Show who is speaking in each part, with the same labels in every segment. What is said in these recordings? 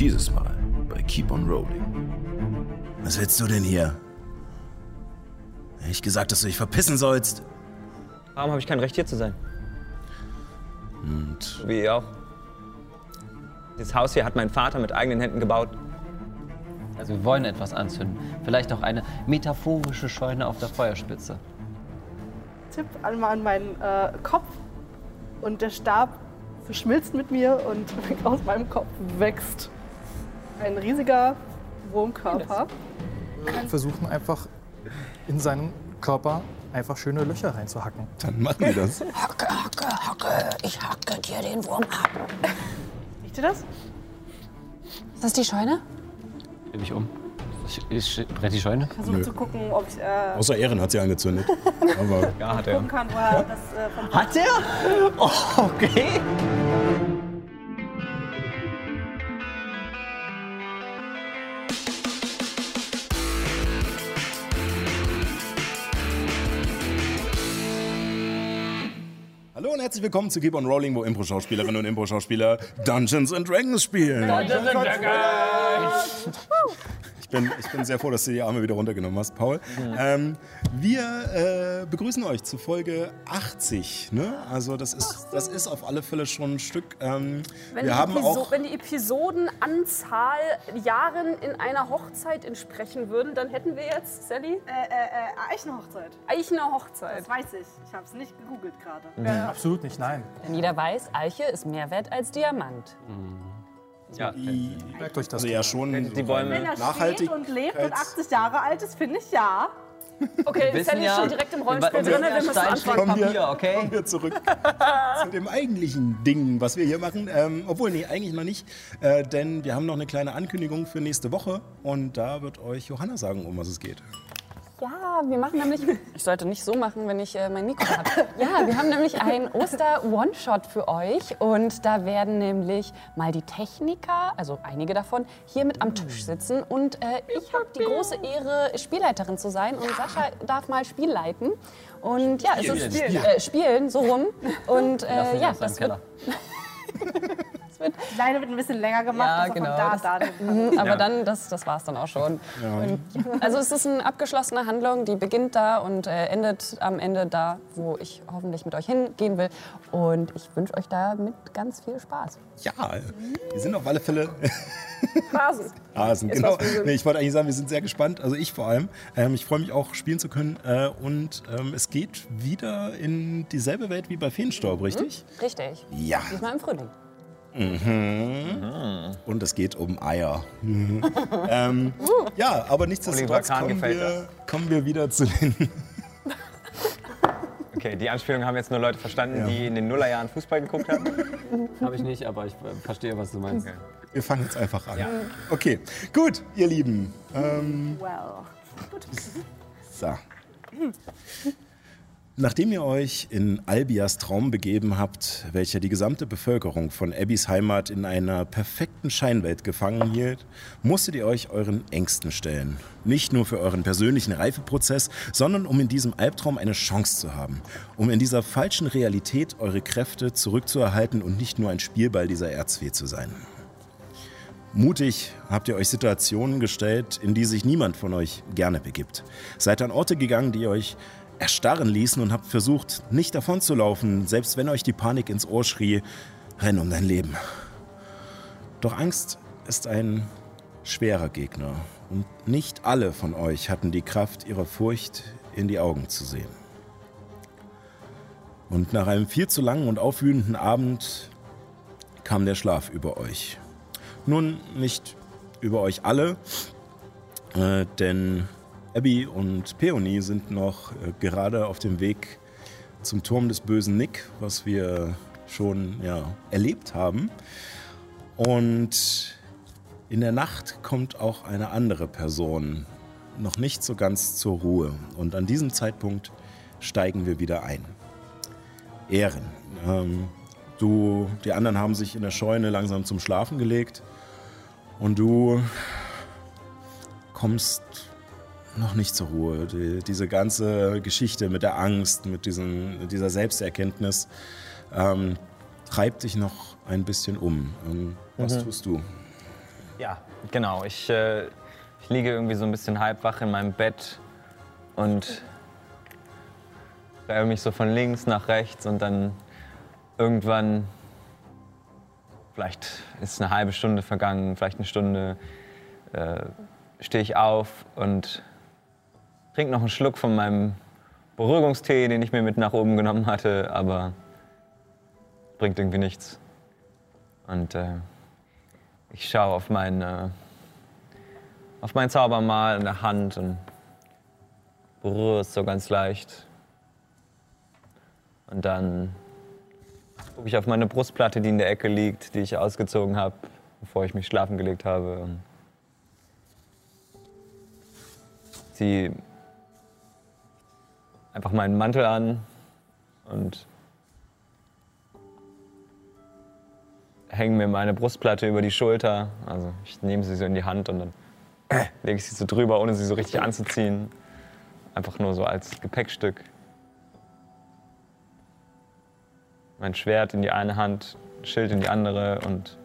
Speaker 1: Dieses Mal bei Keep on Rolling.
Speaker 2: Was willst du denn hier? Ich gesagt, dass du dich verpissen sollst?
Speaker 3: Warum habe ich kein Recht hier zu sein?
Speaker 2: Und
Speaker 3: Wie ihr auch. Dieses Haus hier hat mein Vater mit eigenen Händen gebaut.
Speaker 4: Also wir wollen etwas anzünden. Vielleicht auch eine metaphorische Scheune auf der Feuerspitze.
Speaker 5: Tipp einmal an meinen äh, Kopf und der Stab verschmilzt mit mir und aus meinem Kopf wächst ein riesiger Wurmkörper.
Speaker 6: versuchen einfach in seinen Körper einfach schöne Löcher reinzuhacken.
Speaker 2: dann machen wir das.
Speaker 7: Hacke, hacke, hacke. Ich hacke dir den Wurm ab.
Speaker 5: Riecht ihr das?
Speaker 7: Ist das die Scheune?
Speaker 4: Dreh mich um. Ich, ich, brennt die Scheune?
Speaker 5: Versuche zu gucken, ob ich äh,
Speaker 2: Außer Ehren hat sie angezündet. Aber
Speaker 3: Ja, hat er.
Speaker 5: kann, das äh,
Speaker 4: Hat der? Oh, okay.
Speaker 2: Hallo und herzlich willkommen zu Keep on Rolling, wo Impro-Schauspielerinnen und Impro-Schauspieler Dungeons and Dragons spielen. Ich bin, ich bin sehr froh, dass du die Arme wieder runtergenommen hast, Paul. Ähm, wir äh, begrüßen euch zu Folge 80. Ne? Also das ist, das ist auf alle Fälle schon ein Stück. Ähm,
Speaker 8: Wenn,
Speaker 2: wir
Speaker 8: die
Speaker 2: haben
Speaker 8: Episo
Speaker 2: auch
Speaker 8: wenn die Episodenanzahl Jahren in einer Hochzeit entsprechen würden, dann hätten wir jetzt, Sally,
Speaker 5: äh, äh, äh, Eichenhochzeit.
Speaker 8: Eichner Hochzeit.
Speaker 5: Das weiß ich. Ich habe es nicht gegoogelt gerade.
Speaker 6: Absolut nicht, nein.
Speaker 7: Denn jeder weiß, Eiche ist mehr wert als Diamant.
Speaker 3: Ja.
Speaker 6: Merkt euch das.
Speaker 2: also ja schon
Speaker 3: Die
Speaker 2: so
Speaker 3: Bäume-
Speaker 5: Wenn er
Speaker 2: nachhaltig.
Speaker 5: steht und lebt und 80 Jahre alt ist, finde ich ja.
Speaker 8: Okay, Sally ist
Speaker 4: ja-
Speaker 8: schon direkt im Rollenspiel
Speaker 4: wir-
Speaker 8: drin,
Speaker 4: wir-
Speaker 8: wir müssen
Speaker 4: Stein,
Speaker 8: anfangen.
Speaker 2: Kommen wir,
Speaker 4: Papier, okay?
Speaker 2: kommen wir zurück zu dem eigentlichen Ding, was wir hier machen. Ähm, obwohl, nee, eigentlich noch nicht. Äh, denn wir haben noch eine kleine Ankündigung für nächste Woche. Und da wird euch Johanna sagen, um was es geht.
Speaker 7: Ja, wir machen nämlich. Ich sollte nicht so machen, wenn ich äh, mein Mikro habe. Ja, wir haben nämlich einen Oster-One-Shot für euch. Und da werden nämlich mal die Techniker, also einige davon, hier mit am Tisch sitzen. Und äh, ich habe die große Ehre, Spielleiterin zu sein. Und Sascha darf mal Spiel leiten. Und ja, es ist
Speaker 4: Spielen.
Speaker 7: Äh, spielen, so rum. Und äh, ja, das wird,
Speaker 5: Die Leine wird ein bisschen länger gemacht,
Speaker 7: Ja, genau,
Speaker 5: da
Speaker 7: das-
Speaker 5: da.
Speaker 7: Mhm, aber dann, das, das war es dann auch schon. Und, ja, also es ist eine abgeschlossene Handlung, die beginnt da und äh, endet am Ende da, wo ich hoffentlich mit euch hingehen will. Und ich wünsche euch damit ganz viel Spaß.
Speaker 2: Ja, wir sind auf alle Fälle. Hasen,
Speaker 8: Ist
Speaker 2: genau. Nee, ich wollte eigentlich sagen, wir sind sehr gespannt, also ich vor allem. Ähm, ich freue mich auch, spielen zu können. Äh, und ähm, es geht wieder in dieselbe Welt wie bei Feenstaub, richtig?
Speaker 7: Richtig.
Speaker 2: Ja.
Speaker 7: Diesmal im Frühling.
Speaker 2: Und es geht um Eier. ähm, ja, aber nichtsdestotrotz kommen wir, kommen wir wieder zu den
Speaker 3: Okay, die Anspielung haben jetzt nur Leute verstanden, die in den Nullerjahren Fußball geguckt haben.
Speaker 4: Habe ich nicht, aber ich verstehe, was du meinst.
Speaker 2: Wir fangen jetzt einfach an. Okay, gut, ihr Lieben. Ähm,
Speaker 5: Well.
Speaker 2: so. Nachdem ihr euch in Albias Traum begeben habt, welcher die gesamte Bevölkerung von Abbys Heimat in einer perfekten Scheinwelt gefangen hielt, musstet ihr euch euren Ängsten stellen. Nicht nur für euren persönlichen Reifeprozess, sondern um in diesem Albtraum eine Chance zu haben. Um in dieser falschen Realität eure Kräfte zurückzuerhalten und nicht nur ein Spielball dieser Erzfee zu sein. Mutig habt ihr euch Situationen gestellt, in die sich niemand von euch gerne begibt. Seid an Orte gegangen, die euch erstarren ließen und habt versucht, nicht davonzulaufen, selbst wenn euch die Panik ins Ohr schrie, renn um dein Leben. Doch Angst ist ein schwerer Gegner und nicht alle von euch hatten die Kraft, ihrer Furcht in die Augen zu sehen. Und nach einem viel zu langen und aufwühlenden Abend kam der Schlaf über euch. Nun, nicht über euch alle, äh, denn Abby und Peony sind noch äh, gerade auf dem Weg zum Turm des bösen Nick, was wir schon ja, erlebt haben. Und in der Nacht kommt auch eine andere Person noch nicht so ganz zur Ruhe. Und an diesem Zeitpunkt steigen wir wieder ein. Ehren. Ähm, du, die anderen haben sich in der Scheune langsam zum Schlafen gelegt. Und du kommst noch nicht zur Ruhe. Die, diese ganze Geschichte mit der Angst, mit diesen, dieser Selbsterkenntnis ähm, treibt dich noch ein bisschen um. Ähm, was tust du?
Speaker 3: Ja, genau. Ich, äh, ich liege irgendwie so ein bisschen halb wach in meinem Bett und reibe mich so von links nach rechts und dann irgendwann, vielleicht ist eine halbe Stunde vergangen, vielleicht eine Stunde, äh, stehe ich auf und trinke noch einen Schluck von meinem Beruhigungstee, den ich mir mit nach oben genommen hatte, aber bringt irgendwie nichts. Und äh, ich schaue auf mein, äh, auf mein Zaubermal in der Hand und berühre es so ganz leicht. Und dann gucke ich auf meine Brustplatte, die in der Ecke liegt, die ich ausgezogen habe, bevor ich mich schlafen gelegt habe. Ziehe einfach meinen Mantel an und hänge mir meine Brustplatte über die Schulter. Also ich nehme sie so in die Hand und dann lege ich sie so drüber, ohne sie so richtig anzuziehen. Einfach nur so als Gepäckstück. Mein Schwert in die eine Hand, Schild in die andere und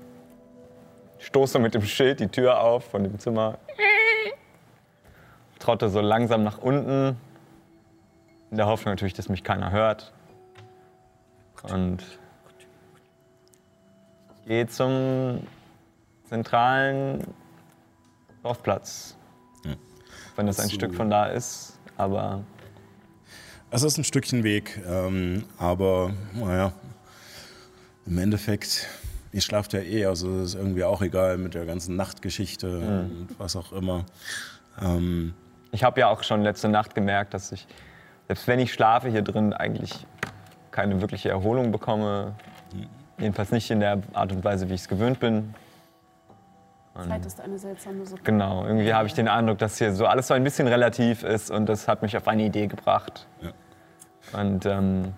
Speaker 3: stoße mit dem Schild die Tür auf von dem Zimmer. Trotte so langsam nach unten, in der Hoffnung natürlich, dass mich keiner hört. Und gehe zum zentralen Dorfplatz. Wenn das ein
Speaker 2: So.
Speaker 3: Stück von da ist, aber
Speaker 2: Es ist ein Stückchen Weg, ähm, aber naja, im Endeffekt, ich schlafe ja eh, also es ist irgendwie auch egal mit der ganzen Nachtgeschichte und was auch immer. Ähm,
Speaker 3: ich habe ja auch schon letzte Nacht gemerkt, dass ich, selbst wenn ich schlafe hier drin, eigentlich keine wirkliche Erholung bekomme. Jedenfalls nicht in der Art und Weise, wie ich es gewöhnt bin. Und
Speaker 8: Zeit ist eine seltsame Suppe.
Speaker 3: Genau, irgendwie habe ich den Eindruck, dass hier so alles so ein bisschen relativ ist und das hat mich auf eine Idee gebracht.
Speaker 2: Ja.
Speaker 3: Und ähm,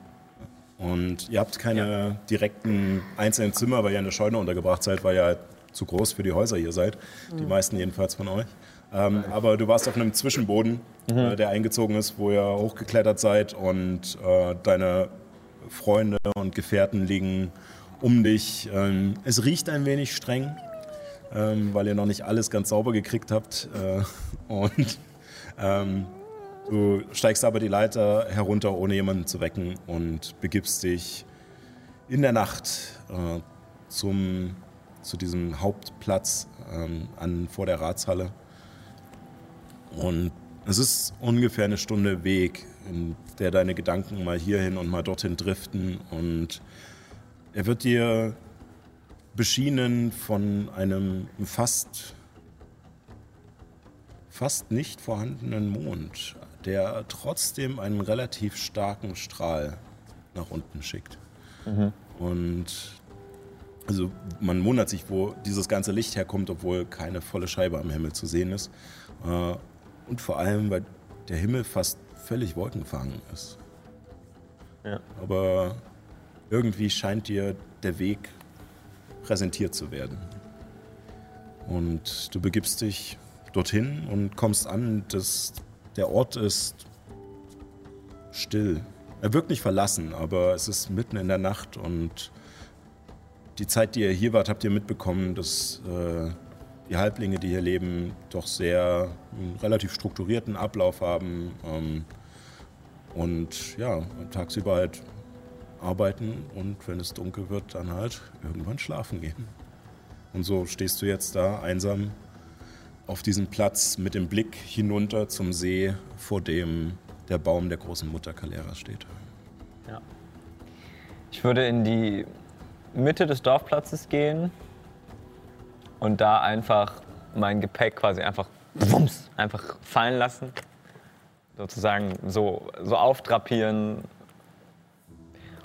Speaker 2: Und ihr habt keine direkten einzelnen Zimmer, weil ihr in der Scheune untergebracht seid, weil ihr halt zu groß für die Häuser hier seid. Die meisten jedenfalls von euch. Ähm, aber du warst auf einem Zwischenboden, äh, der eingezogen ist, wo ihr hochgeklettert seid und äh, deine Freunde und Gefährten liegen um dich. Ähm, es riecht ein wenig streng, ähm, weil ihr noch nicht alles ganz sauber gekriegt habt. Äh, und ähm, Du steigst aber die Leiter herunter, ohne jemanden zu wecken und begibst dich in der Nacht äh, zum, zu diesem Hauptplatz ähm, an, vor der Ratshalle. Und es ist ungefähr eine Stunde Weg, in der deine Gedanken mal hierhin und mal dorthin driften. Und er wird dir beschienen von einem fast fast nicht vorhandenen Mond, der trotzdem einen relativ starken Strahl nach unten schickt. Und also man wundert sich, wo dieses ganze Licht herkommt, obwohl keine volle Scheibe am Himmel zu sehen ist. Äh, Und vor allem, weil der Himmel fast völlig wolkenverhangen ist.
Speaker 3: Ja.
Speaker 2: Aber irgendwie scheint dir der Weg präsentiert zu werden. Und du begibst dich dorthin und kommst an, dass der Ort ist still. Er wirkt nicht verlassen, aber es ist mitten in der Nacht und die Zeit, die ihr hier wart, habt ihr mitbekommen, dass äh, die Halblinge, die hier leben, doch sehr einen relativ strukturierten Ablauf haben ähm, und ja, tagsüber halt arbeiten und wenn es dunkel wird, dann halt irgendwann schlafen gehen. Und so stehst du jetzt da einsam auf diesem Platz mit dem Blick hinunter zum See, vor dem der Baum der großen Mutter Kalera steht.
Speaker 3: Ja. Ich würde in die Mitte des Dorfplatzes gehen und da einfach mein Gepäck quasi einfach wumms, einfach fallen lassen. Sozusagen so, so aufdrapieren.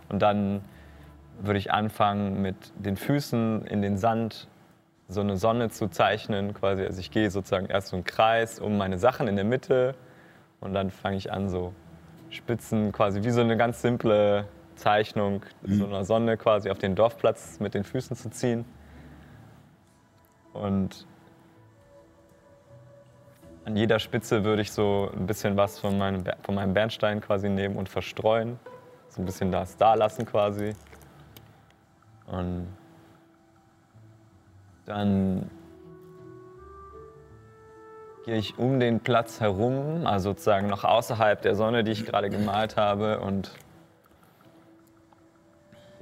Speaker 3: Und dann würde ich anfangen, mit den Füßen in den Sand so eine Sonne zu zeichnen. Quasi. Also ich gehe sozusagen erst so einen Kreis um meine Sachen in der Mitte und dann fange ich an, so Spitzen, quasi wie so eine ganz simple Zeichnung so einer Sonne quasi auf den Dorfplatz mit den Füßen zu ziehen. Und an jeder Spitze würde ich so ein bisschen was von meinem, von meinem Bernstein quasi nehmen und verstreuen. So ein bisschen das da lassen quasi. Und dann gehe ich um den Platz herum, also sozusagen noch außerhalb der Sonne, die ich gerade gemalt habe und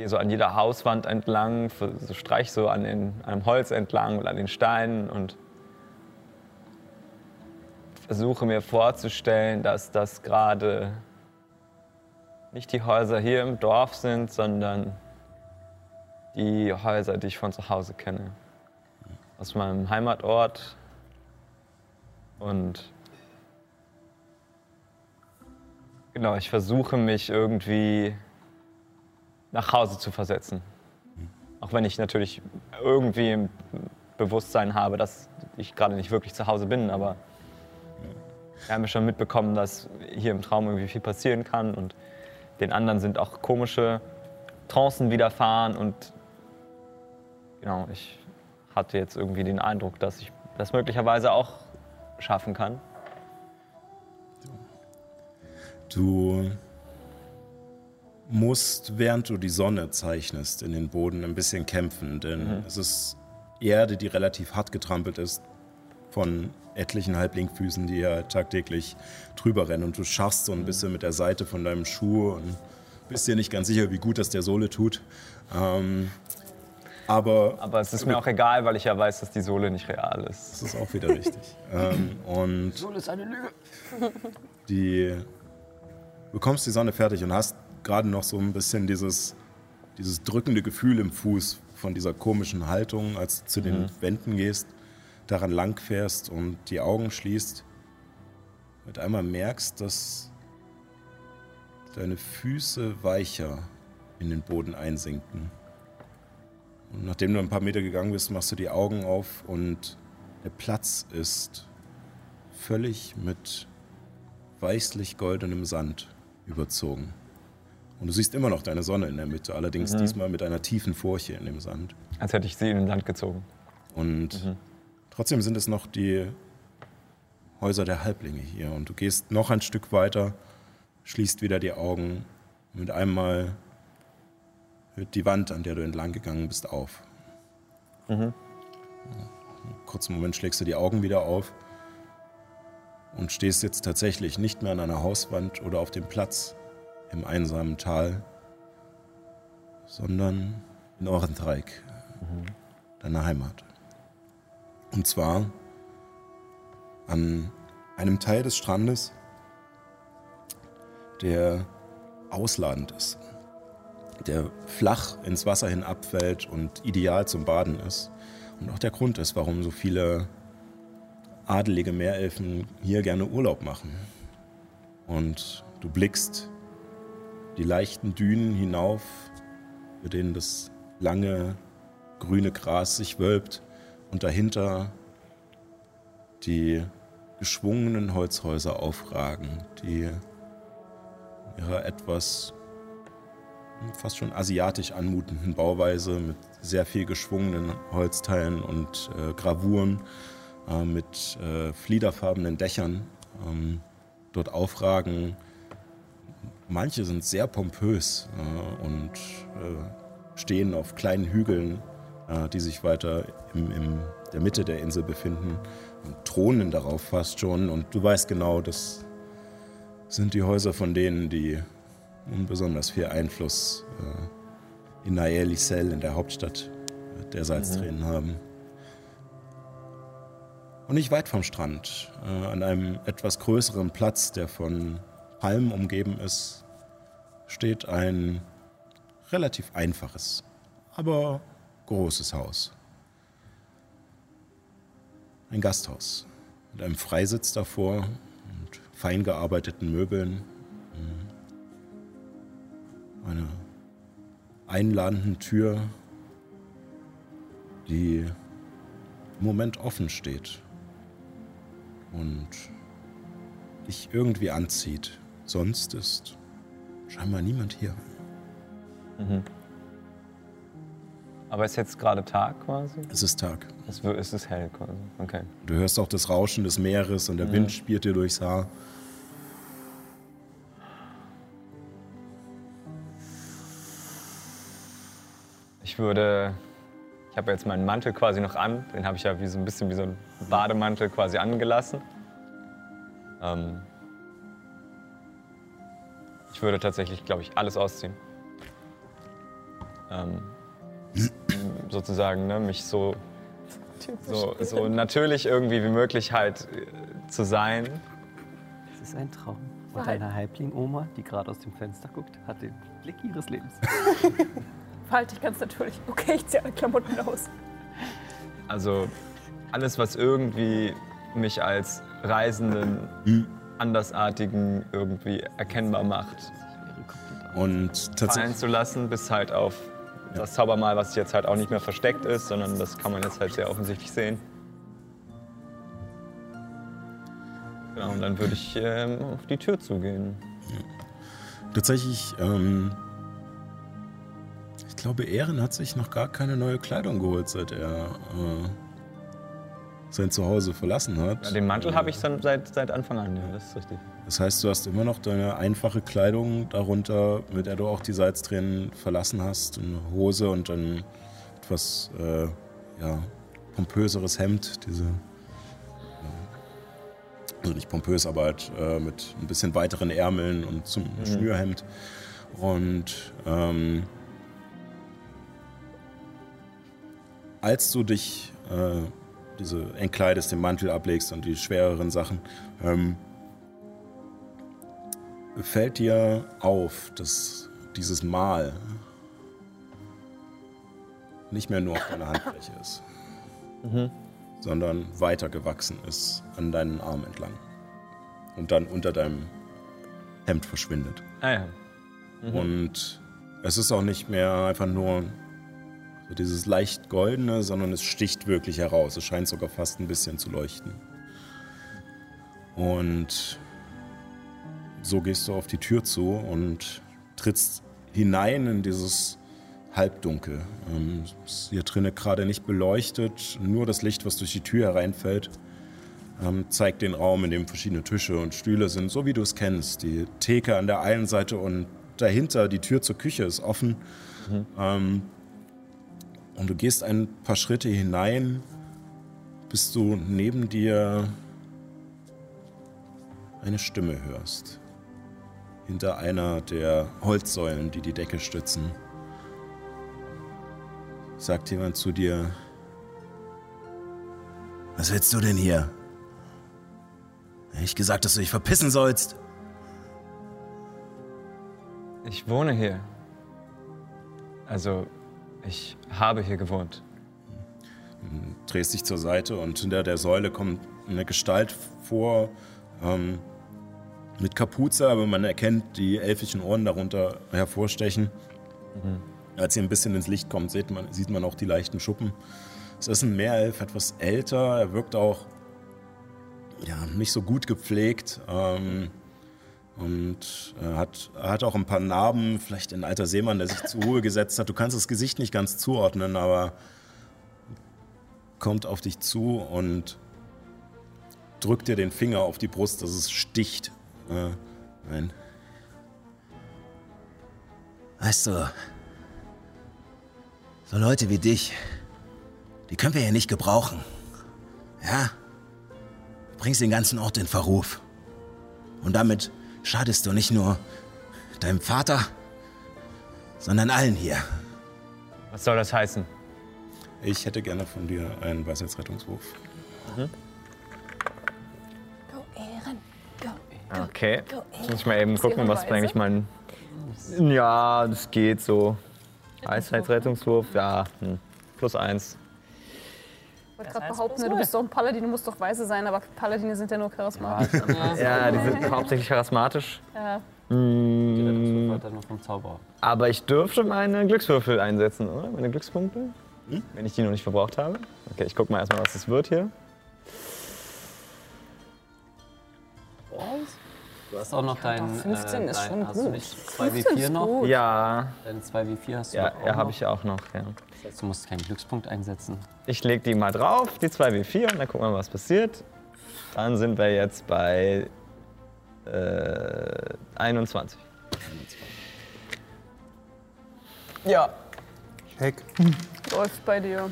Speaker 3: gehe so an jeder Hauswand entlang, so streich so an den, einem Holz entlang und an den Steinen und versuche mir vorzustellen, dass das gerade nicht die Häuser hier im Dorf sind, sondern die Häuser, die ich von zu Hause kenne. Aus meinem Heimatort. Und genau, ich versuche mich irgendwie nach Hause zu versetzen. Auch wenn ich natürlich irgendwie im Bewusstsein habe, dass ich gerade nicht wirklich zu Hause bin, aber wir haben schon mitbekommen, dass hier im Traum irgendwie viel passieren kann und den anderen sind auch komische Trancen widerfahren und genau, ich hatte jetzt irgendwie den Eindruck, dass ich das möglicherweise auch schaffen kann.
Speaker 2: Du musst, während du die Sonne zeichnest, in den Boden ein bisschen kämpfen, denn mhm. es ist Erde, die relativ hart getrampelt ist von etlichen Halblingfüßen, die ja tagtäglich drüber rennen. Und du schaffst so ein bisschen mit der Seite von deinem Schuh und bist dir nicht ganz sicher, wie gut das der Sohle tut. Ähm, aber,
Speaker 3: aber es ist mir auch egal, weil ich ja weiß, dass die Sohle nicht real ist.
Speaker 2: Das ist auch wieder richtig. ähm, und
Speaker 4: Sohle ist eine Lüge.
Speaker 2: Die, du bekommst die Sonne fertig und hast gerade noch so ein bisschen dieses, dieses drückende Gefühl im Fuß von dieser komischen Haltung, als du zu den mhm. Wänden gehst daran langfährst und die Augen schließt, mit einmal merkst, dass deine Füße weicher in den Boden einsinken. Und nachdem du ein paar Meter gegangen bist, machst du die Augen auf und der Platz ist völlig mit weißlich-goldenem Sand überzogen. Und du siehst immer noch deine Sonne in der Mitte, allerdings mhm. diesmal mit einer tiefen Furche in dem Sand.
Speaker 3: Als hätte ich sie in den Sand gezogen.
Speaker 2: Und mhm. Trotzdem sind es noch die Häuser der Halblinge hier. Und du gehst noch ein Stück weiter, schließt wieder die Augen. Mit einmal hört die Wand, an der du entlang gegangen bist, auf. Mhm. Einen kurzen Moment schlägst du die Augen wieder auf und stehst jetzt tatsächlich nicht mehr an einer Hauswand oder auf dem Platz im einsamen Tal, sondern in Orentreik, mhm. deiner Heimat. Und zwar an einem Teil des Strandes, der ausladend ist, der flach ins Wasser hinabfällt und ideal zum Baden ist. Und auch der Grund ist, warum so viele adelige Meerelfen hier gerne Urlaub machen. Und du blickst die leichten Dünen hinauf, über denen das lange grüne Gras sich wölbt und dahinter die geschwungenen Holzhäuser aufragen, die ihrer etwas fast schon asiatisch anmutenden Bauweise mit sehr viel geschwungenen Holzteilen und äh, Gravuren, äh, mit äh, fliederfarbenen Dächern ähm, dort aufragen. Manche sind sehr pompös äh, und äh, stehen auf kleinen Hügeln äh, die sich weiter in im, der Mitte der Insel befinden und thronen darauf fast schon. Und du weißt genau, das sind die Häuser von denen, die nun besonders viel Einfluss äh, in Nael Issel, in der Hauptstadt der Salztränen mhm. haben. Und nicht weit vom Strand, äh, an einem etwas größeren Platz, der von Palmen umgeben ist, steht ein relativ einfaches, aber großes Haus. Ein Gasthaus mit einem Freisitz davor und fein gearbeiteten Möbeln. Eine einladende Tür, die im Moment offen steht und dich irgendwie anzieht. Sonst ist scheinbar niemand hier. Mhm.
Speaker 3: Aber ist jetzt gerade Tag quasi?
Speaker 2: Es ist Tag.
Speaker 3: Es, es ist hell quasi. Okay.
Speaker 2: Du hörst auch das Rauschen des Meeres und der mhm. Wind spielt dir durchs Haar.
Speaker 3: Ich würde Ich habe jetzt meinen Mantel quasi noch an. Den habe ich ja wie so ein bisschen wie so ein Bademantel quasi angelassen. Ähm ich würde tatsächlich, glaube ich, alles ausziehen. Ähm sozusagen, ne, mich so, so, so natürlich irgendwie wie möglich halt äh, zu sein.
Speaker 4: Es ist ein Traum. Und deine Halbling-Oma, die gerade aus dem Fenster guckt, hat den Blick ihres Lebens.
Speaker 8: Verhalte dich ganz natürlich. Okay, ich ziehe alle Klamotten aus.
Speaker 3: Also alles, was irgendwie mich als Reisenden, andersartigen irgendwie erkennbar macht,
Speaker 2: Und
Speaker 3: fallen
Speaker 2: tatsächlich,
Speaker 3: zu lassen, bis halt auf das Zaubermal, was jetzt halt auch nicht mehr versteckt ist, sondern das kann man jetzt halt sehr offensichtlich sehen. Genau, und dann würde ich ähm, auf die Tür zugehen.
Speaker 2: tatsächlich, ähm, ich glaube, Ehren hat sich noch gar keine neue Kleidung geholt, seit er äh, sein Zuhause verlassen hat.
Speaker 3: Ja, den Mantel habe ich dann seit, seit Anfang an, ja, das ist richtig.
Speaker 2: Das heißt, du hast immer noch deine einfache Kleidung darunter, mit der du auch die Salztränen verlassen hast. Eine Hose und ein etwas äh, ja, pompöseres Hemd. Diese, also nicht pompös, aber halt äh, mit ein bisschen weiteren Ärmeln und zum Schnürhemd. Und ähm, als du dich äh, diese entkleidest, den Mantel ablegst und die schwereren Sachen, ähm, fällt dir auf, dass dieses Mal nicht mehr nur auf deiner Handfläche ist, sondern weiter gewachsen ist an deinen Arm entlang und dann unter deinem Hemd verschwindet.
Speaker 3: Ah ja.
Speaker 2: Und es ist auch nicht mehr einfach nur so dieses leicht goldene, sondern es sticht wirklich heraus. Es scheint sogar fast ein bisschen zu leuchten. Und so gehst du auf die Tür zu und trittst hinein in dieses Halbdunkel. Ähm, es ist hier drinnen gerade nicht beleuchtet, nur das Licht, was durch die Tür hereinfällt, ähm, zeigt den Raum, in dem verschiedene Tische und Stühle sind, so wie du es kennst. Die Theke an der einen Seite und dahinter die Tür zur Küche ist offen. Ähm, und du gehst ein paar Schritte hinein, bis du neben dir eine Stimme hörst. Hinter einer der Holzsäulen, die die Decke stützen, sagt jemand zu dir, was willst du denn hier? Ich gesagt, dass du dich verpissen sollst?
Speaker 3: Ich wohne hier. Also, ich habe hier gewohnt.
Speaker 2: drehst dich zur Seite und hinter der Säule kommt eine Gestalt vor ähm, mit Kapuze, aber man erkennt die elfischen Ohren darunter hervorstechen. Als ihr ein bisschen ins Licht kommt, sieht man, sieht man auch die leichten Schuppen. Es ist ein Meerelf, etwas älter. Er wirkt auch ja, nicht so gut gepflegt. Ähm, und er hat, hat auch ein paar Narben, vielleicht ein alter Seemann, der sich zur Ruhe gesetzt hat. Du kannst das Gesicht nicht ganz zuordnen, aber kommt auf dich zu und drückt dir den Finger auf die Brust, dass es sticht. Äh, nein.
Speaker 9: Weißt du, so Leute wie dich, die können wir ja nicht gebrauchen. Ja? Du bringst den ganzen Ort in Verruf. Und damit schadest du nicht nur deinem Vater, sondern allen hier.
Speaker 3: Was soll das heißen?
Speaker 2: Ich hätte gerne von dir einen Weisheitsrettungswurf.
Speaker 7: Go, Ehren. Go.
Speaker 3: Okay. Jetzt muss ich mal eben gucken, was eigentlich mein. Ja, das geht so. Weisheitsrettungswurf, ja. Hm. Plus eins.
Speaker 8: Ich wollte gerade behaupten, du bist doch ein Paladin, du musst doch weise sein, aber Paladine sind ja nur charismatisch.
Speaker 3: Ja, die sind hauptsächlich charismatisch.
Speaker 8: Ja.
Speaker 4: Die Rettungswürfel nur vom Zauberer.
Speaker 3: Aber ich dürfte meine Glückswürfel einsetzen, oder? Meine Glückspunkte? Wenn ich die noch nicht verbraucht habe. Okay, ich guck mal erstmal, was das wird hier.
Speaker 4: Du hast auch noch deinen.
Speaker 7: 15 ist
Speaker 4: dein-
Speaker 7: schon
Speaker 4: hast Du
Speaker 7: gut.
Speaker 4: nicht 2W4 noch?
Speaker 3: Ja,
Speaker 4: Deine 2W4 hast du
Speaker 3: ja,
Speaker 4: auch
Speaker 3: ja habe ich auch noch. Ja.
Speaker 4: Das heißt, du musst keinen Glückspunkt einsetzen.
Speaker 3: Ich lege die mal drauf, die 2W4, und dann gucken wir mal, was passiert. Dann sind wir jetzt bei äh, 21. Ja.
Speaker 6: Heck.
Speaker 8: Läuft bei dir.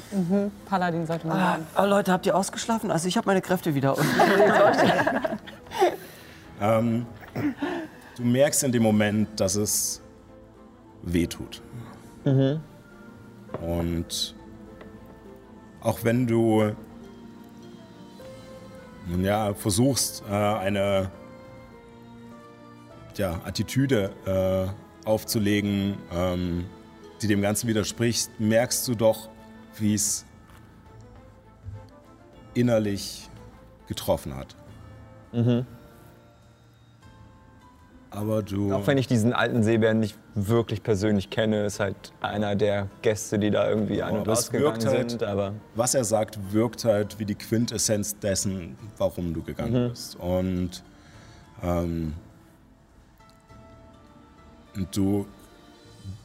Speaker 7: Paladin sollte man
Speaker 4: Ah, ah, Leute, habt ihr ausgeschlafen? Also ich habe meine Kräfte wieder.
Speaker 2: Ähm, du merkst in dem Moment, dass es weh tut. Und auch wenn du ja, versuchst, äh, eine ja, Attitüde äh, aufzulegen, ähm, die dem Ganzen widerspricht, merkst du doch, wie es innerlich getroffen hat. Aber du.
Speaker 3: Auch wenn ich diesen alten Seebären nicht wirklich persönlich kenne, ist halt einer der Gäste, die da irgendwie ein- und ausgegangen
Speaker 2: halt-
Speaker 3: sind. Aber
Speaker 2: was er sagt, wirkt halt wie die Quintessenz dessen, warum du gegangen bist. Und, ähm, du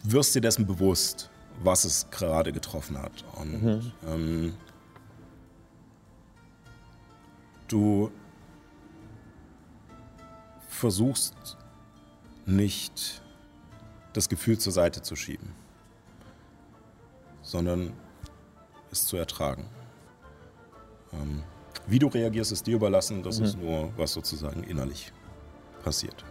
Speaker 2: wirst dir dessen bewusst, was es gerade getroffen hat. Und ähm, du versuchst nicht das Gefühl zur Seite zu schieben, sondern es zu ertragen. Ähm, wie du reagierst, ist dir überlassen. Das ist nur, was sozusagen innerlich passiert.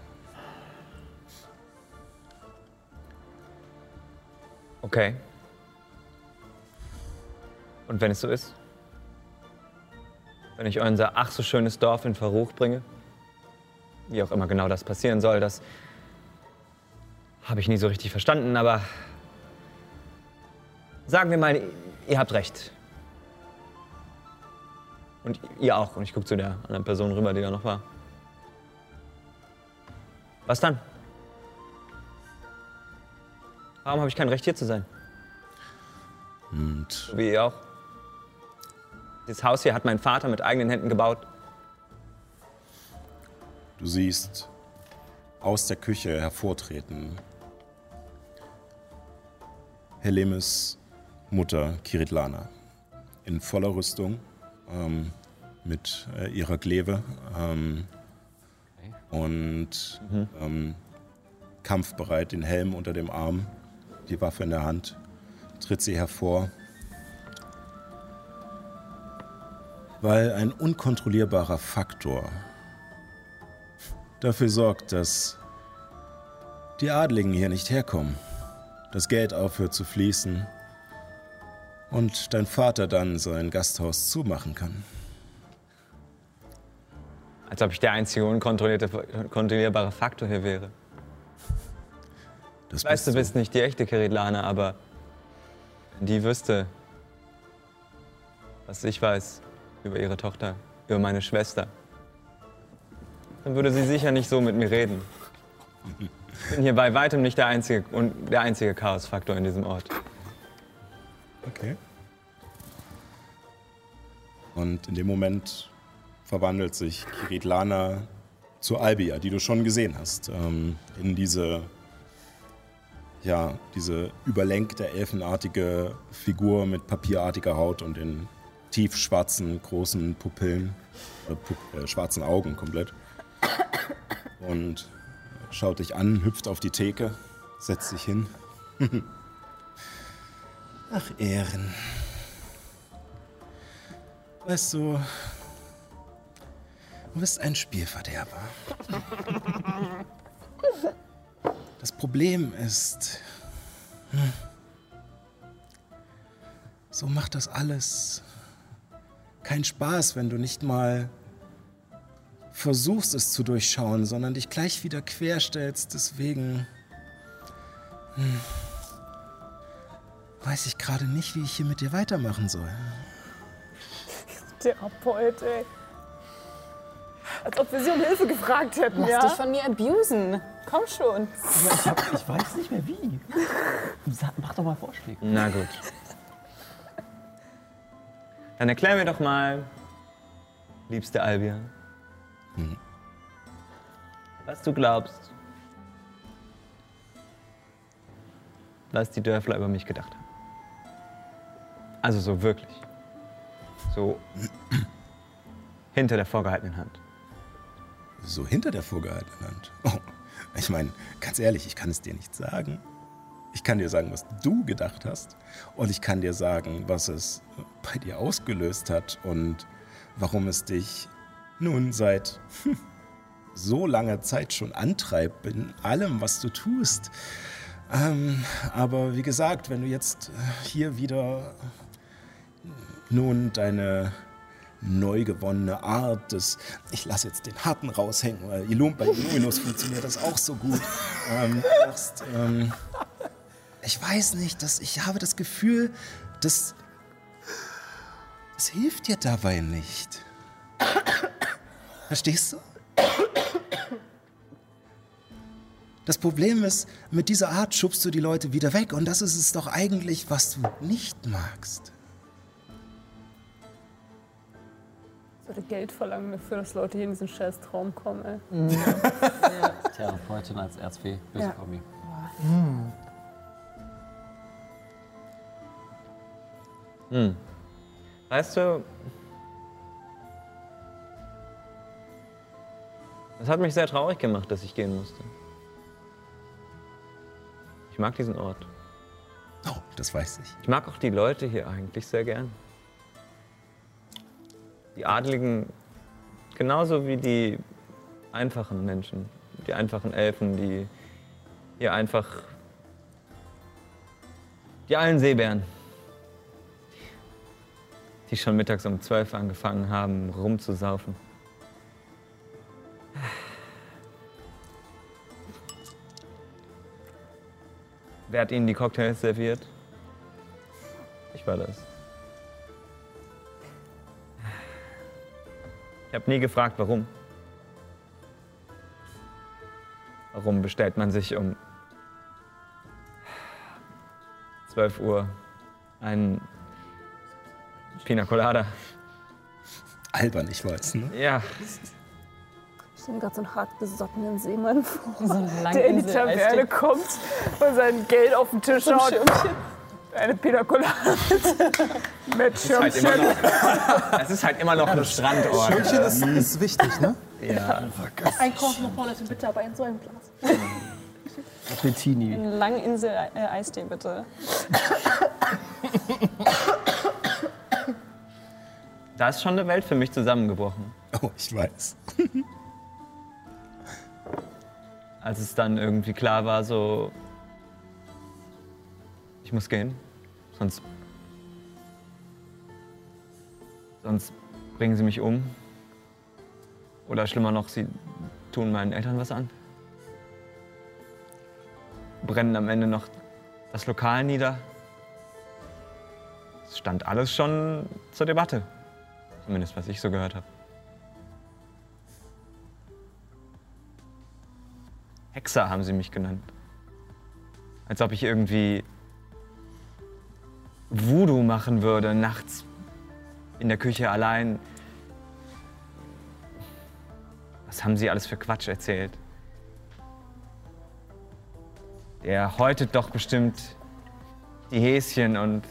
Speaker 3: okay. Und wenn es so ist? Wenn ich unser ach so schönes Dorf in Verruch bringe? Wie auch immer genau das passieren soll, das habe ich nie so richtig verstanden, aber sagen wir mal, ihr habt recht. Und ihr auch. Und ich gucke zu der anderen Person rüber, die da noch war. Was dann? Warum habe ich kein Recht hier zu sein?
Speaker 2: Und
Speaker 3: wie ihr auch. Dieses Haus hier hat mein Vater mit eigenen Händen gebaut.
Speaker 2: du siehst aus der Küche hervortreten Helemis Mutter Kiritlana in voller Rüstung ähm, mit äh, ihrer Kleve ähm, und ähm, kampfbereit, den Helm unter dem Arm, die Waffe in der Hand, tritt sie hervor. Weil ein unkontrollierbarer Faktor dafür sorgt, dass die Adligen hier nicht herkommen, das Geld aufhört zu fließen und dein Vater dann sein Gasthaus zumachen kann.
Speaker 3: Als ob ich der einzige unkontrollierbare Faktor hier wäre.
Speaker 2: Das
Speaker 3: Ich weiß, du bist nicht die echte Kiritlane, aber wenn die wüsste, was ich weiß über ihre Tochter, über meine Schwester, dann würde sie sicher nicht so mit mir reden. Ich bin hier bei weitem nicht der einzige, und der einzige Chaosfaktor in diesem Ort.
Speaker 2: Okay. Und in dem Moment verwandelt sich Kiritlana zu Albia, die du schon gesehen hast. Ähm, in diese, ja, diese überlenkte, elfenartige Figur mit papierartiger Haut und in tiefschwarzen, großen Pupillen, äh, Pu äh, schwarzen Augen komplett. Und schaut dich an, hüpft auf die Theke, setzt sich hin. Ach, Ehren. Weißt du, du bist ein Spielverderber. Das Problem ist, hm, so macht das alles keinen Spaß, wenn du nicht mal versuchst es zu durchschauen, sondern dich gleich wieder querstellst. Deswegen hm, weiß ich gerade nicht, wie ich hier mit dir weitermachen soll.
Speaker 8: Therapeut, ey. Als ob wir sie um Hilfe gefragt hätten,
Speaker 7: Lass
Speaker 8: ja?
Speaker 7: dich von mir abusen. Komm schon.
Speaker 4: ich, hab, ich weiß nicht mehr wie. Mach doch mal Vorschläge.
Speaker 3: Na gut. Dann erklär mir doch mal, liebste Albia, was du glaubst, was die Dörfler über mich gedacht haben. Also so wirklich. So hinter der vorgehaltenen Hand.
Speaker 2: So hinter der vorgehaltenen Hand. Oh, ich meine, ganz ehrlich, ich kann es dir nicht sagen. Ich kann dir sagen, was du gedacht hast. Und ich kann dir sagen, was es bei dir ausgelöst hat und warum es dich nun seit so langer Zeit schon antreibt in allem, was du tust. Ähm, aber wie gesagt, wenn du jetzt äh, hier wieder nun deine neu gewonnene Art des, ich lasse jetzt den Harten raushängen, weil Illum, bei Illuminus funktioniert das auch so gut, ähm, sagst, ähm, ich weiß nicht, dass ich habe das Gefühl, dass es hilft dir dabei nicht. Verstehst du? Das Problem ist, mit dieser Art schubst du die Leute wieder weg und das ist es doch eigentlich, was du nicht magst.
Speaker 8: Ich sollte Geld verlangen dafür, dass Leute hier in diesen scheiß Traum kommen, ey.
Speaker 4: Therapeutin als Erzfee, böse
Speaker 8: Ja.
Speaker 4: Kombi.
Speaker 3: Hm. Weißt du, es hat mich sehr traurig gemacht, dass ich gehen musste. Ich mag diesen Ort.
Speaker 2: Oh, das weiß ich.
Speaker 3: Ich mag auch die Leute hier eigentlich sehr gern. Die Adligen genauso wie die einfachen Menschen, die einfachen Elfen, die hier einfach die allen Seebären, die schon mittags um 12 angefangen haben, rumzusaufen. Wer hat Ihnen die Cocktails serviert? Ich war das. Ich habe nie gefragt, warum. Warum bestellt man sich um 12 Uhr einen Pina Colada?
Speaker 2: Albern, ich weiß, ne?
Speaker 3: Ja,
Speaker 8: Ich stelle mir gerade so einen hartgesottenen Seemann vor,
Speaker 7: So
Speaker 8: der in die Taverne kommt und sein Geld auf den Tisch haut. Eine Pina Colada mit
Speaker 3: halt
Speaker 8: Schirmchen.
Speaker 3: es ist halt immer noch ein Strandort.
Speaker 6: Schirmchen ist, ist wichtig, ne?
Speaker 3: Ja.
Speaker 5: Ein Cosmopolitan bitte, aber in so einem Glas.
Speaker 4: Bettini.
Speaker 7: Ein Langinsel-Eistee, bitte.
Speaker 3: Da ist schon eine Welt für mich zusammengebrochen.
Speaker 2: Oh, ich weiß.
Speaker 3: als es dann irgendwie klar war, so, ich muss gehen, sonst, sonst bringen sie mich um. Oder schlimmer noch, sie tun meinen Eltern was an. Brennen am Ende noch das Lokal nieder. Es stand alles schon zur Debatte. Zumindest was ich so gehört habe. Hexer haben sie mich genannt. Als ob ich irgendwie Voodoo machen würde, nachts in der Küche allein. Was haben sie alles für Quatsch erzählt? Der häutet doch bestimmt die Häschen und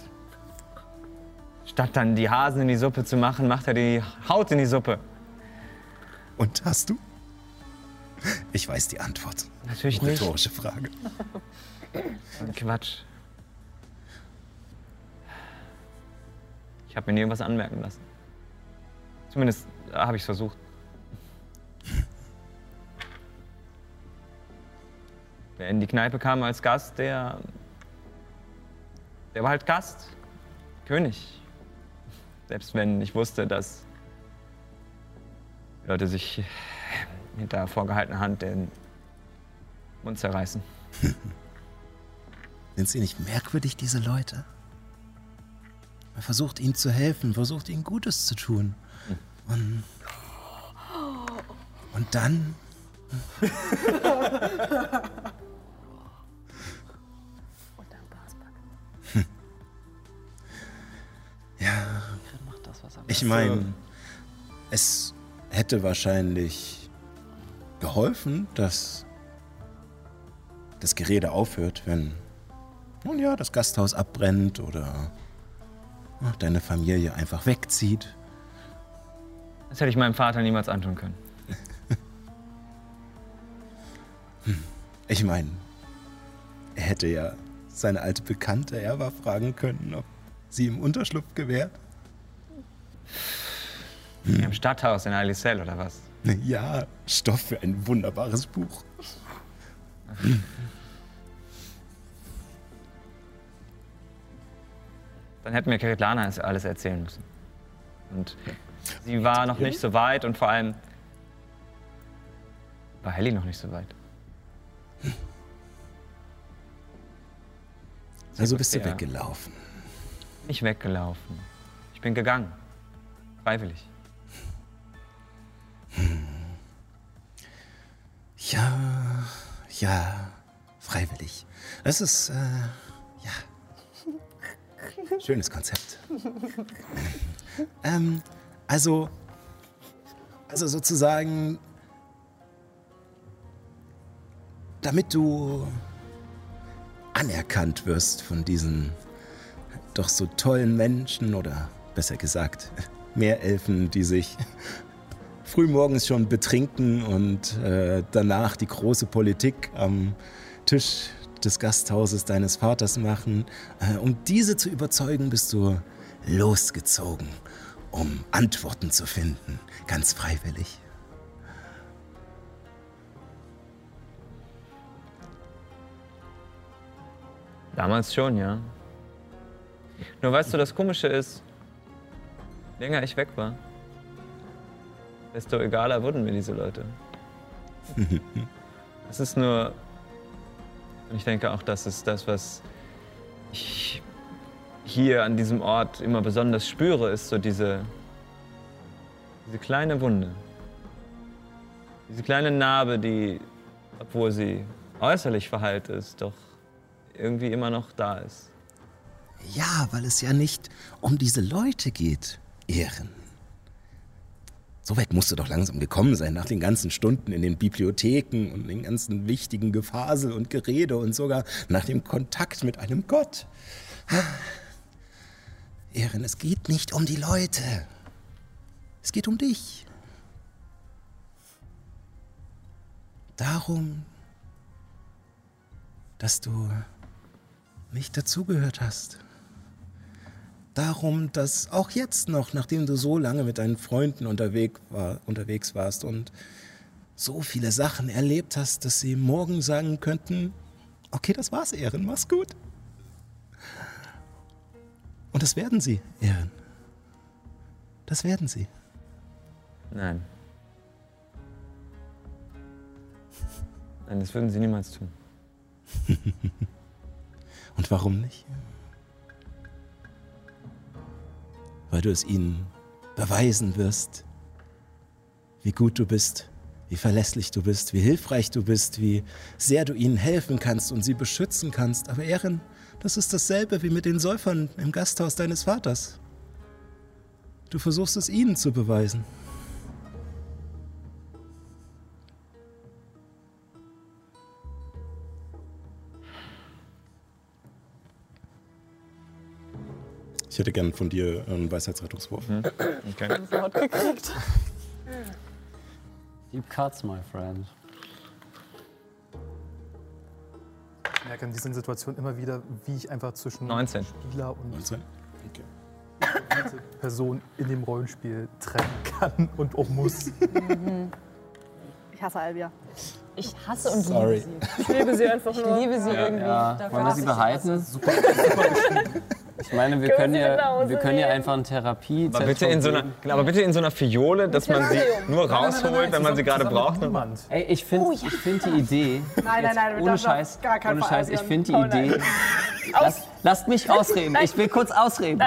Speaker 3: statt dann die Hasen in die Suppe zu machen, macht er die Haut in die Suppe.
Speaker 2: Und hast du? Ich weiß die Antwort.
Speaker 3: Natürlich nicht.
Speaker 2: Rhetorische Frage.
Speaker 3: Quatsch. Ich habe mir nie was anmerken lassen. Zumindest äh, habe ich es versucht. Wer in die Kneipe kam als Gast, der. Der war halt Gast. König. Selbst wenn ich wusste, dass Leute sich hinter vorgehaltener Hand den Mund zerreißen.
Speaker 2: Sind sie nicht merkwürdig, diese Leute? Man versucht ihnen zu helfen, versucht ihnen Gutes zu tun. Und, und dann. Ja, ich meine, es hätte wahrscheinlich geholfen, dass das Gerede aufhört, wenn nun ja, das Gasthaus abbrennt oder ach, deine Familie einfach wegzieht.
Speaker 3: Das hätte ich meinem Vater niemals antun können.
Speaker 2: Ich meine, er hätte ja seine alte Bekannte Erwa fragen können, ob sie ihm Unterschlupf gewährt?
Speaker 3: Im Stadthaus in Alicel oder was?
Speaker 2: Ja, Stoff für ein wunderbares Buch.
Speaker 3: Dann hätten mir Keritlana es alles erzählen müssen. Und sie war noch nicht so weit und vor allem war Helly noch nicht so weit.
Speaker 2: Also bist du weggelaufen.
Speaker 3: Nicht weggelaufen. Ich bin gegangen. Freiwillig.
Speaker 2: Ja, ja, freiwillig. Das ist, äh, ja. Schönes Konzept. ähm, also, also sozusagen, damit du anerkannt wirst von diesen doch so tollen Menschen oder besser gesagt Meerelfen, die sich frühmorgens schon betrinken und äh, danach die große Politik am Tisch des Gasthauses deines Vaters machen. Äh, um diese zu überzeugen, bist du losgezogen, um Antworten zu finden, ganz freiwillig.
Speaker 3: Damals schon, ja. Nur weißt du, das Komische ist, länger ich weg war, desto egaler wurden mir diese Leute. Es ist nur, und ich denke auch, das ist das, was ich hier an diesem Ort immer besonders spüre, ist so diese, diese kleine Wunde. Diese kleine Narbe, die, obwohl sie äußerlich verheilt ist, doch irgendwie immer noch da ist.
Speaker 2: Ja, weil es ja nicht um diese Leute geht, Ehren. So weit musst du doch langsam gekommen sein, nach den ganzen Stunden in den Bibliotheken und den ganzen wichtigen Gefasel und Gerede und sogar nach dem Kontakt mit einem Gott. Ehren, es geht nicht um die Leute. Es geht um dich. Darum, dass du nicht dazugehört hast. Darum, dass auch jetzt noch, nachdem du so lange mit deinen Freunden unterwegs, war, unterwegs warst und so viele Sachen erlebt hast, dass sie morgen sagen könnten, okay, das war's, Ehren, mach's gut. Und das werden sie, Ehren. Das werden sie.
Speaker 3: Nein. Nein, das würden sie niemals tun.
Speaker 2: Und warum nicht? Weil du es ihnen beweisen wirst, wie gut du bist, wie verlässlich du bist, wie hilfreich du bist, wie sehr du ihnen helfen kannst und sie beschützen kannst. Aber Ehren, das ist dasselbe wie mit den Säufern im Gasthaus deines Vaters. Du versuchst es ihnen zu beweisen. Hätte gern von dir einen Weisheitsrettungswurf.
Speaker 3: Okay.
Speaker 7: Wort gekriegt.
Speaker 4: Deep cuts, my friend.
Speaker 6: Ich merke in diesen Situationen immer wieder, wie ich einfach zwischen
Speaker 3: 19.
Speaker 6: Spieler und
Speaker 2: 19? Okay.
Speaker 6: Person in dem Rollenspiel trennen kann und auch muss.
Speaker 5: Ich hasse Albia.
Speaker 7: Ich hasse und
Speaker 2: Sorry.
Speaker 7: liebe sie.
Speaker 8: Ich liebe sie einfach
Speaker 7: Ich
Speaker 8: nur.
Speaker 7: liebe sie irgendwie.
Speaker 4: Ja,
Speaker 7: dafür,
Speaker 4: wollen wir
Speaker 7: dass
Speaker 4: sie
Speaker 7: ich hasse.
Speaker 4: behalten? Ich meine, wir
Speaker 8: Können
Speaker 4: können ja, wir können ja einfach eine Therapie.
Speaker 3: Aber bitte, in so einer, genau, aber bitte in so einer Fiole, dass man sie nur rausholt, wenn man sie gerade braucht.
Speaker 6: Niemand.
Speaker 4: Ey, ich finde ich find die Idee.
Speaker 5: Nein, nein,
Speaker 4: jetzt
Speaker 5: nein,
Speaker 4: ohne Scheiß,
Speaker 5: gar keinen
Speaker 4: ohne Scheiß, ich finde die Idee. Lass, lasst mich ausreden. Ich will kurz ausreden.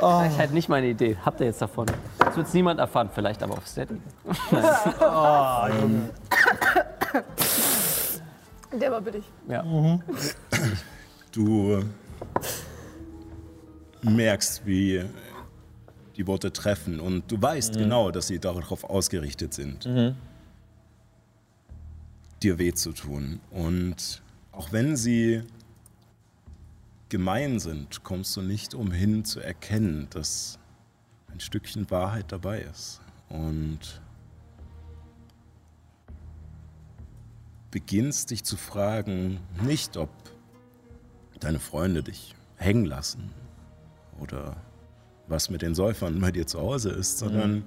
Speaker 4: Oh. Ich hätte nicht meine Idee. Habt ihr jetzt davon? Das wird niemand erfahren, vielleicht aber auf Steady.
Speaker 8: Der war billig.
Speaker 4: Ja.
Speaker 2: Du merkst, wie die Worte treffen und du weißt genau, dass sie darauf ausgerichtet sind, dir weh zu tun. Und auch wenn sie gemein sind, kommst du nicht umhin zu erkennen, dass ein Stückchen Wahrheit dabei ist. Und beginnst dich zu fragen, nicht ob deine Freunde dich hängen lassen oder was mit den Säufern bei dir zu Hause ist, sondern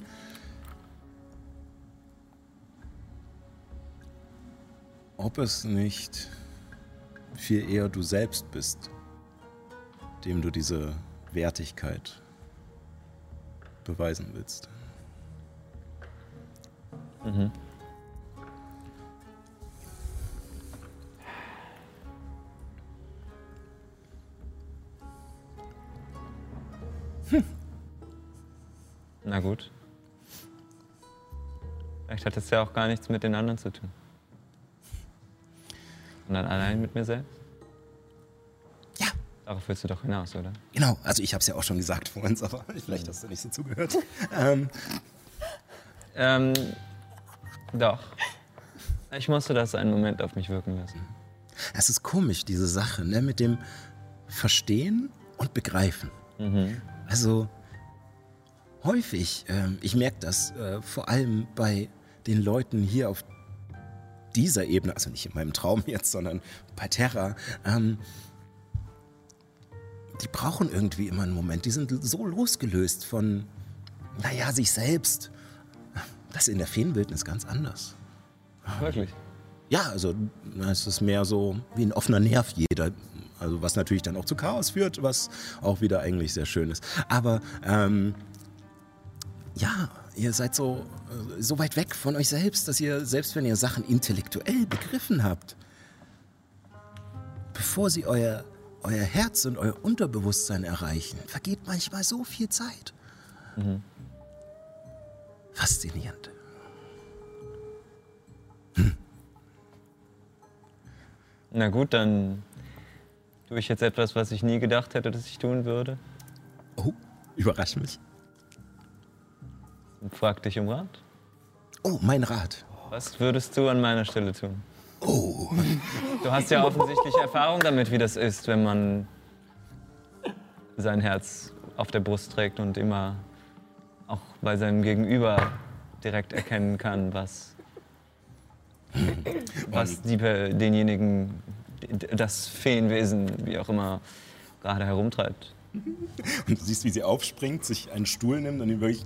Speaker 2: ob es nicht viel eher du selbst bist, dem du diese Wertigkeit beweisen willst.
Speaker 3: Na gut. Vielleicht hat es ja auch gar nichts mit den anderen zu tun. Sondern allein mit mir selbst?
Speaker 9: Ja.
Speaker 3: Darauf willst du doch hinaus, oder?
Speaker 2: Genau, also ich habe es ja auch schon gesagt vorhin, aber vielleicht hast du nicht so zugehört. ähm,
Speaker 3: Ähm, doch. Ich musste das einen Moment auf mich wirken lassen.
Speaker 2: es ist komisch, diese Sache, ne, mit dem Verstehen und Begreifen. Also häufig, ähm, ich merke das äh, vor allem bei den Leuten hier auf dieser Ebene, also nicht in meinem Traum jetzt, sondern bei Terra, ähm, die brauchen irgendwie immer einen Moment. Die sind so losgelöst von, naja, sich selbst. Das ist in der Feenwildnis ganz anders.
Speaker 3: Wirklich.
Speaker 2: Ja, also es ist mehr so wie ein offener Nerv jeder. Also was natürlich dann auch zu Chaos führt, was auch wieder eigentlich sehr schön ist. Aber ähm, ja, ihr seid so, äh, so weit weg von euch selbst, dass ihr, selbst wenn ihr Sachen intellektuell begriffen habt, bevor sie euer, euer Herz und euer Unterbewusstsein erreichen, vergeht manchmal so viel Zeit. Faszinierend.
Speaker 3: Na gut, dann tue ich jetzt etwas, was ich nie gedacht hätte, dass ich tun würde.
Speaker 2: Oh, überrasch mich.
Speaker 3: Und frag dich um Rat.
Speaker 2: Oh, mein Rat.
Speaker 3: Was würdest du an meiner Stelle tun?
Speaker 2: Oh,
Speaker 3: Du hast ja offensichtlich Erfahrung damit, wie das ist, wenn man sein Herz auf der Brust trägt und immer auch bei seinem Gegenüber direkt erkennen kann, was, was die, denjenigen, das Feenwesen, wie auch immer, gerade herumtreibt.
Speaker 2: Und du siehst, wie sie aufspringt, sich einen Stuhl nimmt und ihn wirklich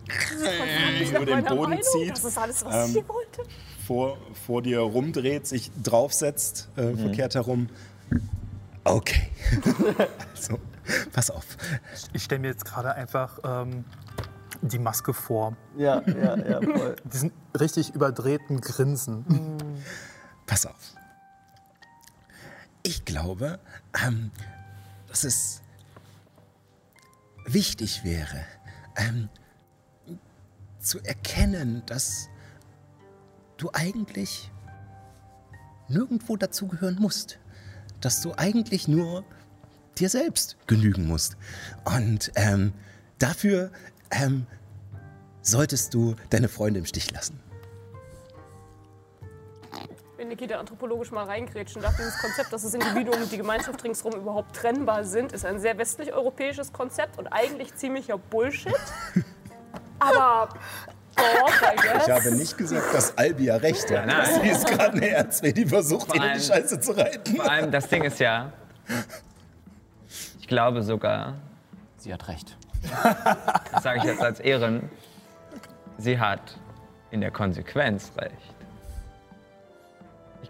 Speaker 8: Ich
Speaker 2: über den Boden
Speaker 8: Meinung,
Speaker 2: zieht,
Speaker 8: Das ist alles, was
Speaker 2: Ähm,
Speaker 8: ich hier wollte.
Speaker 2: vor, vor dir rumdreht, sich draufsetzt, äh, verkehrt herum. Okay. also, pass auf.
Speaker 6: Ich stelle mir jetzt gerade einfach ähm, die Maske vor.
Speaker 10: Ja, ja, ja, voll.
Speaker 6: Diesen richtig überdrehten Grinsen.
Speaker 2: Pass auf. Ich glaube, ähm, dass es wichtig wäre, ähm, zu erkennen, dass du eigentlich nirgendwo dazugehören musst. Dass du eigentlich nur dir selbst genügen musst. Und ähm, dafür ähm, solltest du deine Freunde im Stich lassen.
Speaker 8: Wenn Nikita anthropologisch mal reingrätschen darf, dieses Konzept, dass das Individuum und die Gemeinschaft ringsherum überhaupt trennbar sind, ist ein sehr westlich-europäisches Konzept und eigentlich ziemlicher Bullshit. Aber.
Speaker 2: Ich habe nicht gesagt, dass Albia recht hat. Sie ist gerade eine Erzweh, die versucht, ihn in die Scheiße zu reiten.
Speaker 3: Vor allem, das Ding ist ja, ich glaube sogar,
Speaker 4: Sie hat recht.
Speaker 3: das sage ich jetzt als Ehren, sie hat in der Konsequenz recht.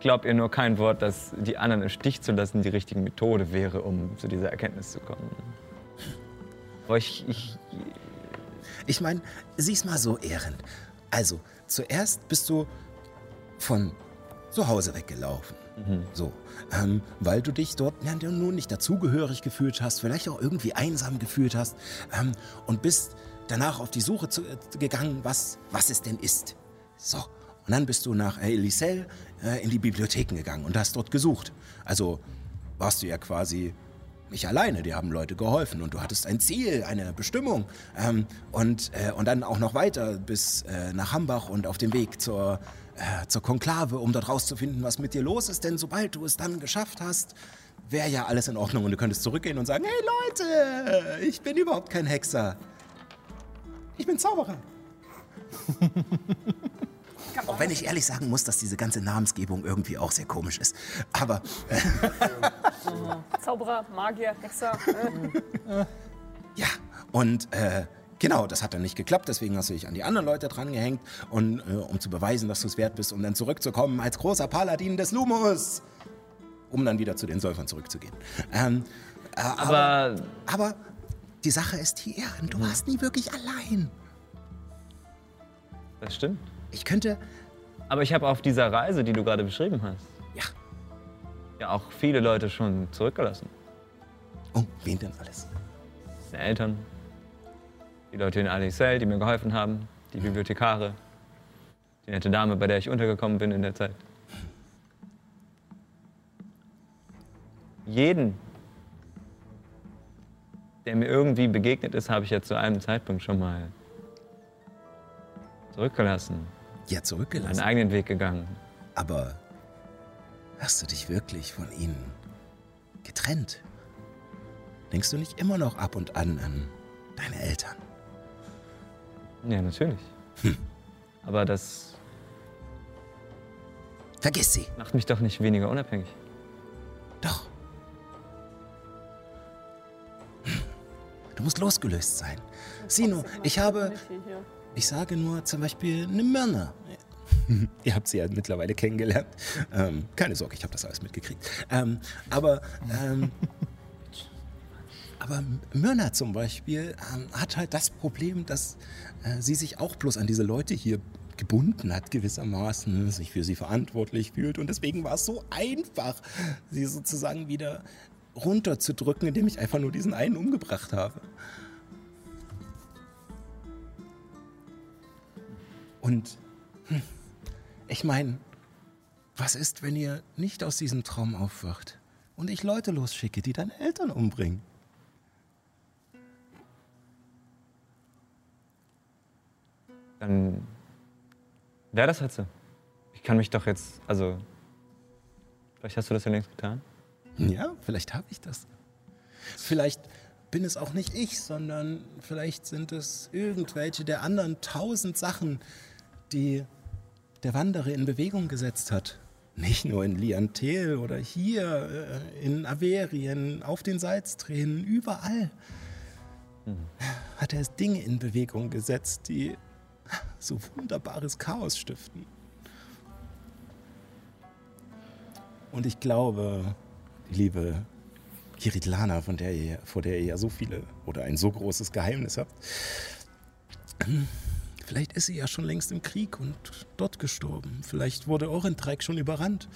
Speaker 3: Ich glaube ihr nur kein Wort, dass die anderen im Stich zu lassen die richtige Methode wäre, um zu dieser Erkenntnis zu kommen. Aber ich, ich
Speaker 2: Ich meine, sieh's mal so, Ehren. Also, zuerst bist du von zu Hause weggelaufen. So, ähm, weil du dich dort ja, nun nicht dazugehörig gefühlt hast, vielleicht auch irgendwie einsam gefühlt hast ähm, und bist danach auf die Suche zu, äh, gegangen, was, was es denn ist. So, und dann bist du nach Elisel in die Bibliotheken gegangen und hast dort gesucht. Also warst du ja quasi nicht alleine, dir haben Leute geholfen und du hattest ein Ziel, eine Bestimmung ähm, und, äh, und dann auch noch weiter bis äh, nach Hambach und auf dem Weg zur, äh, zur Konklave, um dort rauszufinden, was mit dir los ist, denn sobald du es dann geschafft hast, wäre ja alles in Ordnung und du könntest zurückgehen und sagen, hey Leute, ich bin überhaupt kein Hexer. Ich bin Zauberer. Auch wenn ich ehrlich sagen muss, dass diese ganze Namensgebung irgendwie auch sehr komisch ist. Aber äh,
Speaker 8: Zauberer, Magier, Hexer. Äh.
Speaker 2: ja, und äh, genau, das hat dann nicht geklappt. Deswegen hast du dich an die anderen Leute drangehängt, und, äh, um zu beweisen, dass du es wert bist, um dann zurückzukommen als großer Paladin des Lumos. Um dann wieder zu den Säufern zurückzugehen. Ähm, äh, aber,
Speaker 3: Aber
Speaker 2: aber die Sache ist hier, du warst nie wirklich allein.
Speaker 3: das stimmt.
Speaker 2: Ich könnte.
Speaker 3: Aber ich habe auf dieser Reise, die du gerade beschrieben hast,
Speaker 2: Ja.
Speaker 3: ja auch viele Leute schon zurückgelassen.
Speaker 2: Oh, wen denn alles?
Speaker 3: Meine Eltern, die Leute in Alicel, die mir geholfen haben, die Bibliothekare, die nette Dame, bei der ich untergekommen bin in der Zeit. Jeden, der mir irgendwie begegnet ist, habe ich ja zu einem Zeitpunkt schon mal zurückgelassen,
Speaker 2: Ja,
Speaker 3: meinen
Speaker 2: zurückgelassen.
Speaker 3: eigenen Weg gegangen.
Speaker 2: Aber hast du dich wirklich von ihnen getrennt? Denkst du nicht immer noch ab und an an deine Eltern?
Speaker 3: Ja, natürlich. Aber das
Speaker 2: Vergiss sie.
Speaker 3: macht mich doch nicht weniger unabhängig.
Speaker 2: Doch. Du musst losgelöst sein. Sieh nur, ich habe,
Speaker 8: Hier.
Speaker 2: Ich sage nur zum Beispiel eine Myrna. Ihr habt sie ja mittlerweile kennengelernt. Ähm, keine Sorge, ich habe das alles mitgekriegt. Ähm, aber, ähm, aber Myrna zum Beispiel ähm, hat halt das Problem, dass äh, sie sich auch bloß an diese Leute hier gebunden hat gewissermaßen, sich für sie verantwortlich fühlt und deswegen war es so einfach, sie sozusagen wieder runterzudrücken, indem ich einfach nur diesen einen umgebracht habe. Und hm, ich meine, was ist, wenn ihr nicht aus diesem Traum aufwacht und ich Leute losschicke, die deine Eltern umbringen?
Speaker 3: Dann wäre das halt so. Ich kann mich doch jetzt, also, vielleicht hast du das ja längst getan.
Speaker 2: Ja, vielleicht habe ich das. Vielleicht bin es auch nicht ich, sondern vielleicht sind es irgendwelche der anderen tausend Sachen, die der Wanderer in Bewegung gesetzt hat. Nicht nur in Liantel oder hier, äh, in Averien, auf den Salztränen, überall hat er Dinge in Bewegung gesetzt, die so wunderbares Chaos stiften. Und ich glaube, die liebe Kiritlana, von der ihr, vor der ihr ja so viele oder ein so großes Geheimnis habt, vielleicht ist sie ja schon längst im Krieg und dort gestorben. Vielleicht wurde Orentreik schon überrannt.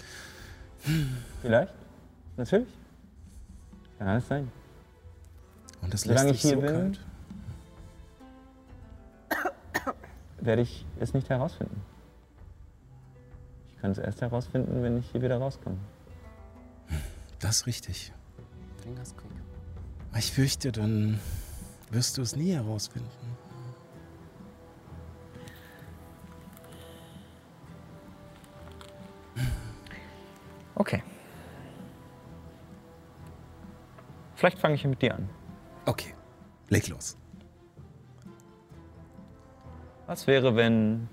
Speaker 3: Vielleicht. Natürlich. Kann alles sein.
Speaker 2: Und das lässt
Speaker 3: Solange
Speaker 2: dich
Speaker 3: ich hier
Speaker 2: so
Speaker 3: bin.
Speaker 2: kalt.
Speaker 3: Werde ich es nicht herausfinden. Ich kann es erst herausfinden, wenn ich hier wieder rauskomme.
Speaker 2: Das ist richtig. Ich fürchte, dann wirst du es nie herausfinden.
Speaker 3: Okay. Vielleicht fange ich mit dir an.
Speaker 2: Okay, leg los.
Speaker 3: Was wäre, wenn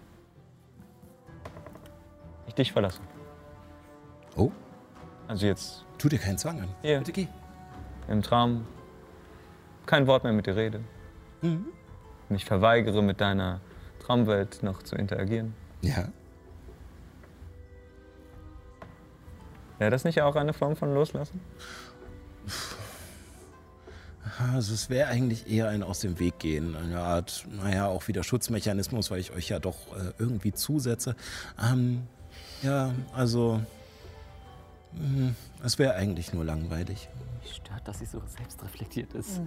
Speaker 3: ich dich verlasse?
Speaker 2: Oh,
Speaker 3: Also jetzt
Speaker 2: tu dir keinen Zwang an.
Speaker 3: Hier.
Speaker 2: Bitte geh.
Speaker 3: im Traum kein Wort mehr mit dir rede. Mich verweigere, mit deiner Traumwelt noch zu interagieren.
Speaker 2: Ja,
Speaker 3: Wäre das nicht auch eine Form von Loslassen?
Speaker 2: also es wäre eigentlich eher ein aus dem Weg gehen. Eine Art, naja, auch wieder Schutzmechanismus, weil ich euch ja doch äh, irgendwie zusetze. Ähm, ja, also es wäre eigentlich nur langweilig.
Speaker 4: Mich stört, dass sie so selbstreflektiert ist.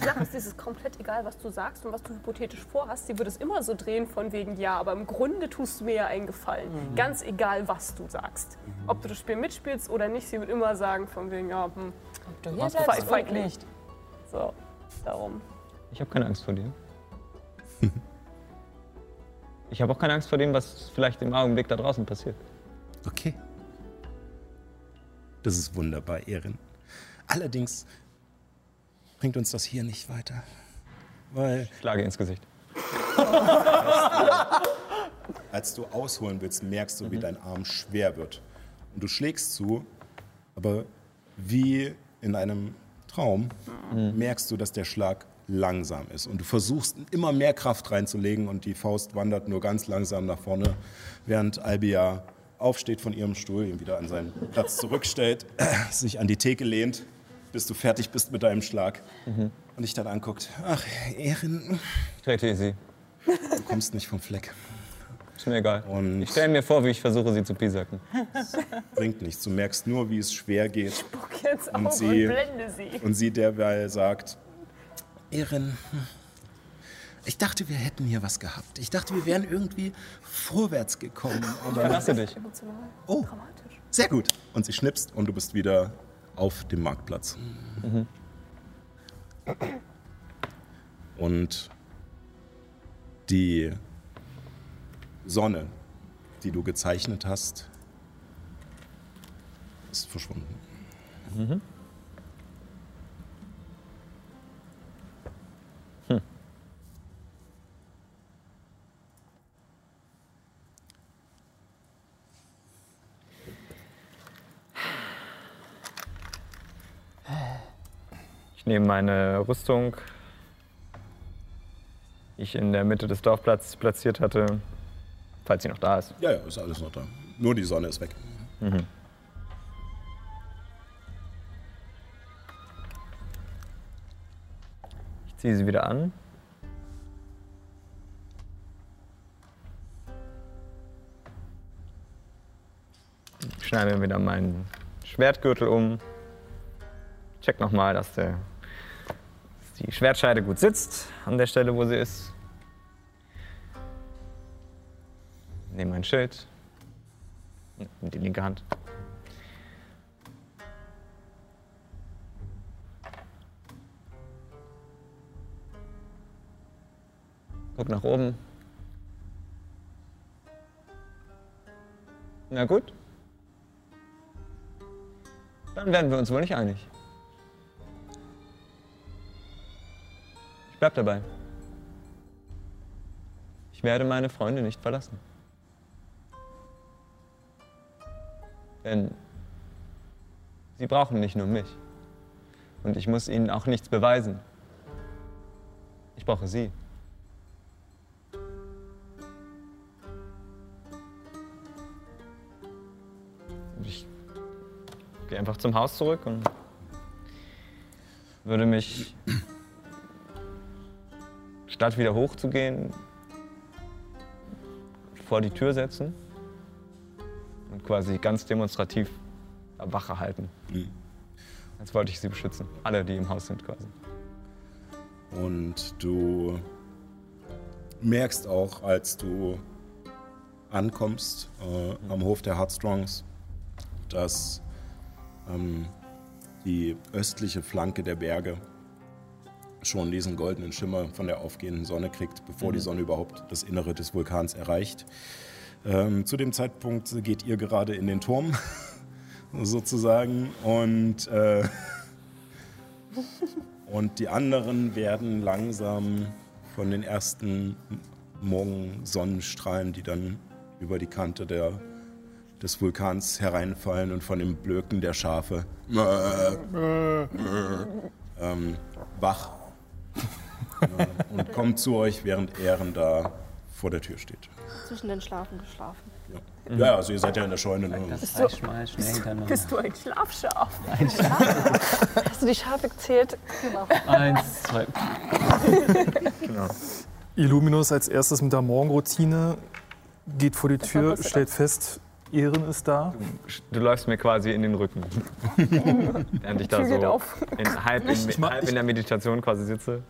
Speaker 8: Die Sache ist, es ist komplett egal, was du sagst und was du hypothetisch vorhast. Sie würde es immer so drehen von wegen ja, aber im Grunde tust du mir ja einen Gefallen. Ganz egal, was du sagst. Ob du das Spiel mitspielst oder nicht, sie wird immer sagen von wegen ja, hm,
Speaker 7: Du hier
Speaker 8: Fe-
Speaker 7: selbst und
Speaker 8: Feigling.
Speaker 7: nicht.
Speaker 8: so, darum.
Speaker 3: Ich habe keine Angst vor dir. Ich habe auch keine Angst vor dem, was vielleicht im Augenblick da draußen passiert.
Speaker 2: Okay. Das ist wunderbar, Ehren. Allerdings bringt uns das hier nicht weiter. Weil
Speaker 3: Schlage ins Gesicht.
Speaker 2: als du ausholen willst, merkst du, wie dein Arm schwer wird. Und du schlägst zu, aber wie in einem Traum merkst du, dass der Schlag langsam ist. Und du versuchst immer mehr Kraft reinzulegen und die Faust wandert nur ganz langsam nach vorne, während Albia aufsteht von ihrem Stuhl, ihn wieder an seinen Platz zurückstellt, sich an die Theke lehnt, bis du fertig bist mit deinem Schlag und dich dann anguckt. Ach, Ehren,
Speaker 3: Ich trete sie.
Speaker 2: du kommst nicht vom Fleck.
Speaker 3: Ist mir egal.
Speaker 2: Und
Speaker 3: Ich stelle mir vor, wie ich versuche, sie zu piesacken.
Speaker 2: bringt nichts. Du merkst nur, wie es schwer geht.
Speaker 8: Guck jetzt
Speaker 2: Und
Speaker 8: auf
Speaker 2: sie-
Speaker 8: und blende sie.
Speaker 2: Und sie derweil sagt, Erin, hm, ich dachte, wir hätten hier was gehabt. Ich dachte, wir wären irgendwie vorwärts gekommen. Aber
Speaker 3: Verlasse dich.
Speaker 2: oh, sehr gut. Und sie schnipst und du bist wieder auf dem Marktplatz. Und die Sonne, die du gezeichnet hast, ist verschwunden.
Speaker 3: Ich nehme meine Rüstung, die ich in der Mitte des Dorfplatzes platziert hatte, falls sie noch da ist.
Speaker 2: Ja, ja, ist alles noch da. Nur die Sonne ist weg.
Speaker 3: Ich ziehe sie wieder an. Ich schneide mir wieder meinen Schwertgürtel um. Check nochmal, dass, der, die Schwertscheide gut sitzt an der Stelle, wo sie ist. Nehme mein Schild. In die linke Hand. Guck nach oben. Na gut. Dann werden wir uns wohl nicht einig. Bleib dabei. Ich werde meine Freunde nicht verlassen. Denn sie brauchen nicht nur mich. Und ich muss ihnen auch nichts beweisen. Ich brauche sie. Und ich gehe einfach zum Haus zurück und würde mich, statt wieder hochzugehen, vor die Tür setzen und quasi ganz demonstrativ Wache halten. Als wollte ich sie beschützen. Alle, die im Haus sind quasi.
Speaker 2: Und du merkst auch, als du ankommst äh, am Hof der Heartstrongs, dass ähm, die östliche Flanke der Berge schon diesen goldenen Schimmer von der aufgehenden Sonne kriegt, bevor die Sonne überhaupt das Innere des Vulkans erreicht. Ähm, zu dem Zeitpunkt geht ihr gerade in den Turm, sozusagen, und, äh, und die anderen werden langsam von den ersten Morgensonnenstrahlen, die dann über die Kante der, des Vulkans hereinfallen und von dem Blöken der Schafe ähm, wach und kommt zu euch, während Ehren da vor der Tür steht.
Speaker 5: Zwischen den Schlafen geschlafen.
Speaker 2: Ja, ja also ihr seid ja in der Scheune. Ne?
Speaker 4: Das heißt, mal schnell hintereinander.
Speaker 8: Bist du ein Schlafschaf?
Speaker 7: Hast du die Schafe gezählt?
Speaker 4: Eins, zwei.
Speaker 6: Illuminus als erstes mit der Morgenroutine geht vor die Tür,
Speaker 5: was
Speaker 6: stellt fest, Ehren ist da.
Speaker 3: Du läufst mir quasi in den Rücken. Während ich da
Speaker 8: Tür
Speaker 3: so in, halb, in, halb
Speaker 6: ich-
Speaker 3: in der Meditation quasi sitze.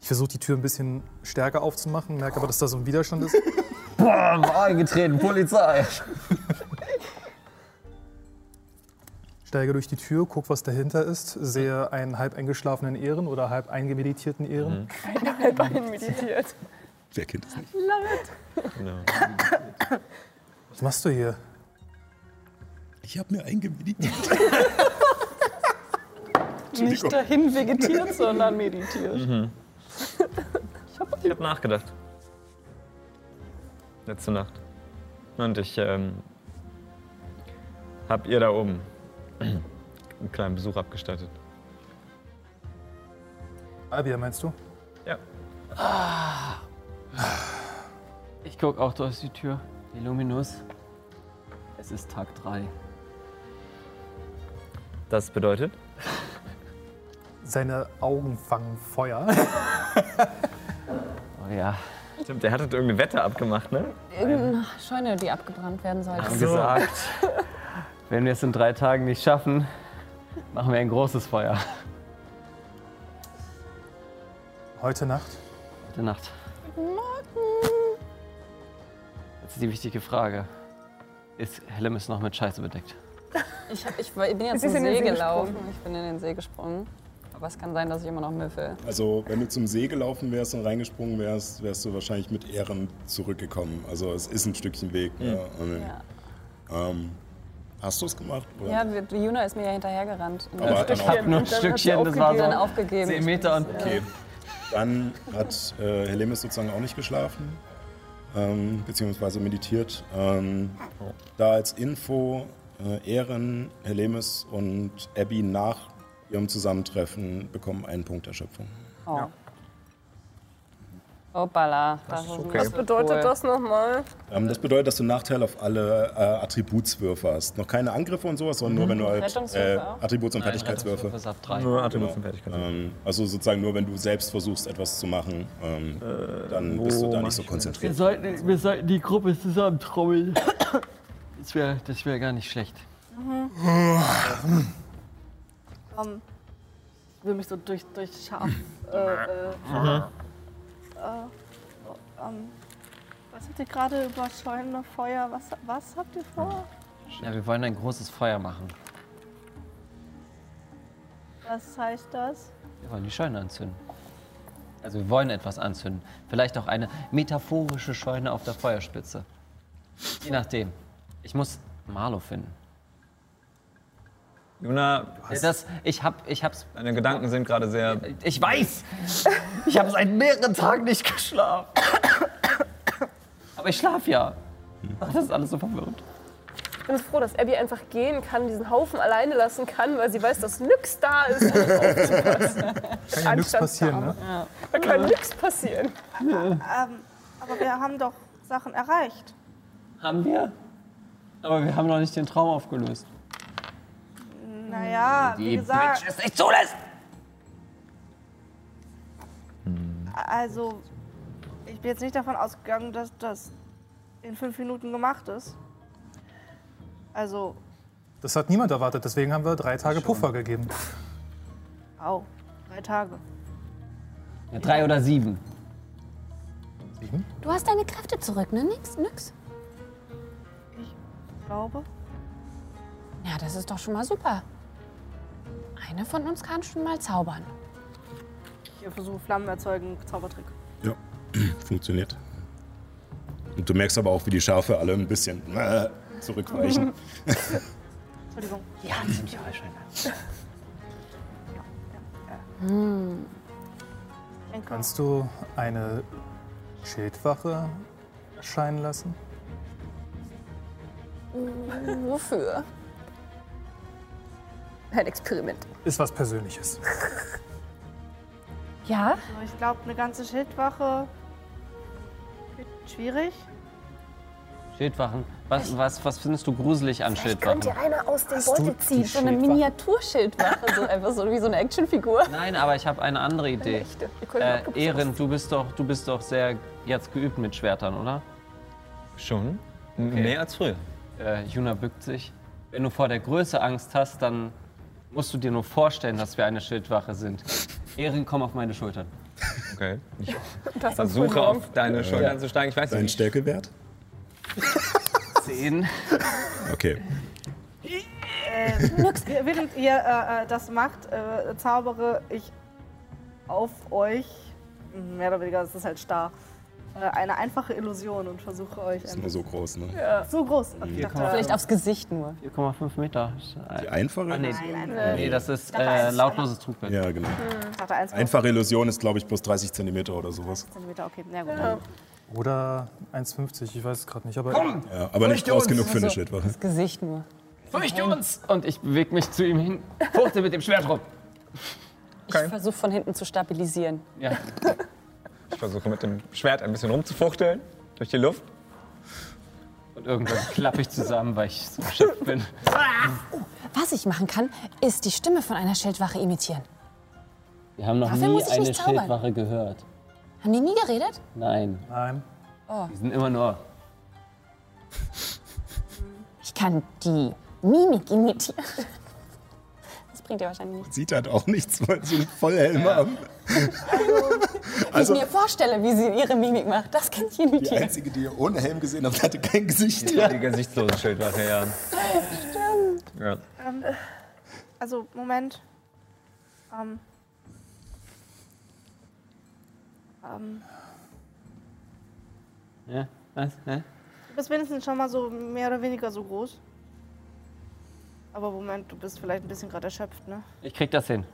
Speaker 6: Ich versuche die Tür ein bisschen stärker aufzumachen, merke aber, dass da so ein Widerstand ist.
Speaker 4: Boah, eingetreten, Polizei.
Speaker 6: Steige durch die Tür, guck, was dahinter ist, sehe einen halb eingeschlafenen Ehren oder halb eingemeditierten Ehren.
Speaker 8: Halb meditiert.
Speaker 2: Wer kennt es nicht?
Speaker 3: Genau.
Speaker 6: Was machst du hier?
Speaker 2: Ich habe mir eingemeditiert.
Speaker 7: Nicht dahin vegetiert, sondern meditiert.
Speaker 3: Ich habe nachgedacht. letzte Nacht. Und ich ähm, hab ihr da oben einen kleinen Besuch abgestattet.
Speaker 6: Albia, meinst du?
Speaker 3: Ja.
Speaker 4: Ich guck auch durch die Tür. Illuminus. Es ist Tag 3.
Speaker 3: Das bedeutet?
Speaker 6: Seine Augen fangen Feuer.
Speaker 4: Oh ja.
Speaker 3: Stimmt, der hatte irgendeine Wette abgemacht, ne?
Speaker 7: Irgendeine Scheune, die abgebrannt werden sollte.
Speaker 4: Haben gesagt, wenn wir es in drei Tagen nicht schaffen, machen wir ein großes Feuer.
Speaker 6: Heute Nacht?
Speaker 4: Gute Nacht. Jetzt ist die wichtige Frage. Ist Hellemis noch mit Scheiße bedeckt?
Speaker 7: Ich, hab, ich bin
Speaker 8: ist in den
Speaker 7: See
Speaker 8: See
Speaker 7: gelaufen. Ich bin in den See gesprungen. Es kann sein, dass ich immer noch müffel.
Speaker 2: Also, wenn du zum See gelaufen wärst und reingesprungen wärst, wärst du wahrscheinlich mit Ehren zurückgekommen. Also, es ist ein Stückchen Weg. Ne? Und,
Speaker 7: Ja.
Speaker 2: ähm, hast du es gemacht? Oder?
Speaker 7: Ja, wir- die Juna ist mir ja hinterhergerannt.
Speaker 2: Aber hat dann
Speaker 4: Ich hab
Speaker 2: auch,
Speaker 4: nur ein Stückchen, das war
Speaker 7: dann
Speaker 4: so
Speaker 7: aufgegeben.
Speaker 4: 10 Meter und
Speaker 2: okay. Dann hat äh, Helemis sozusagen auch nicht geschlafen, ähm, beziehungsweise meditiert. Ähm, da als Info, äh, Ehren, Helemis und Abby nach ihrem Zusammentreffen bekommen einen Punkt Erschöpfung.
Speaker 7: Oh. Hoppala. Das ist
Speaker 3: okay.
Speaker 8: Was bedeutet das nochmal?
Speaker 2: Ähm, das bedeutet, dass du Nachteil auf alle äh, Attributswürfe hast. Noch keine Angriffe und sowas, sondern nur wenn du halt äh? Attributs- und Fertigkeitswürfe.
Speaker 4: Das ab 3.
Speaker 3: Nur Attributs und Fertigkeiten.
Speaker 2: Ähm, also sozusagen nur, wenn du selbst versuchst, etwas zu machen, ähm, dann bist du da nicht so konzentriert.
Speaker 4: sollten, wir sollten die Gruppe zusammentrommeln. Das wäre das wär gar nicht schlecht.
Speaker 5: Ähm, ich will mich so durch, durch Schaf. Äh, äh, äh, ähm, was habt ihr gerade über scheunende Feuer? Was, was habt ihr vor?
Speaker 4: Ja, wir wollen ein großes Feuer machen.
Speaker 5: Was heißt das?
Speaker 4: Wir wollen die Scheune anzünden. Also wir wollen etwas anzünden. Vielleicht auch eine metaphorische Scheune auf der Feuerspitze. Je nachdem. Ich muss Marlo finden.
Speaker 3: Juna,
Speaker 4: Das, ich hab, ich hab's.
Speaker 3: deine Gedanken sind gerade sehr.
Speaker 4: Ich weiß! Ich habe seit mehreren Tagen nicht geschlafen. Aber ich schlaf ja. Ach, das ist alles so verwirrend.
Speaker 8: Ich bin froh, dass Abby einfach gehen kann, diesen Haufen alleine lassen kann, weil sie weiß, dass nix da ist. um.
Speaker 6: Kann ja nichts
Speaker 8: Anstandsdame.
Speaker 6: passieren, ne?
Speaker 8: Da kann nichts passieren.
Speaker 5: Ähm, aber wir haben doch Sachen erreicht.
Speaker 4: Haben wir? Aber wir haben noch nicht den Traum aufgelöst.
Speaker 5: Naja, wie gesagt,
Speaker 4: es nicht zulässt!
Speaker 5: also ich bin jetzt nicht davon ausgegangen, dass das in fünf Minuten gemacht ist. Also,
Speaker 6: Das hat niemand erwartet, deswegen haben wir drei Tage Puffer gegeben.
Speaker 5: au, drei Tage.
Speaker 4: Ja, drei oder sieben.
Speaker 6: Sieben?
Speaker 7: Du hast deine Kräfte zurück, ne? Nix, nix.
Speaker 5: Ich glaube.
Speaker 7: Ja, das ist doch schon mal super. Eine von uns kann schon mal zaubern.
Speaker 5: Ich versuche Flammen erzeugen, Zaubertrick.
Speaker 2: Ja, funktioniert. Und du merkst aber auch, wie die Schafe alle ein bisschen äh, zurückweichen.
Speaker 5: Entschuldigung.
Speaker 4: Ja, sind die Heuscheine.
Speaker 5: Ich denke,
Speaker 6: Kannst du eine Schildwache erscheinen lassen?
Speaker 7: Wofür?
Speaker 8: Ein Experiment.
Speaker 6: Ist was Persönliches.
Speaker 7: Ja?
Speaker 5: also ich glaube, eine ganze Schildwache wird schwierig.
Speaker 4: Schildwachen. Was, was, was findest du gruselig an Schildwachen?
Speaker 8: Könnte einer aus dem Beutel ziehen.
Speaker 7: So eine
Speaker 4: Schildwache?
Speaker 7: Miniaturschildwache, so einfach so wie so eine Actionfigur.
Speaker 4: Nein, aber ich habe eine andere Idee.
Speaker 8: Können
Speaker 4: Äh, Ehren, du bist doch, du bist doch sehr jetzt geübt mit Schwertern, oder?
Speaker 3: Schon? Mehr als früher.
Speaker 4: Äh, Juna bückt sich. Wenn du vor der Größe Angst hast, dann musst du dir nur vorstellen, dass wir eine Schildwache sind. Ehren, komm auf meine Schultern.
Speaker 3: Okay. Ich
Speaker 8: Das
Speaker 3: versuche auf deine Schultern zu steigen. Ich weiß
Speaker 2: Dein
Speaker 3: nicht.
Speaker 2: Stärkewert?
Speaker 4: Zehn.
Speaker 2: Okay.
Speaker 5: Während ihr äh, äh, das macht, äh, zaubere ich auf euch, mehr oder weniger, es ist halt starr, äh, eine einfache Illusion und versuche euch
Speaker 2: Ist nur so groß, ne?
Speaker 5: so groß. Ich dachte,
Speaker 7: Vielleicht aufs Gesicht nur.
Speaker 4: 4,5 Meter.
Speaker 2: Die einfache?
Speaker 4: Ah, nee.
Speaker 5: Nein, nein,
Speaker 4: nee, das ist äh, lautloses Trugbild.
Speaker 2: Ja, genau.
Speaker 5: 1,5
Speaker 2: Einfache Illusion ist, glaube ich, plus 30 Zentimeter oder sowas.
Speaker 5: Zentimeter. Okay, na gut.
Speaker 6: Oder 1,50, ich weiß es gerade nicht. Aber
Speaker 2: Ja, aber nicht groß genug für eine Schildwache.
Speaker 7: Das Gesicht nur.
Speaker 4: Fürchte uns! Und ich bewege mich zu ihm hin, fuchte mit dem Schwert rum.
Speaker 7: Ich versuche von hinten zu stabilisieren.
Speaker 4: Ja.
Speaker 3: Ich versuche mit dem Schwert ein bisschen rumzufuchteln durch die Luft.
Speaker 4: Und irgendwann klappe ich zusammen, weil ich so erschöpft bin.
Speaker 7: Was ich machen kann, ist die Stimme von einer Schildwache imitieren.
Speaker 4: Wir haben noch
Speaker 7: Dafür
Speaker 4: nie
Speaker 7: muss ich
Speaker 4: eine
Speaker 7: nicht zaubern.
Speaker 4: Schildwache gehört.
Speaker 7: Haben die nie geredet?
Speaker 4: Nein,
Speaker 6: nein.
Speaker 4: die sind immer nur.
Speaker 7: Ich kann die Mimik imitieren. Bringt ja wahrscheinlich nichts.
Speaker 2: Sieht halt auch nichts, weil sie einen Vollhelm haben.
Speaker 7: Wie
Speaker 2: Also-
Speaker 7: ich mir vorstelle, wie sie ihre Mimik macht, das kann ich
Speaker 2: Die
Speaker 7: imitieren.
Speaker 2: einzige, die ihr ohne Helm gesehen habt, hatte kein Gesicht.
Speaker 3: Die gesichtslose Schildwache, ja. ja.
Speaker 5: Ähm, also, Moment. Ähm. Ähm,
Speaker 4: Ja, was? Hä?
Speaker 5: du bist wenigstens schon mal so mehr oder weniger so groß. Aber Moment, du bist vielleicht ein bisschen gerade erschöpft, ne?
Speaker 4: Ich krieg das hin.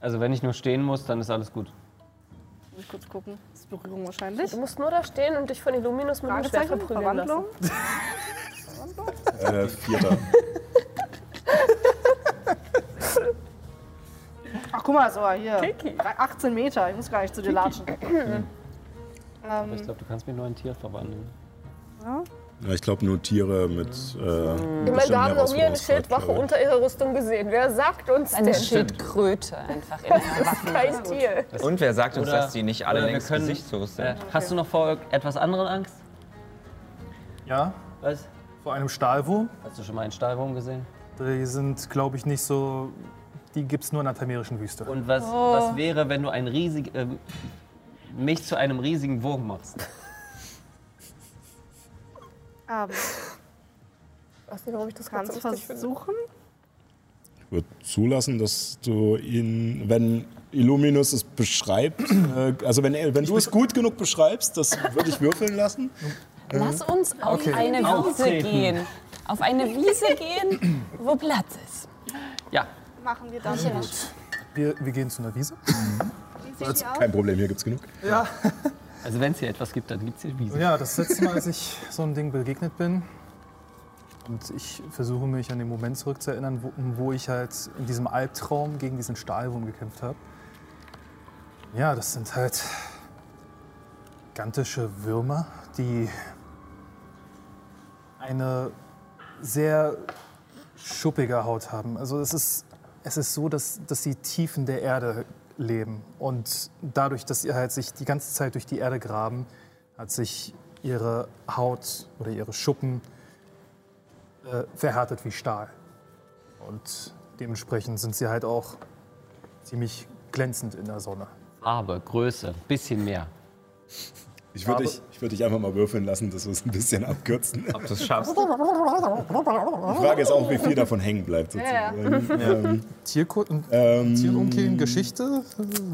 Speaker 4: Also wenn ich nur stehen muss, dann ist alles gut.
Speaker 5: Muss ich kurz gucken. Das ist Berührung wahrscheinlich.
Speaker 8: Du musst nur da stehen und dich von Illuminus mit dem Schwert verprügeln lassen.
Speaker 5: Verwandlung?
Speaker 2: Äh, Vierter.
Speaker 5: Ach, guck mal, so hier.
Speaker 8: Kiki.
Speaker 5: 18 Meter, ich muss gar nicht zu dir latschen.
Speaker 4: Ich
Speaker 5: ähm,
Speaker 4: glaube, du kannst mich nur in ein Tier verwandeln.
Speaker 2: Ja, ich glaube nur Tiere mit. Äh,
Speaker 8: Ich meine, wir haben noch nie eine Schildwache unter ihrer Rüstung gesehen. Wer sagt uns
Speaker 7: Eine
Speaker 8: denn?
Speaker 7: Schildkröte einfach in der Waffe.
Speaker 8: Kein Tier.
Speaker 3: Und wer sagt uns,
Speaker 4: Oder-
Speaker 3: dass die nicht alle längst
Speaker 4: können-
Speaker 3: gesichtslos sind?
Speaker 4: Äh, Hast du noch vor etwas anderen Angst?
Speaker 6: Ja,
Speaker 4: Was?
Speaker 6: vor einem Stahlwurm.
Speaker 4: Hast du schon mal einen Stahlwurm gesehen?
Speaker 6: Die sind, glaube ich, nicht so. Die gibt es nur in der tamerischen Wüste.
Speaker 4: Und was, was wäre, wenn du ein riesig, ähm, mich zu einem riesigen Wurm machst?
Speaker 5: Ähm,
Speaker 8: Ich weiß nicht, warum ich das ganz
Speaker 5: kannst
Speaker 8: finde.
Speaker 5: versuchen.
Speaker 2: Ich würde zulassen, dass du ihn, wenn Illuminus es beschreibt, äh, also wenn, wenn du es gut genug beschreibst, das würde ich würfeln lassen.
Speaker 7: Lass uns auf
Speaker 6: Okay.
Speaker 7: eine Wiese
Speaker 4: Auftreten.
Speaker 7: gehen. Auf eine Wiese gehen, wo Platz ist.
Speaker 4: Ja,
Speaker 5: Machen wir dann.
Speaker 6: Wir, wir gehen zu einer Wiese.
Speaker 5: Aus?
Speaker 2: Kein Problem, hier gibt's genug.
Speaker 6: Ja.
Speaker 4: also wenn es hier etwas gibt, dann gibt es hier Wiese.
Speaker 6: Ja, das letzte Mal, als ich so einem Ding begegnet bin, und ich versuche mich an den Moment zurückzuerinnern, wo, wo ich halt in diesem Albtraum gegen diesen Stahlwurm gekämpft habe. Ja, das sind halt gigantische Würmer, die eine sehr schuppige Haut haben. Also es ist, es ist so, dass, dass sie tief in der Erde leben. Und dadurch, dass sie halt sich die ganze Zeit durch die Erde graben, hat sich ihre Haut oder ihre Schuppen äh, verhärtet wie Stahl. Und dementsprechend sind sie halt auch ziemlich glänzend in der Sonne.
Speaker 4: Farbe, Größe, bisschen mehr.
Speaker 2: Ich würde dich, ich würd dich einfach mal würfeln lassen, dass wir es ein bisschen abkürzen.
Speaker 3: Ob du es schaffst?
Speaker 2: Die Frage ist auch, wie viel davon hängen bleibt. Sozusagen. Ähm,
Speaker 6: Tierkunde,
Speaker 2: ähm,
Speaker 6: Tier und Umgehen, Geschichte,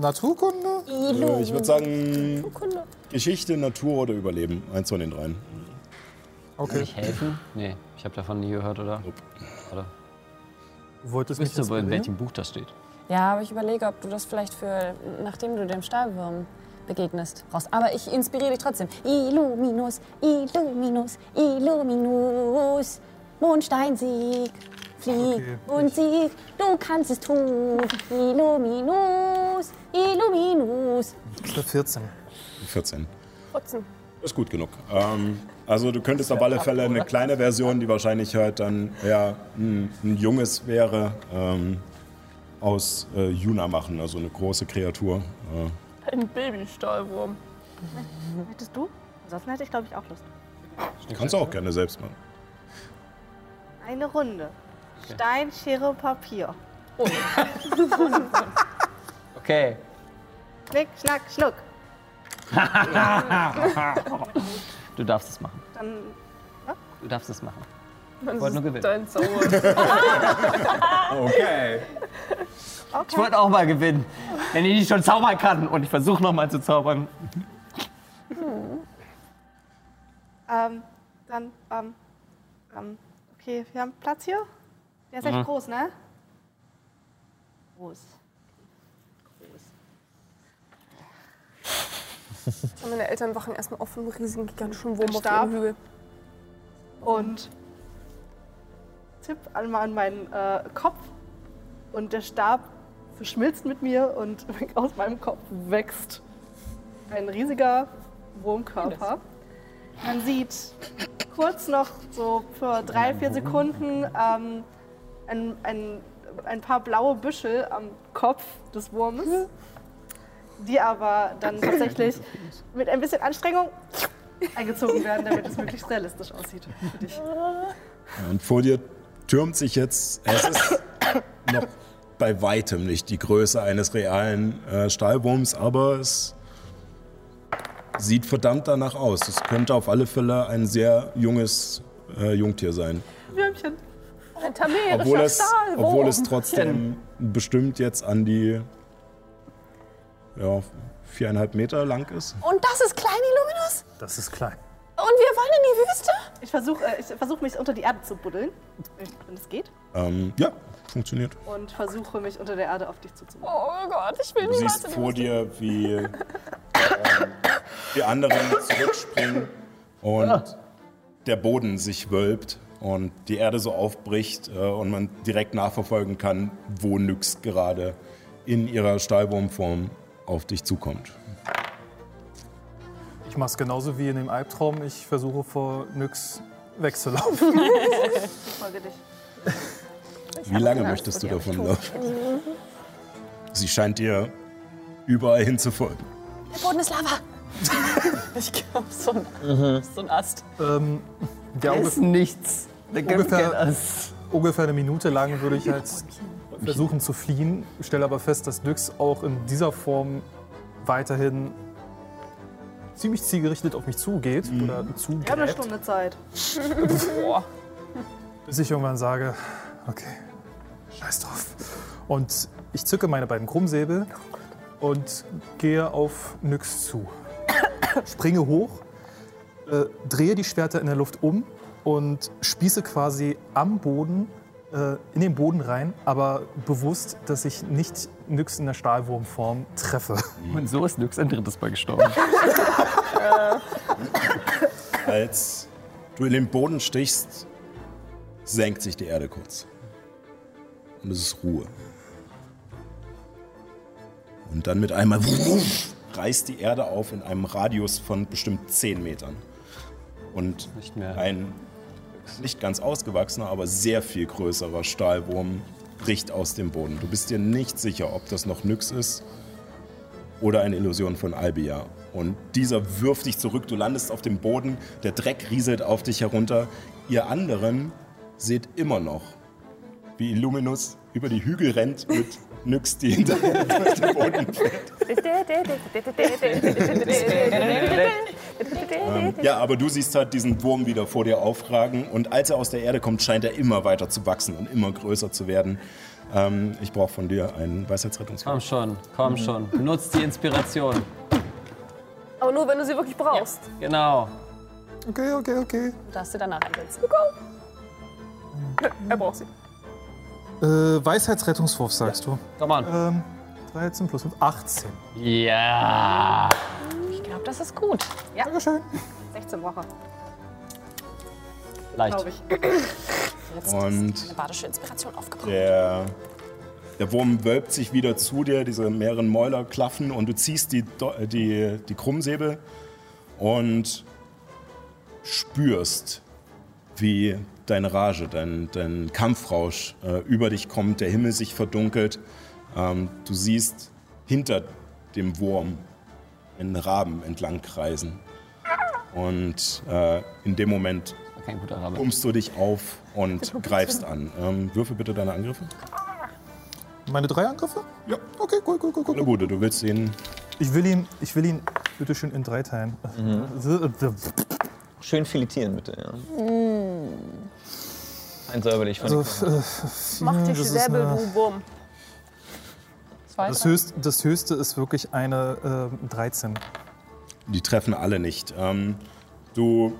Speaker 6: Naturkunde?
Speaker 2: äh, ich würde sagen, Geschichte, Natur oder Überleben. Eins von den dreien.
Speaker 4: Kann
Speaker 6: Okay.
Speaker 4: ich helfen? Nee, ich habe davon nie gehört, oder?
Speaker 2: Nope.
Speaker 4: Oder?
Speaker 6: Du wolltest
Speaker 4: Wisst wo in welchem Buch das steht?
Speaker 7: Ja, aber ich überlege, ob du das vielleicht für, nachdem du dem Stahlwurm begegnest, brauchst. Aber ich inspiriere dich trotzdem. Illuminus, Illuminus, Illuminus, Mondsteinsieg, flieg
Speaker 6: Okay.
Speaker 7: und sieg, du kannst es tun. Illuminus, Illuminus.
Speaker 6: Eine 14.
Speaker 2: 14.
Speaker 8: Trotzdem.
Speaker 2: Ist gut genug. Ähm, also du könntest auf alle Fälle eine kleine Version, die wahrscheinlich halt dann ja, ein, ein junges wäre, ähm, aus äh, Juna machen, also eine große Kreatur. Äh,
Speaker 8: Ein Babystahlwurm.
Speaker 5: Hättest du? Ansonsten hätte ich, glaube ich, auch Lust.
Speaker 2: kannst du auch gerne selbst machen.
Speaker 5: Eine Runde. Stein, Schere, Papier.
Speaker 4: Okay.
Speaker 5: Knick, schnack, schnuck.
Speaker 4: Du darfst es machen.
Speaker 5: Dann
Speaker 4: Du darfst es machen.
Speaker 8: Man
Speaker 4: wollte nur gewinnen.
Speaker 8: Dein Zauber.
Speaker 3: Okay.
Speaker 4: Ich wollte auch mal gewinnen. Wenn ich nicht schon zaubern kann und ich versuche noch mal zu zaubern.
Speaker 5: Ähm, dann, ähm, ähm, okay, wir haben Platz hier. Der ist echt groß, ne? Groß. Groß.
Speaker 8: Meine Eltern wachen erstmal auf einem riesigen, gigantischen Wurm auf ihrem Hügel.
Speaker 5: und tipp einmal an meinen äh, Kopf und der Stab verschmilzt mit mir und aus meinem Kopf wächst ein riesiger Wurmkörper. Man sieht kurz noch so für drei, vier Sekunden ähm, ein, ein, ein paar blaue Büschel am Kopf des Wurmes, die aber dann tatsächlich mit ein bisschen Anstrengung eingezogen werden, damit es möglichst realistisch aussieht für dich.
Speaker 2: Und vor dir türmt sich jetzt, es ist noch bei weitem nicht die Größe eines realen äh, Stahlwurms, aber es sieht verdammt danach aus. Es könnte auf alle Fälle ein sehr junges äh, Jungtier sein.
Speaker 5: Würmchen.
Speaker 8: Ein tamerischer
Speaker 2: Obwohl es,
Speaker 8: Stahlwurm.
Speaker 2: obwohl es trotzdem bestimmt jetzt an die ja, viereinhalb Meter lang ist.
Speaker 7: Und das ist Klein Illuminus?
Speaker 6: Das ist klein.
Speaker 7: Und wir wollen in die Wüste?
Speaker 5: Ich versuche äh, ich versuch, mich unter die Erde zu buddeln, wenn es geht.
Speaker 2: Ähm, ja, funktioniert.
Speaker 5: Und versuche, mich unter der Erde auf dich zuzubuddeln.
Speaker 7: Oh Gott, ich will
Speaker 2: Du
Speaker 7: niemals
Speaker 2: siehst
Speaker 7: in die
Speaker 2: vor
Speaker 7: Wüste.
Speaker 2: dir, wie ähm, die anderen zurückspringen und der Boden sich wölbt und die Erde so aufbricht äh, und man direkt nachverfolgen kann, wo Nyx gerade in ihrer Stahlwurmform auf dich zukommt.
Speaker 6: Ich mache es genauso wie in dem Albtraum. Ich versuche vor Nyx wegzulaufen.
Speaker 5: Ich folge dich.
Speaker 2: Wie lange möchtest du davon laufen? Sie scheint dir überall hinzufolgen.
Speaker 7: Der Boden ist Lava. ich glaube, so, ein- so ein Ast.
Speaker 6: ähm, ja,
Speaker 4: Da ist nichts. Da gibt
Speaker 6: Ungefähr- ungefähr eine Minute lang würde ich halt versuchen zu fliehen. Stelle aber fest, dass Nyx auch in dieser Form weiterhin ziemlich zielgerichtet auf mich zugeht oder
Speaker 5: Wir haben eine
Speaker 6: zugräbt,
Speaker 5: Stunde Zeit.
Speaker 6: bis ich irgendwann sage, okay, scheiß drauf. Und ich zücke meine beiden Krummsäbel und gehe auf Nyx zu. Springe hoch, äh, drehe die Schwerter in der Luft um und spieße quasi am Boden, äh, in den Boden rein, aber bewusst, dass ich nicht Nyx in der Stahlwurmform treffe.
Speaker 4: Und so ist Nyx ein drittes Mal gestorben.
Speaker 2: Als du in den Boden stichst, senkt sich die Erde kurz. Und es ist Ruhe. Und dann mit einmal reißt die Erde auf in einem Radius von bestimmt 10 Metern. Und
Speaker 4: Nicht mehr.
Speaker 2: ein nicht ganz ausgewachsener, aber sehr viel größerer Stahlwurm bricht aus dem Boden. Du bist dir nicht sicher, ob das noch Nyx ist oder eine Illusion von Albia. Und dieser wirft dich zurück, du landest auf dem Boden, der Dreck rieselt auf dich herunter. Ihr anderen seht immer noch, wie Illuminus über die Hügel rennt mit Nyx, die hinter ihm durch den Boden fällt. Ähm, ja, aber du siehst halt diesen Wurm wieder vor dir aufragen und als er aus der Erde kommt, scheint er immer weiter zu wachsen und immer größer zu werden. Ähm, ich brauche von dir einen Weisheitsrettungswurf.
Speaker 4: Komm schon, komm schon. Benutzt die Inspiration.
Speaker 8: Aber nur, wenn du sie wirklich brauchst.
Speaker 4: Genau.
Speaker 6: Okay, okay, okay.
Speaker 7: Du darfst dir danach einsetzen.
Speaker 8: Er braucht sie.
Speaker 6: Äh, Weisheitsrettungswurf, sagst du.
Speaker 4: Komm on.
Speaker 6: Ähm, 13 plus 5, 18.
Speaker 4: Ja.
Speaker 7: Ich glaube, das ist gut. Ja,
Speaker 6: Dankeschön.
Speaker 5: 16 Woche,
Speaker 4: Leicht.
Speaker 5: glaube ich.
Speaker 7: jetzt
Speaker 2: Und
Speaker 7: ist eine badische Inspiration aufgebraucht.
Speaker 2: Der, der Wurm wölbt sich wieder zu dir, diese mehreren Mäuler klaffen und du ziehst die, äh, die, die Krummsäbel und spürst, wie deine Rage, dein, dein Kampfrausch äh, über dich kommt, der Himmel sich verdunkelt. Ähm, du siehst hinter dem Wurm einen Raben entlang kreisen. Und äh, in dem Moment pumpst du dich auf und greifst an. Ähm, würfel bitte deine Angriffe.
Speaker 6: Meine drei Angriffe?
Speaker 2: Ja.
Speaker 6: Okay, cool, cool, cool,
Speaker 2: Na
Speaker 6: cool.
Speaker 2: gut, du willst ihn.
Speaker 6: Ich will ihn, ich will ihn bitte schön in drei teilen.
Speaker 3: Schön filetieren, bitte. Ja. Ein säuberlich von
Speaker 6: Also,
Speaker 3: den
Speaker 6: äh,
Speaker 8: Mach Säbel,
Speaker 6: eine-
Speaker 8: du Wurm.
Speaker 6: Das
Speaker 7: drei.
Speaker 6: höchste, das höchste ist wirklich eine äh, 13.
Speaker 2: Die treffen alle nicht. Ähm, du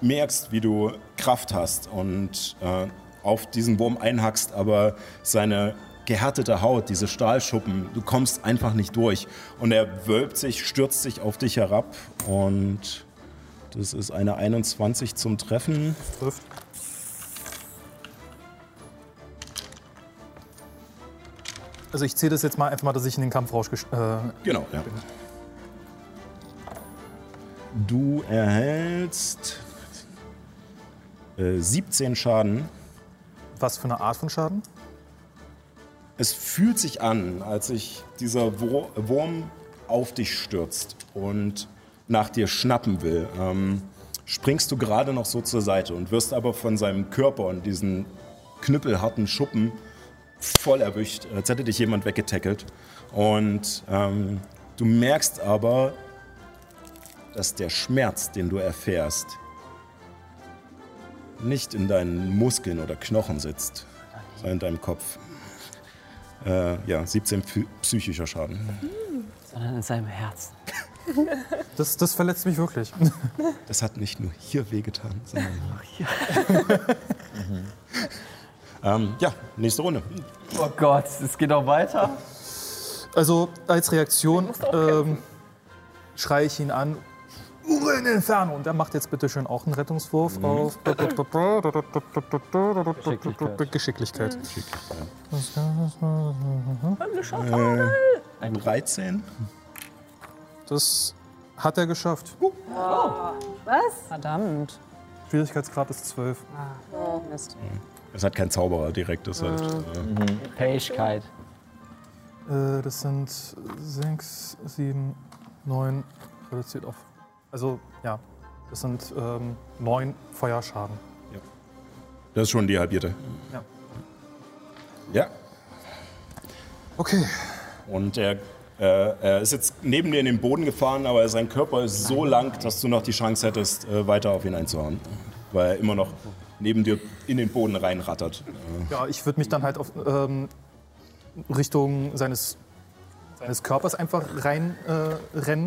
Speaker 2: merkst, wie du Kraft hast und äh, auf diesen Wurm einhackst, aber seine gehärtete Haut, diese Stahlschuppen. Du kommst einfach nicht durch. Und er wölbt sich, stürzt sich auf dich herab. Und das ist eine 21 zum Treffen.
Speaker 6: Trifft. Also ich zähle das jetzt mal einfach mal, dass ich in den Kampf rausgesch... Äh,
Speaker 2: Genau, ja. Du erhältst äh, 17 Schaden.
Speaker 6: was für eine Art von Schaden?
Speaker 2: Es fühlt sich an, als sich dieser Wur- Wurm auf dich stürzt und nach dir schnappen will. Ähm, springst du gerade noch so zur Seite und wirst aber von seinem Körper und diesen knüppelharten Schuppen voll erwischt, als hätte dich jemand weggetackelt. Und ähm, du merkst aber, dass der Schmerz, den du erfährst, nicht in deinen Muskeln oder Knochen sitzt, sondern in deinem Kopf. Äh, ja, 17 psy- psychischer Schaden.
Speaker 4: Sondern in seinem Herzen.
Speaker 6: Das, das verletzt mich wirklich.
Speaker 2: Das hat nicht nur hier wehgetan, sondern auch hier. ähm, ja, nächste Runde.
Speaker 4: Oh Gott, es geht auch weiter.
Speaker 6: Also als Reaktion ähm, schreie ich ihn an. Uwe in Inferno! Und er macht jetzt bitte schön auch einen Rettungswurf auf Geschicklichkeit.
Speaker 2: Ein 13.
Speaker 6: Das hat er geschafft.
Speaker 5: Was?
Speaker 7: Verdammt.
Speaker 6: Schwierigkeitsgrad ist 12.
Speaker 7: Oh, Mist.
Speaker 2: Es hat kein Zauberer direkt, das heißt. Äh,
Speaker 4: Fähigkeit.
Speaker 6: Äh, das sind 6, 7, 9, reduziert auf. Also, ja, das sind ähm, 9 Feuerschaden.
Speaker 2: das ist schon die halbierte.
Speaker 6: Ja.
Speaker 2: Ja.
Speaker 6: Okay.
Speaker 2: Und er, äh, er ist jetzt neben dir in den Boden gefahren, aber sein Körper ist so lang, dass du noch die Chance hättest, äh, weiter auf ihn einzuhauen. Weil er immer noch neben dir in den Boden reinrattert.
Speaker 6: Ja, ich würde mich dann halt auf ähm, Richtung seines, seines Körpers einfach rein äh,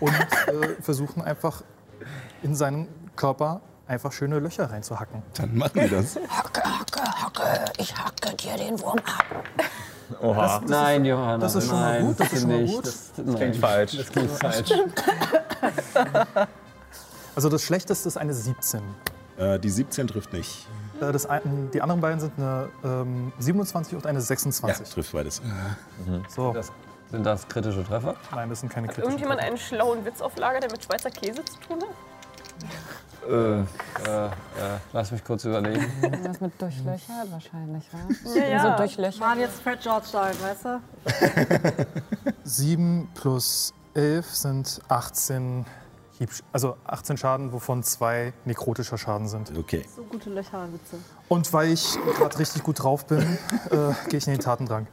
Speaker 6: und äh, versuchen einfach in seinen Körper einfach schöne Löcher reinzuhacken.
Speaker 2: Dann machen wir das.
Speaker 7: Hacke, hacke, hacke. Ich hacke dir den Wurm ab.
Speaker 3: Oha.
Speaker 4: Nein, Johanna.
Speaker 6: das ist schon mal
Speaker 4: nein,
Speaker 6: gut, das ist schon mal
Speaker 4: nicht.
Speaker 6: gut.
Speaker 4: Das,
Speaker 3: Klingt
Speaker 4: nein,
Speaker 3: falsch.
Speaker 4: das klingt falsch.
Speaker 6: Also das Schlechteste ist eine 17.
Speaker 2: Äh, die 17 trifft nicht.
Speaker 6: Äh, das ein, die anderen beiden sind eine ähm, 27 und eine
Speaker 2: Ja,
Speaker 6: 26.
Speaker 2: trifft beides.
Speaker 6: So,
Speaker 4: Das, sind das kritische Treffer?
Speaker 6: nein, das sind keine kritischen.
Speaker 8: Irgendjemand
Speaker 6: Treffer.
Speaker 8: einen schlauen Witz auf Lager, der mit Schweizer Käse zu tun hat?
Speaker 4: Äh, äh, äh, lass mich kurz überlegen.
Speaker 7: Das mit durchlöchert wahrscheinlich, wa?
Speaker 8: Ja, ja.
Speaker 7: So durchlöchert.
Speaker 5: Waren jetzt Fred George sein, weißt du?
Speaker 6: 7 plus 11 sind 18, Hieb, also 18 Schaden, wovon zwei nekrotischer Schaden sind.
Speaker 2: Okay.
Speaker 5: So gute Löcherwitze.
Speaker 6: Und weil ich gerade richtig gut drauf bin, äh, gehe ich in den Tatendrang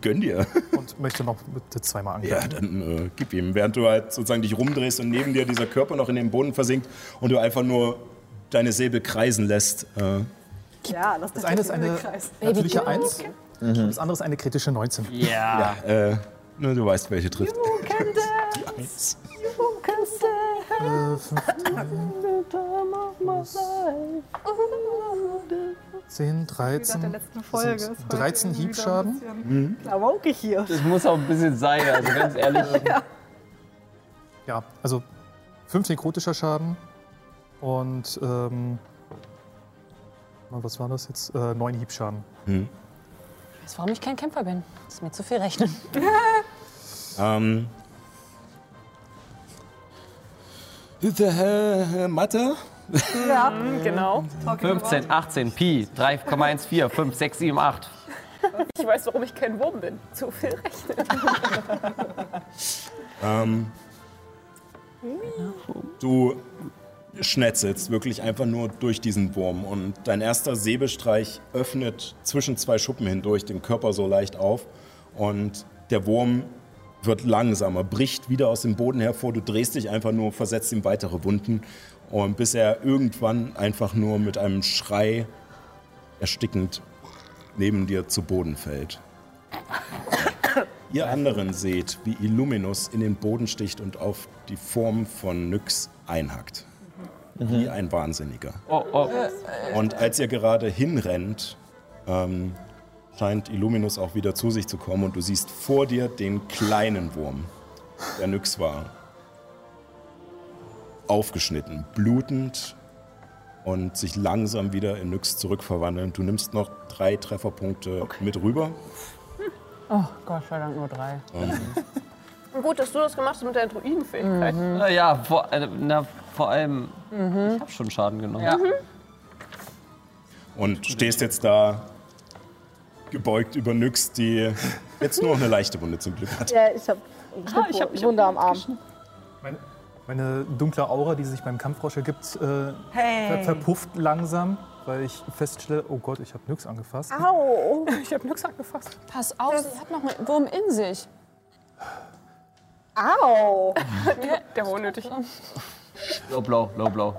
Speaker 2: Gönn dir.
Speaker 6: und möchte noch bitte zweimal
Speaker 2: Ja,
Speaker 6: angreifen.
Speaker 2: dann äh, gib ihm. Während du halt sozusagen dich rumdrehst und neben dir dieser Körper noch in den Boden versinkt und du einfach nur deine Säbel kreisen lässt. Äh,
Speaker 5: Ja, das,
Speaker 6: Das eine ist eine natürliche 1, das andere ist eine kritische 19.
Speaker 4: Ja.
Speaker 2: äh, ne, du weißt, welche trifft.
Speaker 5: can
Speaker 2: Eins.
Speaker 5: You can stay.
Speaker 6: Äh, 10, 13,
Speaker 5: der letzten Folge.
Speaker 6: das sind
Speaker 5: ist heute
Speaker 6: 13
Speaker 5: irgendwie wieder
Speaker 6: Hiebschaden.
Speaker 5: ein bisschen Klamaukig hier.
Speaker 4: Das muss auch ein bisschen sein, also ganz ehrlich.
Speaker 6: Ja, also 5 nekrotischer Schaden und ähm, was war das jetzt? Äh, 9 Hiebschaden.
Speaker 7: Ich weiß, warum ich kein Kämpfer bin. Das ist mir zu viel rechnen.
Speaker 2: Ähm. Mathe?
Speaker 5: Ja,
Speaker 8: Genau.
Speaker 4: 15, 18, Pi, 3,14, 5, 6, 7, 8.
Speaker 8: Ich weiß, warum ich kein Wurm bin. Zu viel rechnen.
Speaker 2: Ähm, du schnetzelst wirklich einfach nur durch diesen Wurm und dein erster Säbelstreich öffnet zwischen zwei Schuppen hindurch den Körper so leicht auf und der Wurm wird langsamer, bricht wieder aus dem Boden hervor, du drehst dich einfach nur, versetzt ihm weitere Wunden und bis er irgendwann einfach nur mit einem Schrei erstickend neben dir zu Boden fällt. Ihr anderen seht, wie Illuminus in den Boden sticht und auf die Form von Nyx einhackt. Wie ein Wahnsinniger.
Speaker 4: Oh, oh.
Speaker 2: Und als ihr gerade hinrennt, ähm, scheint Illuminus auch wieder zu sich zu kommen und du siehst vor dir den kleinen Wurm, der Nyx war. Aufgeschnitten, blutend und sich langsam wieder in Nyx zurückverwandeln. Du nimmst noch drei Trefferpunkte mit rüber.
Speaker 7: Oh Gott sei Dank nur drei.
Speaker 8: Und gut, dass du das gemacht hast mit der Druidenfähigkeit.
Speaker 4: Na ja, vor, äh, na, vor allem, ich habe schon Schaden genommen.
Speaker 7: Ja.
Speaker 2: Und stehst jetzt da gebeugt über Nyx, die jetzt nur noch eine leichte Wunde zum Glück hat.
Speaker 5: Ja, ich habe
Speaker 7: Ah, ich hab- ich hab
Speaker 5: Wunde am Arm.
Speaker 6: Meine, meine dunkle Aura, die sich beim Kampfrausch ergibt, äh, ver verpufft langsam, weil ich feststelle, oh Gott, ich habe Nyx angefasst.
Speaker 5: Au!
Speaker 8: Ich habe nichts angefasst.
Speaker 7: Pass auf, sie hat noch einen Wurm in sich.
Speaker 5: Au!
Speaker 8: Der war unnötig.
Speaker 4: Low blow, low blow.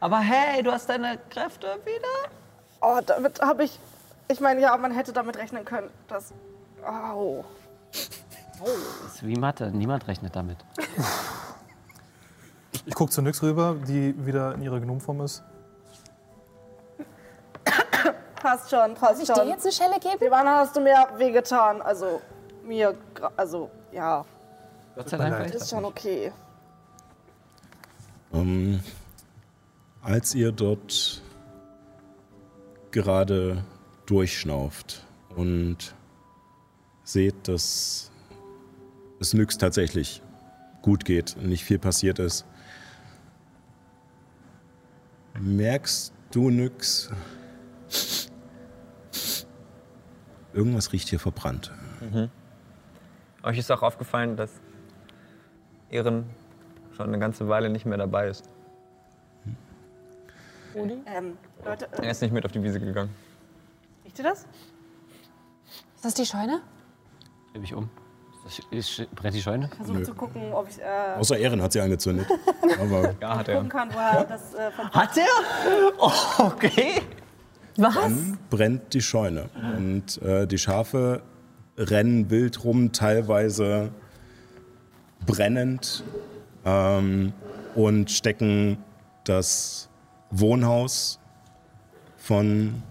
Speaker 4: Aber hey, du hast deine Kräfte wieder?
Speaker 5: Oh, damit habe ich. Ich meine, ja, man hätte damit rechnen können, dass. Au.
Speaker 4: Das ist wie Mathe, niemand rechnet damit.
Speaker 6: Ich gucke zu Nyx rüber, die wieder in ihrer Gnomform ist.
Speaker 5: Passt schon, passt
Speaker 7: Ich dir
Speaker 5: schon.
Speaker 7: jetzt eine Schelle geben?
Speaker 5: Anderen hast du mir wehgetan. Also, mir. Also, ja,
Speaker 4: Gott sei Dank.
Speaker 5: ist schon okay.
Speaker 2: Ähm, als ihr dort gerade durchschnauft und seht, dass es Nyx tatsächlich gut geht, nicht viel passiert ist, merkst du, Nyx, irgendwas riecht hier verbrannt.
Speaker 3: Euch ist auch aufgefallen, dass Ehren schon eine ganze Weile nicht mehr dabei ist.
Speaker 5: Ähm, Leute,
Speaker 3: Er
Speaker 5: äh,
Speaker 3: ist nicht mit auf die Wiese gegangen.
Speaker 5: Riecht ihr das?
Speaker 7: Ist das die Scheune?
Speaker 4: Dreh mich um. Ist das- ist- Brennt die Scheune?
Speaker 5: Versuche zu gucken, ob ich äh,
Speaker 2: Außer Ehren hat sie angezündet. Aber
Speaker 3: Ja, hat er.
Speaker 5: gucken kann, woher das äh,
Speaker 4: Hat er? Oh, okay.
Speaker 2: Dann brennt die Scheune. Und äh, die Schafe rennen wild rum, teilweise brennend ähm, und stecken das Wohnhaus von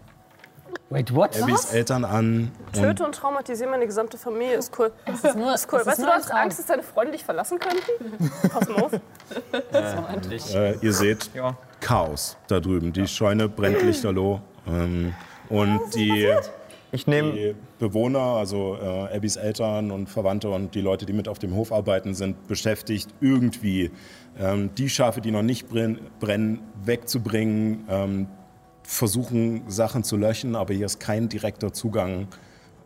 Speaker 4: Wait, what?
Speaker 2: Abbys Eltern an. Und
Speaker 8: Töte und traumatisiere meine gesamte Familie. Ist cool.
Speaker 7: Das ist nur,
Speaker 8: Ist cool.
Speaker 7: das
Speaker 8: Weißt du,
Speaker 7: nur
Speaker 8: du hast. Angst, dass deine Freunde dich verlassen könnten? Pass mal auf.
Speaker 2: äh, ihr seht
Speaker 3: Ja.
Speaker 2: Chaos da drüben. Die Scheune brennt lichterloh. Ähm, und die, die Bewohner, also äh, Abbys Eltern und Verwandte und die Leute, die mit auf dem Hof arbeiten, sind beschäftigt, irgendwie ähm, die Schafe, die noch nicht brenn, brennen, wegzubringen, ähm, versuchen Sachen zu löschen, aber hier ist kein direkter Zugang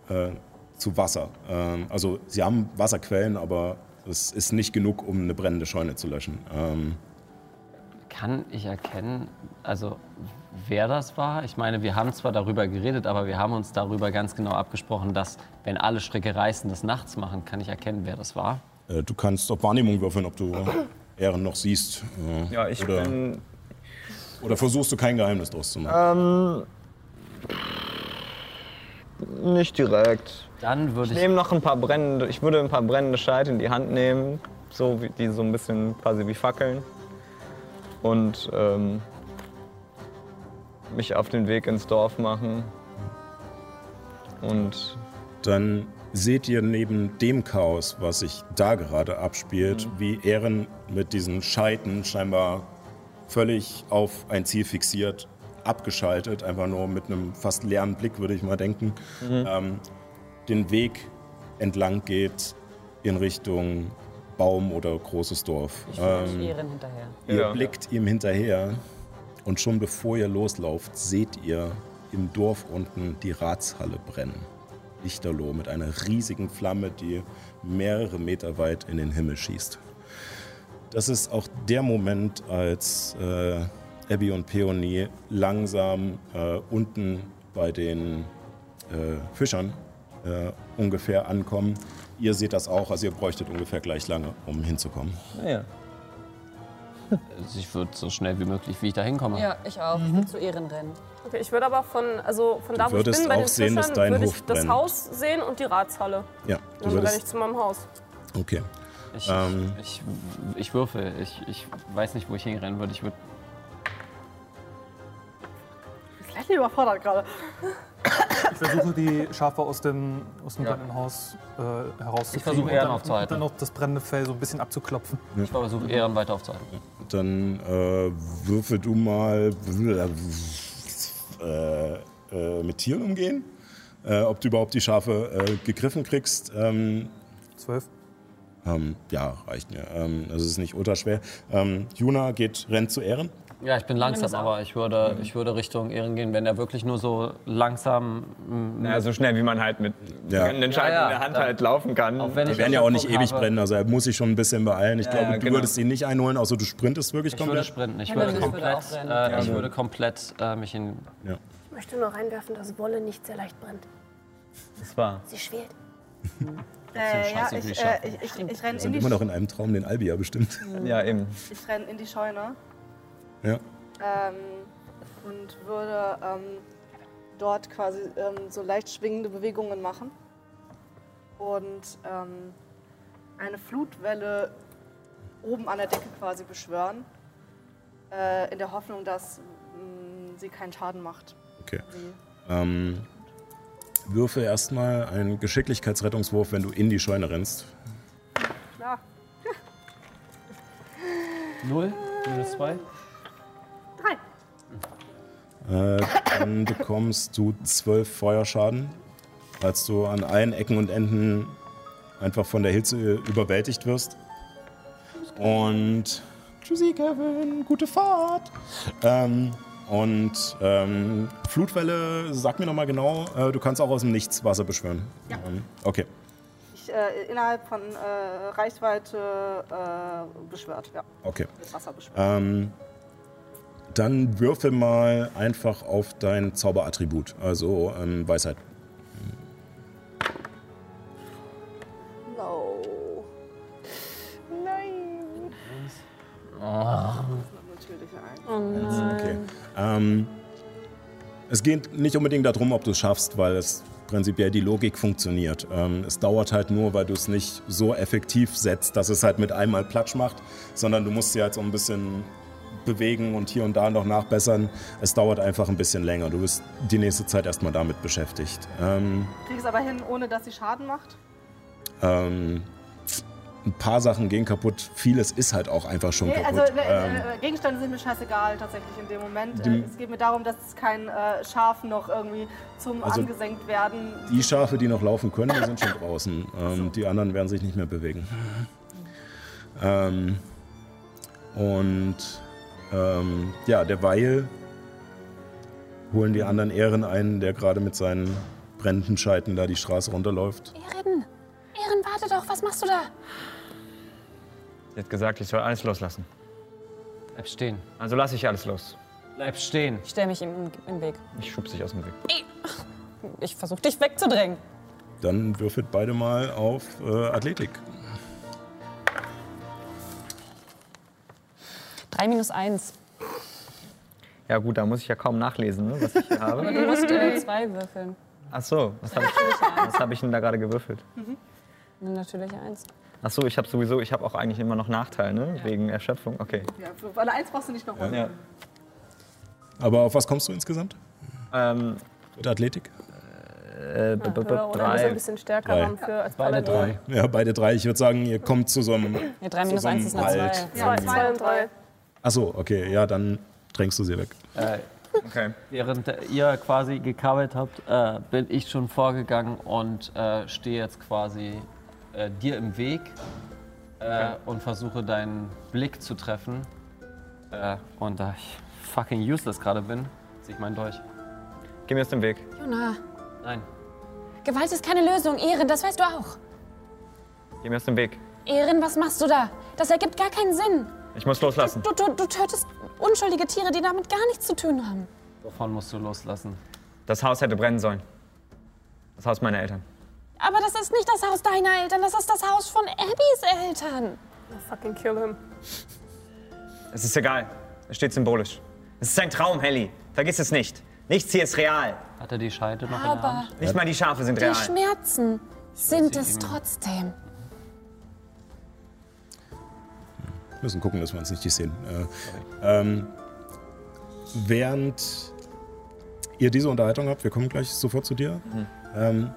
Speaker 2: äh, zu Wasser. Ähm, also sie haben Wasserquellen, aber es ist nicht genug, um eine brennende Scheune zu löschen. Ähm,
Speaker 4: Kann ich erkennen, also wer das war? Ich meine, wir haben zwar darüber geredet, aber wir haben uns darüber ganz genau abgesprochen, dass, wenn alle Stricke reißen, das nachts machen. Kann ich erkennen, wer das war?
Speaker 2: Äh, Du kannst auf Wahrnehmung würfeln, ob du Ehren noch siehst. Äh,
Speaker 3: Ja, ich
Speaker 2: oder,
Speaker 3: bin.
Speaker 2: Oder versuchst du kein Geheimnis draus zu machen.
Speaker 3: Nicht direkt.
Speaker 4: Dann würde
Speaker 3: Ich
Speaker 4: ich.
Speaker 3: nehme noch ein paar brennende. Ich würde ein paar brennende Scheite in die Hand nehmen, so wie die so ein bisschen quasi wie Fackeln. Und ähm, mich auf den Weg ins Dorf machen. Und
Speaker 2: Dann seht ihr neben dem Chaos, was sich da gerade abspielt, wie Ehren mit diesen Scheiten scheinbar völlig auf ein Ziel fixiert, abgeschaltet, einfach nur mit einem fast leeren Blick, würde ich mal denken, ähm, den Weg entlang geht in Richtung Baum oder großes Dorf. Ähm,
Speaker 7: Ehren hinterher.
Speaker 2: Ihr
Speaker 3: Ja.
Speaker 2: blickt ihm hinterher und schon bevor ihr loslauft, seht ihr im Dorf unten die Ratshalle brennen. Lichterloh mit einer riesigen Flamme, die mehrere Meter weit in den Himmel schießt. Das ist auch der Moment, als äh, Abby und Peony langsam äh, unten bei den äh, Fischern äh, ungefähr ankommen. Ihr seht das auch, also ihr bräuchtet ungefähr gleich lange, um hinzukommen.
Speaker 3: ja.
Speaker 4: Also ich würde so schnell wie möglich, wie ich da hinkomme.
Speaker 7: Ja, ich auch. Ich will zu Ehren rennen.
Speaker 8: Okay, ich würde aber von, also von da, wo ich bin, bei
Speaker 2: auch
Speaker 8: den
Speaker 2: sehen,
Speaker 8: Fischern, würde ich das. Haus sehen und die Ratshalle.
Speaker 2: Ja, du
Speaker 8: Also gar
Speaker 2: würdest.
Speaker 8: nicht zu meinem Haus.
Speaker 2: Okay.
Speaker 4: Ich,
Speaker 2: Ähm.
Speaker 4: ich, ich würfel. Ich, ich weiß nicht, wo ich hinrennen würde. Ich würde.
Speaker 5: Vielleicht überfordert gerade.
Speaker 6: Ich versuche die Schafe aus dem, aus dem
Speaker 4: Ja.
Speaker 6: brennenden Haus äh, herauszukriegen.
Speaker 4: Ich versuche
Speaker 6: und
Speaker 4: Ehren
Speaker 6: dann-
Speaker 4: aufzuhalten.
Speaker 6: Und dann noch das brennende Fell so ein bisschen abzuklopfen.
Speaker 4: Ich versuche Ehren weiter aufzuhalten.
Speaker 2: Dann äh, würfel du mal äh, äh, mit Tieren umgehen. Äh, ob du überhaupt die Schafe äh, gegriffen kriegst. Ähm,
Speaker 6: Zwölf.
Speaker 2: Ähm, ja, reicht mir. Ähm, das ist nicht ultra schwer. Ähm, Juna geht, rennt zu Ehren.
Speaker 4: Ja, ich bin langsam, aber ich würde, ich würde Richtung Ehren gehen, wenn er wirklich nur so langsam. mm,
Speaker 3: Ja, so schnell wie man halt mit
Speaker 2: Ja.
Speaker 3: brennenden Scheiben
Speaker 4: Ja, ja,
Speaker 3: in der Hand halt laufen kann.
Speaker 4: Auch wenn
Speaker 2: Die
Speaker 4: ich
Speaker 2: werden ja auch nicht ewig
Speaker 4: habe,
Speaker 2: brennen, also er muss sich schon ein bisschen beeilen. Ich
Speaker 3: Ja,
Speaker 2: glaube,
Speaker 3: ja,
Speaker 2: du
Speaker 3: genau.
Speaker 2: würdest ihn nicht einholen, außer du sprintest wirklich
Speaker 4: Ich würde
Speaker 2: komplett.
Speaker 4: sprinten. Ich würde
Speaker 7: ich würde
Speaker 4: komplett,
Speaker 7: rennen.
Speaker 4: äh, ich
Speaker 2: Ja.
Speaker 4: würde komplett äh, mich in.
Speaker 8: Ich möchte nur reinwerfen, dass Wolle nicht sehr leicht brennt.
Speaker 3: Das war.
Speaker 8: Sie schwelt.
Speaker 5: Äh, ja, ich, äh, ich, ich, renne in, die
Speaker 2: immer noch in einem Traum, den Albia bestimmt.
Speaker 3: Ja, eben.
Speaker 5: ich renn in die Scheune
Speaker 2: Ja.
Speaker 5: ähm, und würde ähm, dort quasi ähm, so leicht schwingende Bewegungen machen und ähm, eine Flutwelle oben an der Decke quasi beschwören, äh, in der Hoffnung, dass mh, sie keinen Schaden macht.
Speaker 2: Okay. Würfe erstmal einen Geschicklichkeitsrettungswurf, wenn du in die Scheune rennst.
Speaker 5: Klar.
Speaker 4: Null? Minus zwei?
Speaker 5: Drei.
Speaker 2: Äh, dann bekommst du zwölf Feuerschaden, als du an allen Ecken und Enden einfach von der Hitze überwältigt wirst. Und tschüssi Kevin, gute Fahrt. Ähm, und ähm, Flutwelle, sag mir nochmal genau, äh, du kannst auch aus dem Nichts Wasser beschwören.
Speaker 5: Ja.
Speaker 2: Ähm, okay.
Speaker 5: Ich, äh, innerhalb von äh, Reichweite äh, beschwört, ja.
Speaker 2: Okay.
Speaker 5: Mit Wasser beschwört.
Speaker 2: Ähm, dann würfel mal einfach auf dein Zauberattribut, also ähm, Weisheit. Es geht nicht unbedingt darum, ob du es schaffst, weil es prinzipiell die Logik funktioniert. Ähm, es dauert halt nur, weil du es nicht so effektiv setzt, dass es halt mit einmal Platsch macht, sondern du musst sie halt so ein bisschen bewegen und hier und da noch nachbessern. Es dauert einfach ein bisschen länger. Du bist die nächste Zeit erstmal damit beschäftigt. Ähm,
Speaker 5: es aber hin, ohne dass sie Schaden macht.
Speaker 2: ähm, ein paar Sachen gehen kaputt. Vieles ist halt auch einfach schon
Speaker 5: Nee,
Speaker 2: kaputt.
Speaker 5: also äh,
Speaker 2: ähm,
Speaker 5: äh, Gegenstände sind mir scheißegal tatsächlich in dem Moment.
Speaker 2: Die-
Speaker 5: Äh, es geht mir darum, dass kein äh, Schaf noch irgendwie zum
Speaker 2: Also-
Speaker 5: angesenkt werden.
Speaker 2: Die Schafe, die noch laufen können, die sind schon draußen. Ähm, die anderen werden sich nicht mehr bewegen. Ähm, und ähm, ja, derweil holen die anderen Ehren ein, der gerade mit seinen brennenden Scheiten da die Straße runterläuft.
Speaker 7: Ehren, Ehren, warte doch, was machst du da?
Speaker 3: Sie hat gesagt, ich soll alles loslassen.
Speaker 4: Bleib stehen.
Speaker 3: Also lasse ich alles los.
Speaker 4: Bleib stehen.
Speaker 7: Ich stelle mich ihm im Weg.
Speaker 3: Ich schub dich aus dem Weg.
Speaker 7: Ich versuche dich wegzudrängen.
Speaker 2: Dann würfelt beide mal auf äh, Athletik.
Speaker 7: 3 minus 1.
Speaker 3: Ja gut, da muss ich ja kaum nachlesen, ne, was ich hier habe.
Speaker 7: Du musst äh, zwei würfeln.
Speaker 3: Ach so, was habe ich, was hab ich denn da gerade gewürfelt?
Speaker 7: Natürlich eins.
Speaker 3: Ach so, ich habe sowieso, ich habe auch eigentlich immer noch Nachteil, ne? Wegen Erschöpfung. Okay.
Speaker 5: Ja, für eine Eins brauchst du nicht noch was.
Speaker 3: Ja.
Speaker 2: Aber auf was kommst du insgesamt?
Speaker 3: Ähm,
Speaker 2: Mit Athletik?
Speaker 3: äh,
Speaker 8: oder muss ein
Speaker 3: drei.
Speaker 8: bisschen stärker
Speaker 2: Drei.
Speaker 8: haben für als
Speaker 4: Beide
Speaker 8: Paladin.
Speaker 4: drei.
Speaker 2: Ja, beide drei. Ich würde sagen, ihr kommt zu so einem.
Speaker 7: Ja, 3 minus
Speaker 2: so
Speaker 7: 1 ist eine
Speaker 2: Wald.
Speaker 7: 2.
Speaker 8: Zwei, zwei und drei.
Speaker 2: Achso, okay, ja, dann drängst du sie weg.
Speaker 4: Äh,
Speaker 3: Okay.
Speaker 4: während ihr quasi gecovert habt, äh, bin ich schon vorgegangen und äh, stehe jetzt quasi äh, dir im Weg äh, und versuche deinen Blick zu treffen. Äh, und da ich fucking useless gerade bin, ziehe ich meinen Dolch.
Speaker 3: Geh mir aus dem Weg.
Speaker 7: Jona,
Speaker 4: Nein.
Speaker 7: Gewalt ist keine Lösung. Ehren, das weißt du auch.
Speaker 3: Geh mir aus dem Weg.
Speaker 7: Ehren, was machst du da? Das ergibt gar keinen Sinn.
Speaker 3: Ich muss loslassen.
Speaker 7: Du, du, du tötest unschuldige Tiere, die damit gar nichts zu tun haben.
Speaker 4: Wovon musst du loslassen?
Speaker 3: Das Haus hätte brennen sollen. Das Haus meiner Eltern.
Speaker 7: Aber das ist nicht das Haus deiner Eltern, das ist das Haus von Abbys Eltern.
Speaker 8: Fucking kill him.
Speaker 3: Es ist egal. Es steht symbolisch. Es ist ein Traum, Helly. Vergiss es nicht. Nichts hier ist real.
Speaker 4: Hat er die Scheide noch in der
Speaker 7: Aber
Speaker 4: Hand?
Speaker 3: Nicht mal die Schafe sind
Speaker 7: die
Speaker 3: real.
Speaker 7: Schmerzen sind es trotzdem.
Speaker 2: Wir müssen gucken, dass wir uns nicht die Szenen. Äh, ähm, während ihr diese Unterhaltung habt, wir kommen gleich sofort zu dir. Ähm,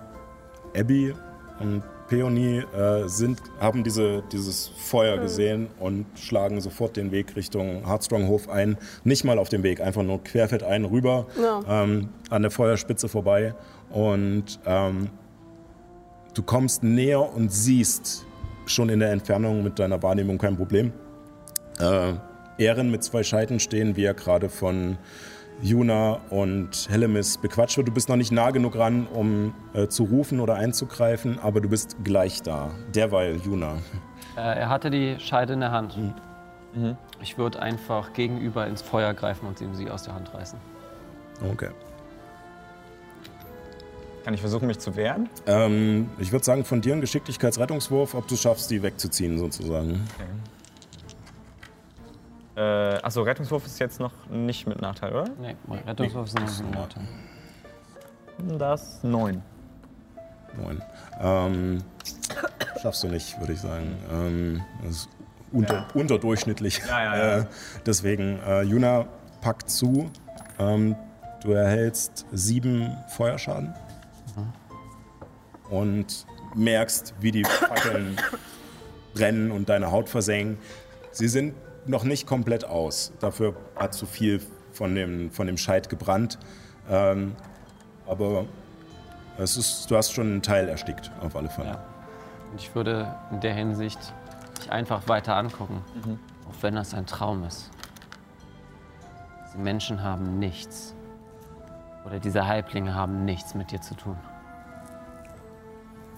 Speaker 2: Abby und Peony äh, sind, haben diese, dieses Feuer gesehen und schlagen sofort den Weg Richtung Hardstrong-Hof ein. Nicht mal auf dem Weg, einfach nur querfeldein rüber,
Speaker 5: Ja.
Speaker 2: ähm, an der Feuerspitze vorbei. Und ähm, du kommst näher und siehst schon in der Entfernung mit deiner Wahrnehmung kein Problem. Äh, Ehren mit zwei Scheiten stehen, wie er gerade von Juna und Hellemis bequatscht wird. Du bist noch nicht nah genug ran, um äh, zu rufen oder einzugreifen, aber du bist gleich da. Derweil Juna.
Speaker 4: Äh, er hatte die Scheide in der Hand.
Speaker 3: Mhm.
Speaker 4: Ich würde einfach gegenüber ins Feuer greifen und ihm sie aus der Hand reißen.
Speaker 2: Okay.
Speaker 3: Kann ich versuchen, mich zu wehren?
Speaker 2: Ähm, ich würde sagen, von dir ein Geschicklichkeitsrettungswurf, ob du schaffst, die wegzuziehen sozusagen.
Speaker 3: Äh, achso, Rettungswurf ist jetzt noch nicht mit Nachteil, oder?
Speaker 4: Nee, Rettungswurf ist noch ein Nachteil.
Speaker 3: Das neun.
Speaker 2: Neun. Ähm, schaffst du nicht, würde ich sagen. Ähm, das ist unter, unterdurchschnittlich.
Speaker 3: Ja, ja, ja.
Speaker 2: Äh, deswegen, äh, Juna packt zu. Ähm, du erhältst sieben Feuerschaden. Und merkst, wie die Fackeln brennen und deine Haut versengen. Sie sind noch nicht komplett aus. Dafür hat zu viel von dem, von dem Scheit gebrannt. Ähm, aber es ist, du hast schon einen Teil erstickt, auf alle Fälle.
Speaker 4: Ja. Und ich würde in der Hinsicht dich einfach weiter angucken, auch wenn das ein Traum ist. Diese Menschen haben nichts. Oder diese Halblinge haben nichts mit dir zu tun.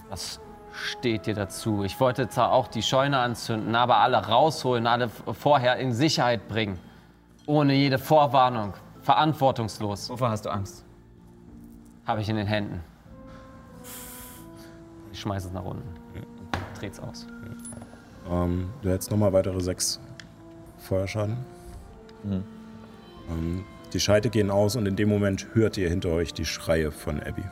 Speaker 4: Was steht dir dazu? Ich wollte zwar auch die Scheune anzünden, aber alle rausholen, alle vorher in Sicherheit bringen. Ohne jede Vorwarnung. Verantwortungslos.
Speaker 3: Wovor hast du Angst?
Speaker 4: Habe ich in den Händen. Ich schmeiße es nach unten. Dreht's aus.
Speaker 2: Ähm, du hättest nochmal weitere sechs Feuerschaden. Ähm, die Scheite gehen aus und in dem Moment hört ihr hinter euch die Schreie von Abby.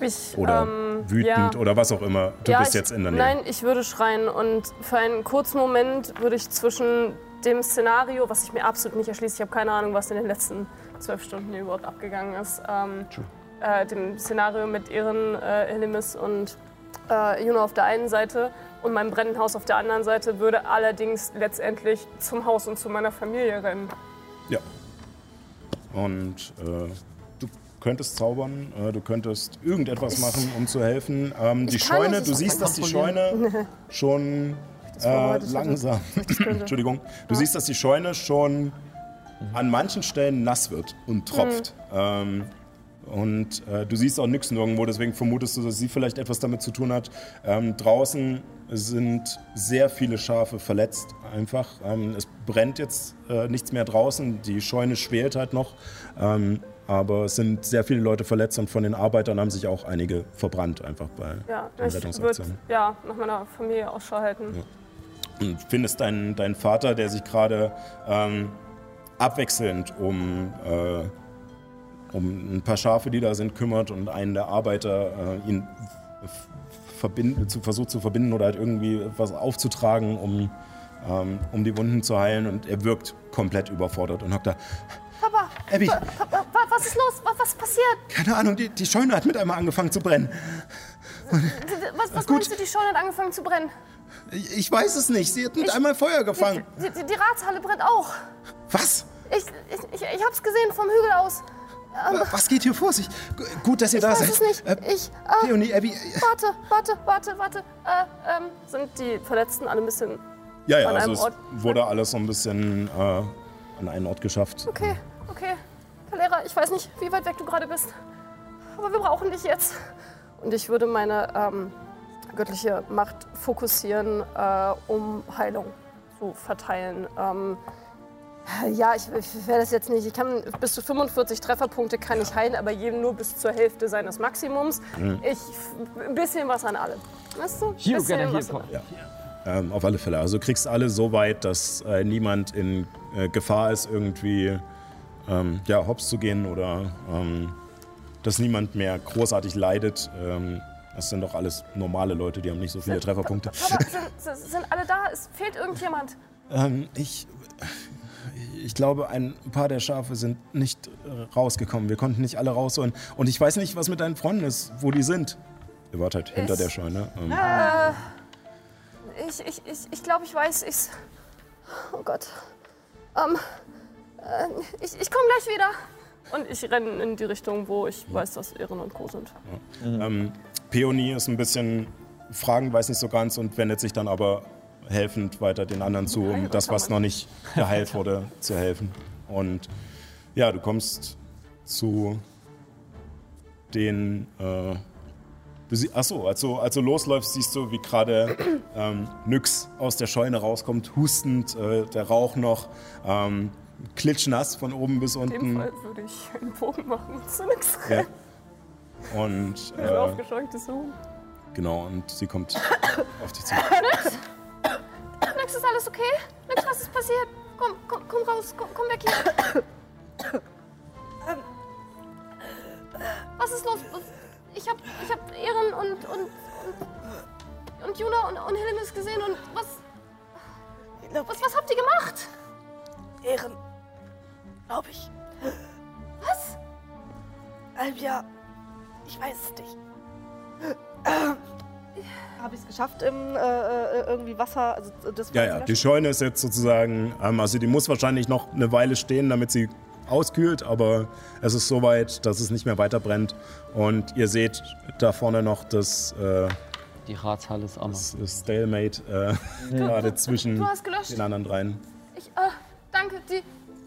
Speaker 8: Ich,
Speaker 2: Oder
Speaker 8: ähm,
Speaker 2: wütend
Speaker 8: ja.
Speaker 2: oder was auch immer. Du
Speaker 8: ja,
Speaker 2: bist jetzt in der Nähe.
Speaker 8: Nein, ich würde schreien und für einen kurzen Moment würde ich zwischen dem Szenario, was ich mir absolut nicht erschließe, ich habe keine Ahnung, was in den letzten zwölf Stunden hier überhaupt abgegangen ist, ähm, äh, dem Szenario mit Ehren, äh, Helimis und äh, Juno auf der einen Seite und meinem brennenden Haus auf der anderen Seite, würde allerdings letztendlich zum Haus und zu meiner Familie rennen.
Speaker 2: Ja. Und äh, könntest zaubern, äh, du könntest irgendetwas machen, um zu helfen. Ähm, die Scheune, du siehst, dass die Scheune schon äh, langsam. Entschuldigung. Du siehst, dass die Scheune schon an manchen Stellen nass wird und tropft. Ähm, und äh, du siehst auch nichts nirgendwo, deswegen vermutest du, dass sie vielleicht etwas damit zu tun hat. Ähm, draußen sind sehr viele Schafe verletzt, einfach. Ähm, es brennt jetzt äh, nichts mehr draußen, die Scheune schwelt halt noch. Ähm, aber es sind sehr viele Leute verletzt und von den Arbeitern haben sich auch einige verbrannt, einfach bei
Speaker 8: Ja,
Speaker 2: den Rettungsaktionen.
Speaker 8: ja, nach meiner Familie Ausschau halten.
Speaker 2: Und findest deinen, deinen Vater, der sich gerade ähm, abwechselnd um, äh, um ein paar Schafe, die da sind, kümmert und einen der Arbeiter äh, ihn zu, versucht zu verbinden oder halt irgendwie was aufzutragen, um, ähm, um die Wunden zu heilen. Und er wirkt komplett überfordert und hockt da.
Speaker 8: Papa,
Speaker 2: Abby,
Speaker 8: Papa, was ist los? Was, was passiert?
Speaker 2: keine Ahnung, die, die Scheune hat mit einmal angefangen zu brennen.
Speaker 8: Was, was
Speaker 2: gut.
Speaker 8: meinst du, die Scheune hat angefangen zu brennen?
Speaker 2: Ich, ich weiß es nicht, sie hat mit
Speaker 8: Ich-
Speaker 2: einmal Feuer gefangen.
Speaker 8: Die, die, die Ratshalle brennt auch.
Speaker 2: Was?
Speaker 8: Ich, ich, ich, ich hab's gesehen vom Hügel aus. Ähm,
Speaker 2: Was geht hier vor sich? Gut, dass ihr
Speaker 8: ich
Speaker 2: da
Speaker 8: weiß
Speaker 2: seid.
Speaker 8: es nicht.
Speaker 2: Äh,
Speaker 8: Ich, äh,
Speaker 2: Peony, Abby.
Speaker 8: warte, warte, warte, warte. Äh, ähm, sind die Verletzten alle ein bisschen...
Speaker 2: Ja, ja,
Speaker 8: an
Speaker 2: also es
Speaker 8: Ort.
Speaker 2: wurde alles so ein bisschen äh, an einen Ort geschafft.
Speaker 8: Okay, okay. Lehrer, ich weiß nicht, wie weit weg du gerade bist. Aber wir brauchen dich jetzt. Und ich würde meine ähm, göttliche Macht fokussieren, äh, um Heilung zu verteilen. Ähm, ja, ich, ich werde das jetzt nicht. Ich kann bis zu 45 Trefferpunkte kann ich heilen, aber jedem nur bis zur Hälfte seines Maximums.
Speaker 2: Mhm.
Speaker 8: Ich ein bisschen was an alle. Weißt du?
Speaker 4: You
Speaker 8: Bisschen
Speaker 4: gotta
Speaker 8: was
Speaker 4: heal
Speaker 8: an alle.
Speaker 2: Ja. Ähm, auf alle Fälle. Also du kriegst alle so weit, dass äh, niemand in äh, Gefahr ist, irgendwie ähm, ja, hops zu gehen oder ähm, dass niemand mehr großartig leidet. Ähm, das sind doch alles normale Leute, die haben nicht so viele Trefferpunkte.
Speaker 8: Papa, sind, sind, sind alle da? Es fehlt irgendjemand.
Speaker 2: Ähm, ich, ich glaube, ein paar der Schafe sind nicht rausgekommen. Wir konnten nicht alle rausholen. Und ich weiß nicht, was mit deinen Freunden ist, wo die sind. Ihr wart halt hinter
Speaker 8: Ist-
Speaker 2: der Scheune. Ähm,
Speaker 8: Äh, ich ich, ich, ich glaube, ich weiß, ich. Oh Gott. Ähm, äh, ich ich komme gleich wieder. Und ich renne in die Richtung, wo ich weiß, dass Ehren und Co. sind.
Speaker 2: Ähm, Peony ist ein bisschen fragend, weiß nicht so ganz und wendet sich dann aber helfend weiter den anderen zu, um das, was noch nicht geheilt wurde, zu helfen. Und ja, du kommst zu den. Äh, du sie- Achso, als du, als du losläufst, siehst du, wie gerade ähm, Nyx aus der Scheune rauskommt, hustend, äh, der Rauch noch, ähm, klitschnass von oben bis
Speaker 8: In dem
Speaker 2: unten.
Speaker 8: Fall würde ich einen Bogen machen und zu nichts
Speaker 2: Ja.
Speaker 8: rennen.
Speaker 2: Und
Speaker 8: Wie
Speaker 2: äh,
Speaker 8: ein aufgescheuchtes Huhn.
Speaker 2: genau, und sie kommt auf dich zu.
Speaker 8: Nix, ist alles okay? Nix, was ist passiert? Komm, komm, komm raus, komm, komm weg hier. Was ist los? Ich hab, ich hab Ehren und, und, und, und Juna und, und Helemis gesehen und was, was, was habt ihr gemacht?
Speaker 5: Ehren. Glaube ich.
Speaker 8: Was?
Speaker 5: Albia. Ich weiß es nicht. Habe ich es geschafft im äh, äh, irgendwie Wasser? Also das
Speaker 2: Ja, ja, die Scheune ist jetzt sozusagen, ähm, also die muss wahrscheinlich noch eine Weile stehen, damit sie auskühlt, aber es ist so weit, dass es nicht mehr weiter brennt. Und ihr seht da vorne noch das, äh,
Speaker 4: Die Ratshalle ist auch noch.
Speaker 2: das Stalemate äh, gerade zwischen
Speaker 8: du hast gelöscht.
Speaker 2: den anderen dreien.
Speaker 8: Ich, äh, danke, die,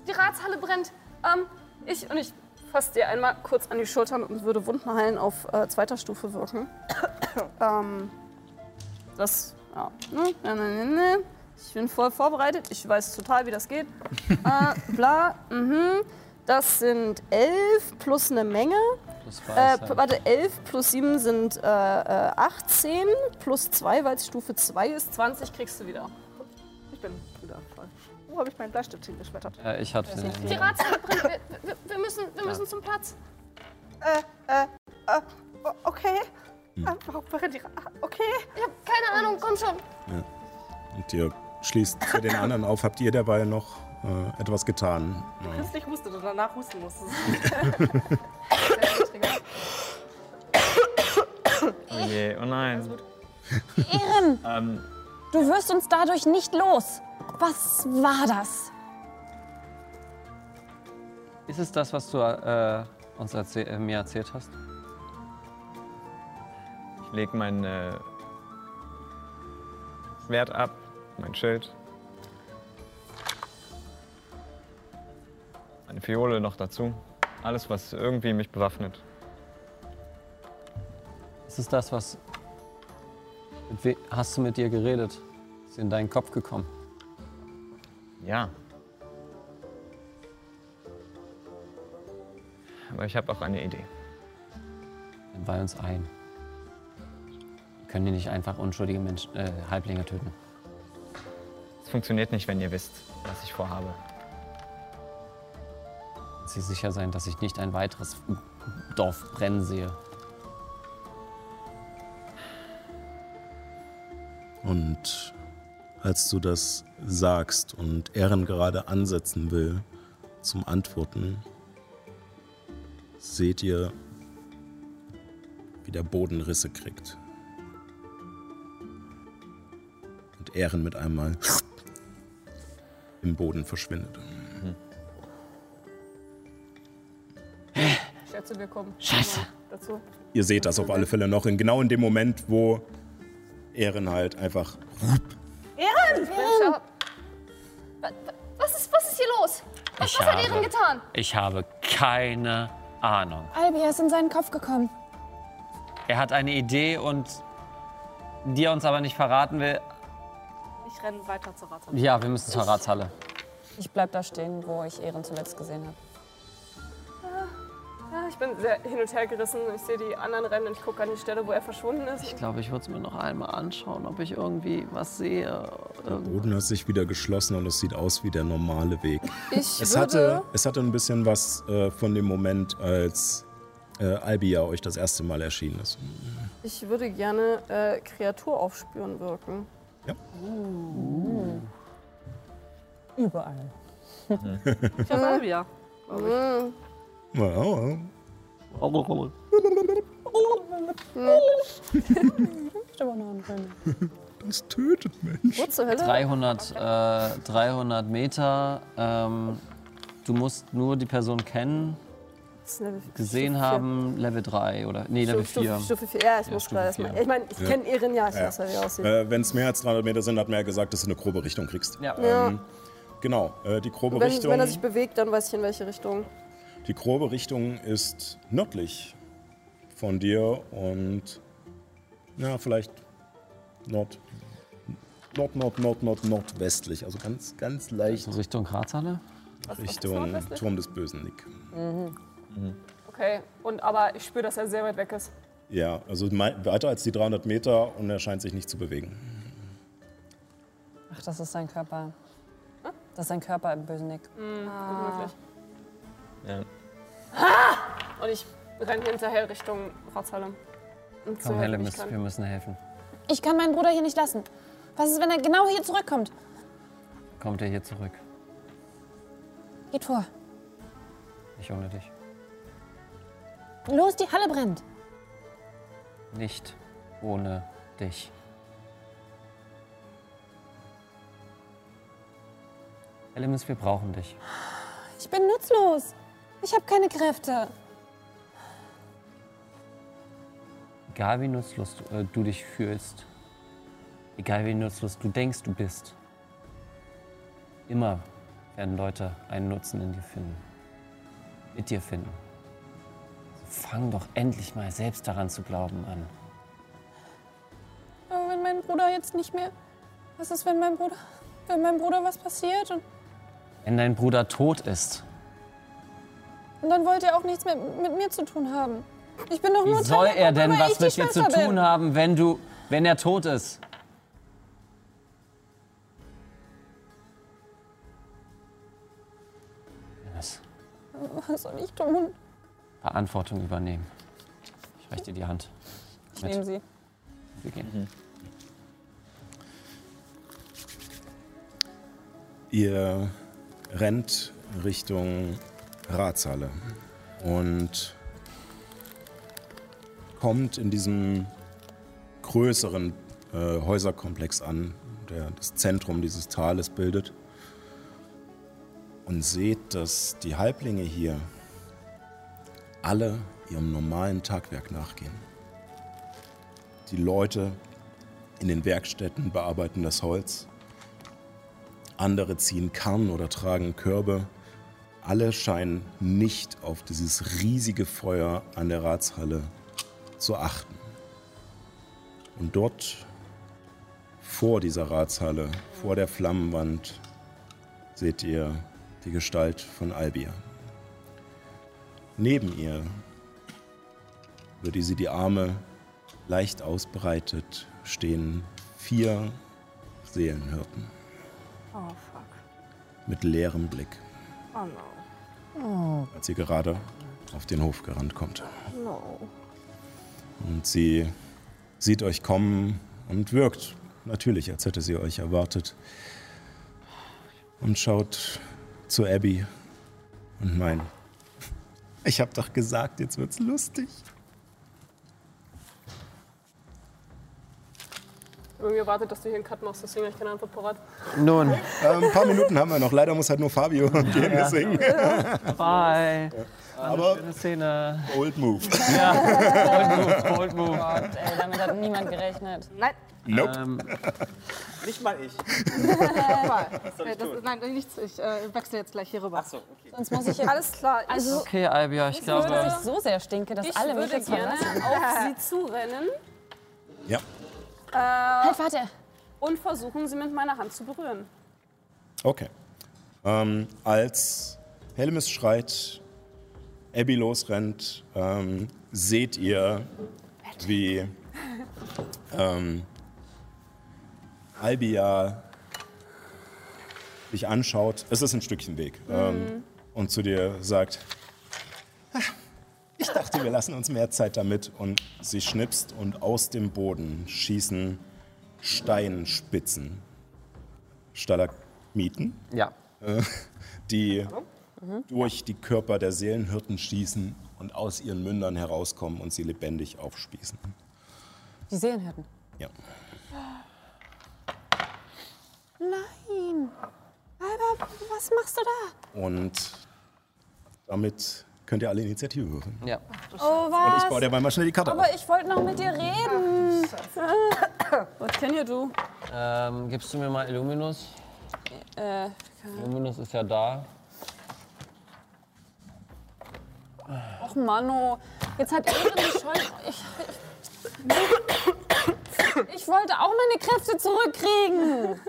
Speaker 8: die Ratshalle brennt. Ähm, ich, und ich fasse dir einmal kurz an die Schultern und würde Wunden heilen auf äh, zweiter Stufe wirken. ähm, das, ja, ne, ne, ne, ne, ne. Ich bin voll vorbereitet. Ich weiß total, wie das geht. äh, bla, mhm. Das sind elf plus eine Menge.
Speaker 4: Plus
Speaker 8: Äh, warte, 11 plus 7 sind äh, äh, 18 plus 2, weil es Stufe 2 ist, 20 kriegst du wieder.
Speaker 5: Ich bin wieder voll. Wo habe ich meinen Bleistift hingeschmettert?
Speaker 4: Äh, ich hatte den.
Speaker 8: Brennt. Wir, wir, wir, müssen, wir müssen zum Platz.
Speaker 5: Äh, äh, äh, okay. Äh, warum brennt die Ra Okay.
Speaker 8: Ich habe keine Ahnung, komm schon.
Speaker 2: Und ihr schließt für den anderen auf. Habt ihr dabei noch äh, etwas getan? Ja.
Speaker 5: Künstlich hustet und danach husten musste.
Speaker 3: Oh je, oh nein.
Speaker 7: Ehren,
Speaker 3: Ähm,
Speaker 7: du wirst uns dadurch nicht los. Was war das?
Speaker 4: Ist es das, was du äh, uns erzäh äh, mir erzählt hast?
Speaker 3: ich leg mein äh, Schwert ab, mein Schild. Eine Fiole noch dazu. Alles, was irgendwie mich bewaffnet.
Speaker 4: Ist es das, was. Hast du mit dir geredet? Ist in deinen Kopf gekommen?
Speaker 3: Ja. Aber ich habe auch eine Idee.
Speaker 4: Dann weih uns ein. Wir können hier nicht einfach unschuldige Menschen, äh, Halblinge töten.
Speaker 3: Funktioniert nicht, wenn ihr wisst, was ich vorhabe.
Speaker 4: Sie sicher sein, dass ich nicht ein weiteres Dorf brennen sehe.
Speaker 2: Und als du das sagst und Ehren gerade ansetzen will zum Antworten, seht ihr, wie der Boden Risse kriegt. Und Ehren mit einmal im Boden verschwindet.
Speaker 8: Ich schätze, wir kommen
Speaker 4: Scheiße.
Speaker 8: dazu.
Speaker 2: Ihr seht das auf alle Fälle noch in genau in dem Moment, wo Ehren halt einfach
Speaker 8: wa- Was ist, was ist hier los? Was, was hat
Speaker 4: habe-
Speaker 8: Ehren getan?
Speaker 4: Ich habe keine Ahnung.
Speaker 7: Albia ist in seinen Kopf gekommen.
Speaker 4: Er hat eine Idee und die er uns aber nicht verraten will.
Speaker 5: Ich renne weiter zur Ratshalle.
Speaker 4: Ja, wir müssen zur Ratshalle.
Speaker 7: Ich bleib da stehen, wo ich Ehren zuletzt gesehen habe.
Speaker 8: Ja, ich bin sehr hin und her gerissen. Ich sehe die anderen rennen und ich gucke an die Stelle, wo er verschwunden ist.
Speaker 4: Ich glaube, ich würde es mir noch einmal anschauen, ob ich irgendwie was sehe.
Speaker 2: Der Boden hat sich wieder geschlossen und es sieht aus wie der normale Weg.
Speaker 8: Ich
Speaker 2: Es
Speaker 8: würde,
Speaker 2: hatte, es hatte ein bisschen was äh, von dem Moment, als äh, Albia euch das erste Mal erschienen ist.
Speaker 8: ich würde gerne äh, Kreatur aufspüren wirken.
Speaker 7: Überall.
Speaker 5: Ich habe Albia. ich.
Speaker 2: Wow. Das tötet Mensch.
Speaker 5: Wo zur Hölle?
Speaker 4: 300, äh, 300 Meter. Ähm, du musst nur die Person kennen, gesehen
Speaker 5: Stufe vier.
Speaker 4: haben, Level 3 oder. Nee, Level
Speaker 5: Stufe,
Speaker 4: 4.
Speaker 5: Stufe 4. Ja, ich muss
Speaker 4: Stufe
Speaker 5: klar erstmal. Ich meine, ich
Speaker 2: Ja.
Speaker 5: kenne Erin ja, ich
Speaker 2: Ja.
Speaker 5: weiß ja, wie er aussieht.
Speaker 2: Äh, Wenn es mehr als 300 Meter sind, hat er gesagt, dass du eine grobe Richtung kriegst.
Speaker 4: Ja.
Speaker 5: ja.
Speaker 2: Genau, äh, die grobe
Speaker 5: wenn,
Speaker 2: Richtung.
Speaker 5: wenn er sich bewegt, dann weiß ich in welche Richtung.
Speaker 2: Die grobe Richtung ist nördlich von dir und ja, vielleicht nord, nord, nord, nord, nord, nordwestlich. Also ganz, ganz leicht
Speaker 4: So Richtung Grazhalle?
Speaker 2: Richtung? Turm des Bösen, Nick.
Speaker 8: Okay, und aber ich spüre, dass er sehr weit weg ist.
Speaker 2: Ja, also weiter als die 300 Meter und er scheint sich nicht zu bewegen.
Speaker 7: Ach, das ist sein Körper. Das ist sein Körper im bösen Nick.
Speaker 8: Gut möglich.
Speaker 3: Ja.
Speaker 8: Und ich renne hinterher Richtung so
Speaker 4: Komm, Helle,
Speaker 8: ich
Speaker 4: wir müssen helfen.
Speaker 7: Ich kann meinen Bruder hier nicht lassen. Was ist, wenn er genau hier zurückkommt?
Speaker 4: Kommt er hier zurück?
Speaker 7: Geht vor.
Speaker 4: Nicht ohne dich.
Speaker 7: Los, die Halle brennt.
Speaker 4: Nicht ohne dich. Elemis, wir brauchen dich.
Speaker 7: Ich bin nutzlos. Ich habe keine Kräfte.
Speaker 4: Egal wie nutzlos du, äh, du dich fühlst, egal wie nutzlos du denkst, du bist, immer werden Leute einen Nutzen in dir finden. Mit dir finden. Fang doch endlich mal selbst daran zu glauben an.
Speaker 7: Aber wenn mein Bruder jetzt nicht mehr. Was ist, wenn mein Bruder. Wenn meinem Bruder was passiert? Und,
Speaker 4: Wenn dein Bruder tot ist,
Speaker 7: und dann wollte er auch nichts mehr mit mir zu tun haben. Ich bin doch
Speaker 4: wie
Speaker 7: nur
Speaker 4: soll
Speaker 7: Teil
Speaker 4: er denn was mit dir zu tun
Speaker 7: bin.
Speaker 4: haben, wenn du, wenn er tot ist?
Speaker 7: Was soll ich tun?
Speaker 4: Verantwortung übernehmen. Ich reiche dir die Hand.
Speaker 7: Ich nehme sie.
Speaker 4: Wir gehen.
Speaker 2: Ihr rennt Richtung Ratshalle und kommt in diesem größeren äh, Häuserkomplex an, der das Zentrum dieses Tales bildet. Und seht, dass die Halblinge hier alle ihrem normalen Tagwerk nachgehen. Die Leute in den Werkstätten bearbeiten das Holz. Andere ziehen Karren oder tragen Körbe. Alle scheinen nicht auf dieses riesige Feuer an der Ratshalle zu achten. Und dort vor dieser Ratshalle, vor der Flammenwand, seht ihr die Gestalt von Albia. Neben ihr, über die sie die Arme leicht ausbreitet, stehen vier Seelenhirten
Speaker 5: Oh, fuck.
Speaker 2: mit leerem Blick,
Speaker 5: Oh, no.
Speaker 2: als sie gerade auf den Hof gerannt kommt.
Speaker 5: No.
Speaker 2: Und sie sieht euch kommen und wirkt natürlich, als hätte sie euch erwartet. Und schaut zu Abby und meint, ich hab doch gesagt, jetzt wird's lustig.
Speaker 8: Irgendwie erwartet, dass du hier einen Cut machst, deswegen habe ich keine Antwort parat.
Speaker 4: Nun,
Speaker 2: Äh, ein paar Minuten haben wir noch. Leider muss halt nur Fabio gehen, deswegen.
Speaker 4: bye.
Speaker 2: Aber
Speaker 4: Schöne Szene.
Speaker 2: Old Move.
Speaker 4: Bold move, bold move.
Speaker 7: Gott, ey, damit hat niemand gerechnet.
Speaker 5: Nein,
Speaker 2: Nope.
Speaker 4: Ähm,
Speaker 10: Nicht mal ich.
Speaker 5: das, nein, nichts. Ich äh, wechsle jetzt gleich hier rüber.
Speaker 10: Achso, okay.
Speaker 7: Sonst muss ich jetzt.
Speaker 5: Alles klar.
Speaker 7: Also,
Speaker 4: okay, Albia, ich
Speaker 7: dass
Speaker 4: glaube.
Speaker 7: ich so sehr stinke, dass
Speaker 8: Ich
Speaker 7: alle mich
Speaker 8: würde
Speaker 7: jetzt
Speaker 8: gerne auf sie zurennen
Speaker 2: Ja.
Speaker 7: Halt, warte.
Speaker 8: und versuchen, sie mit meiner Hand zu berühren.
Speaker 2: Okay. Ähm, als Helmis schreit, Abby losrennt, ähm, seht ihr, wie ähm, Albia dich anschaut. Es ist ein Stückchen Weg. Ähm, und zu dir sagt, "Ah, ich dachte, wir lassen uns mehr Zeit damit. Und sie schnipst und aus dem Boden schießen Steinspitzen, Stalagmiten,
Speaker 4: Ja.
Speaker 2: äh, die durch die Körper der Seelenhirten schießen und aus ihren Mündern herauskommen und sie lebendig aufspießen.
Speaker 7: Die Seelenhirten.
Speaker 2: Ja.
Speaker 7: Nein. Aber was machst du da?
Speaker 2: Und damit könnt ihr alle Initiative würfeln.
Speaker 4: Ja.
Speaker 7: Oh,
Speaker 2: Und
Speaker 7: was?
Speaker 2: ich baue dir mal schnell die Karte auf.
Speaker 7: Aber ich wollte noch mit dir reden.
Speaker 8: What can you do?
Speaker 4: Ähm, gibst du mir mal Illuminus?
Speaker 7: Äh,
Speaker 4: Illuminus ist ja da.
Speaker 7: Och Mano, jetzt hat Ehren die Scheu. Ich, ich, ich wollte auch meine Kräfte zurückkriegen.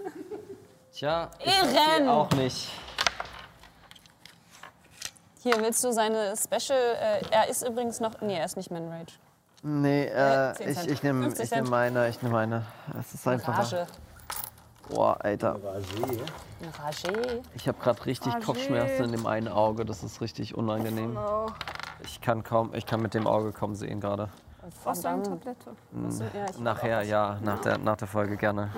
Speaker 4: Tja,
Speaker 7: Ehren!
Speaker 4: auch nicht.
Speaker 7: Hier, willst du seine Special. Äh, er ist übrigens noch. Nee, er ist nicht Man Rage.
Speaker 11: Nee,
Speaker 7: Äh,
Speaker 11: äh,
Speaker 7: 10
Speaker 11: ich, ich nehme
Speaker 7: 50
Speaker 11: ich nehm meine, ich nehme meine. Es ist einfach.
Speaker 7: Rage.
Speaker 11: Boah, Alter.
Speaker 7: Rage.
Speaker 11: Ich habe gerade richtig
Speaker 8: Rage.
Speaker 11: Kopfschmerzen in dem einen Auge. Das ist richtig unangenehm.
Speaker 4: Ich kann kaum, ich kann mit dem Auge kaum sehen gerade.
Speaker 8: brauchst du eine. Tablette?
Speaker 7: Achso, ja,
Speaker 4: Nachher, ja, nach der, nach der Folge gerne.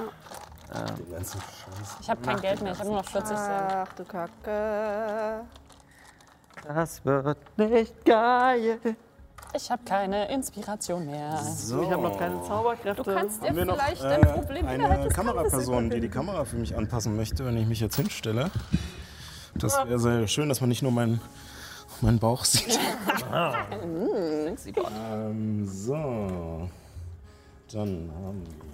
Speaker 7: ich habe kein Geld mehr, ich habe nur noch 40 Cent.
Speaker 5: Ach du Kacke.
Speaker 11: Das wird nicht geil.
Speaker 7: Ich habe keine Inspiration mehr.
Speaker 2: So.
Speaker 11: Ich habe noch keine Zauberkräfte.
Speaker 8: Du kannst dir
Speaker 2: Haben wir noch
Speaker 8: vielleicht
Speaker 2: äh,
Speaker 8: dein Problem innerhalb
Speaker 2: eine Kameraperson, die die. Kamera für mich anpassen möchte, wenn ich mich jetzt hinstelle? Das wäre sehr schön, dass man nicht nur meinen meinen Bauch sieht. ähm, so. Dann haben wir.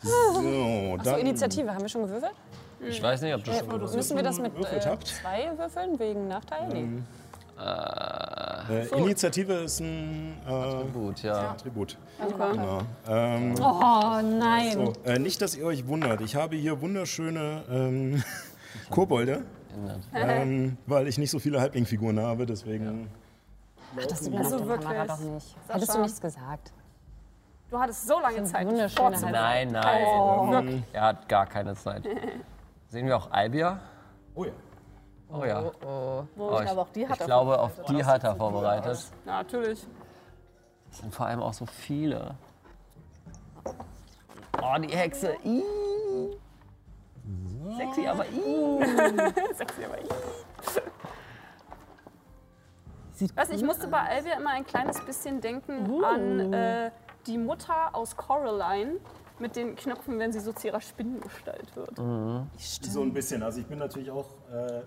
Speaker 2: So,
Speaker 7: Achso,
Speaker 2: dann
Speaker 7: Initiative, haben wir schon gewürfelt?
Speaker 4: Ich weiß nicht, ob du schon
Speaker 7: Äh, müssen wir das mit
Speaker 2: gewürfelt
Speaker 7: äh,
Speaker 2: habt?
Speaker 7: zwei würfeln wegen Nachteil? Nee.
Speaker 2: äh, Initiative ist ein äh,
Speaker 4: gut, ja.
Speaker 2: Attribut.
Speaker 8: Okay.
Speaker 2: Genau. Ähm,
Speaker 7: Oh nein.
Speaker 2: so, äh, nicht, dass ihr euch wundert. Ich habe hier wunderschöne ähm, Kobolde, ähm, weil ich nicht so viele Halblingfiguren habe. Deswegen.
Speaker 7: Ach, das sieht man
Speaker 8: Also
Speaker 7: auf der Kamera
Speaker 8: wirklich.
Speaker 7: doch nicht.
Speaker 8: Sascha.
Speaker 7: Hättest du nichts gesagt?
Speaker 8: Du hattest so lange Zeit. dich vorzubereiten.
Speaker 4: Nein, nein.
Speaker 8: Oh,
Speaker 4: Er hat gar keine Zeit. Sehen wir auch Albia?
Speaker 2: Oh ja.
Speaker 4: Oh ja.
Speaker 7: Oh.
Speaker 4: Oh,
Speaker 5: Ich glaube, auch die hat
Speaker 4: ich
Speaker 5: er
Speaker 4: glaube, auf die hat er vorbereitet.
Speaker 8: Natürlich.
Speaker 4: Es sind vor allem auch so viele. Oh, die Hexe. Ih. Sexy, aber ih.
Speaker 8: Sexy, aber ich. Weiß nicht, ich musste bei Alvia immer ein kleines bisschen denken an äh, die Mutter aus Coraline mit den Knöpfen, wenn sie so zu ihrer Spinnengestalt wird.
Speaker 2: So ein bisschen. Also ich bin natürlich auch äh,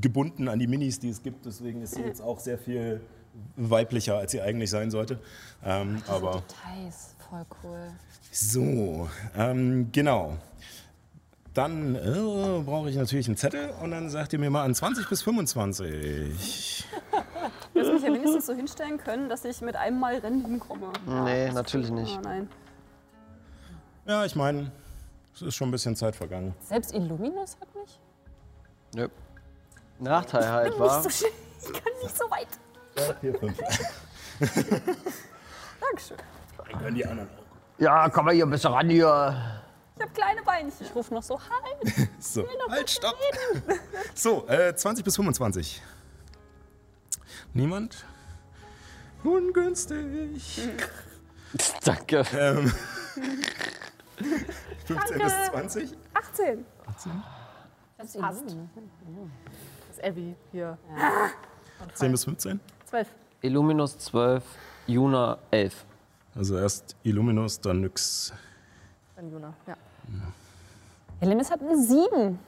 Speaker 2: gebunden an die Minis, die es gibt. Deswegen ist sie jetzt auch sehr viel weiblicher, als sie eigentlich sein sollte. Ähm, aber
Speaker 7: Details, voll cool.
Speaker 2: so, ähm, genau. Dann äh, brauche ich natürlich einen Zettel und dann sagt ihr mir mal an 20 bis 25.
Speaker 8: Du hättest mich ja wenigstens so hinstellen können, dass ich mit einem Mal Rennen hinkomme.
Speaker 11: Nee, natürlich nicht.
Speaker 8: Nein.
Speaker 2: Ja, ich meine, es ist schon ein bisschen Zeit vergangen.
Speaker 7: Selbst Illuminus hat mich?
Speaker 11: Nö. Nachteil halt war,
Speaker 8: so ich kann nicht so weit.
Speaker 2: Vier, fünf.
Speaker 8: Dankeschön.
Speaker 2: Können die anderen auch.
Speaker 11: ja, komm mal hier ein bisschen ran hier.
Speaker 8: Ich habe kleine Beinchen.
Speaker 7: Ich rufe noch so, halt.
Speaker 2: So, halt, stopp. So, äh, 20 bis 25. Niemand? Ungünstig.
Speaker 11: Danke.
Speaker 2: Ähm, 15 bis 20?
Speaker 8: 18.
Speaker 7: Das
Speaker 8: passt.
Speaker 5: Das ist Abby hier.
Speaker 2: 10 bis 15?
Speaker 8: 12.
Speaker 4: Illuminus 12, Juna 11.
Speaker 2: Also erst Illuminus, dann nix.
Speaker 5: Dann Juna. Ja.
Speaker 7: Elimis hat eine 7.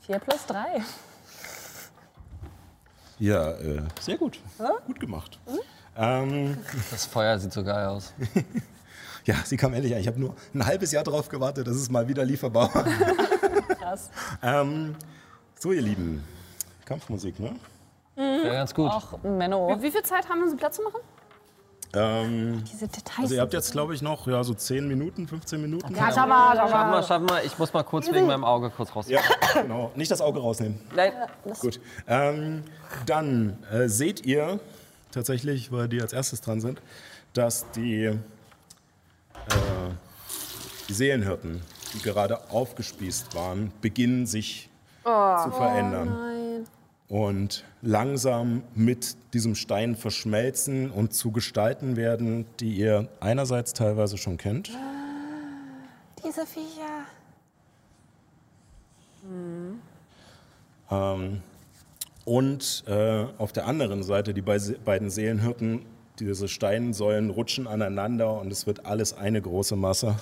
Speaker 7: 4 plus 3.
Speaker 2: Ja, äh, sehr gut. Gut gemacht. Ähm,
Speaker 4: Das Feuer sieht so geil aus.
Speaker 2: ja, sie kam ehrlich an. Ich habe nur ein halbes Jahr darauf gewartet, dass es mal wieder lieferbar war.
Speaker 7: Krass.
Speaker 2: ähm, so, ihr Lieben. Kampfmusik, ne?
Speaker 4: Ja, ganz gut.
Speaker 7: Och, Menno.
Speaker 8: Wie viel Zeit haben wir, um so Platz zu machen?
Speaker 2: Ähm,
Speaker 7: Diese Details.
Speaker 2: also ihr habt jetzt, glaube ich, noch ja, so 10 Minuten, 15 Minuten.
Speaker 5: Ja, schaff mal, schaff
Speaker 4: Schaffen
Speaker 5: mal.
Speaker 4: wir, schaffen wir. Ich muss mal kurz wegen meinem Auge kurz raus.
Speaker 2: Ja, genau. Nicht das Auge rausnehmen.
Speaker 4: Nein.
Speaker 2: Gut. Ähm, dann äh, seht ihr tatsächlich, weil die als erstes dran sind, dass die äh, die Seelenhirten, die gerade aufgespießt waren, beginnen sich zu verändern. Und langsam mit diesem Stein verschmelzen und zu Gestalten werden, die ihr einerseits teilweise schon kennt.
Speaker 7: Diese Viecher.
Speaker 2: Ähm, und äh, auf der anderen Seite, die bei, beiden Seelenhirten, diese Steinsäulen rutschen aneinander und es wird alles eine große Masse.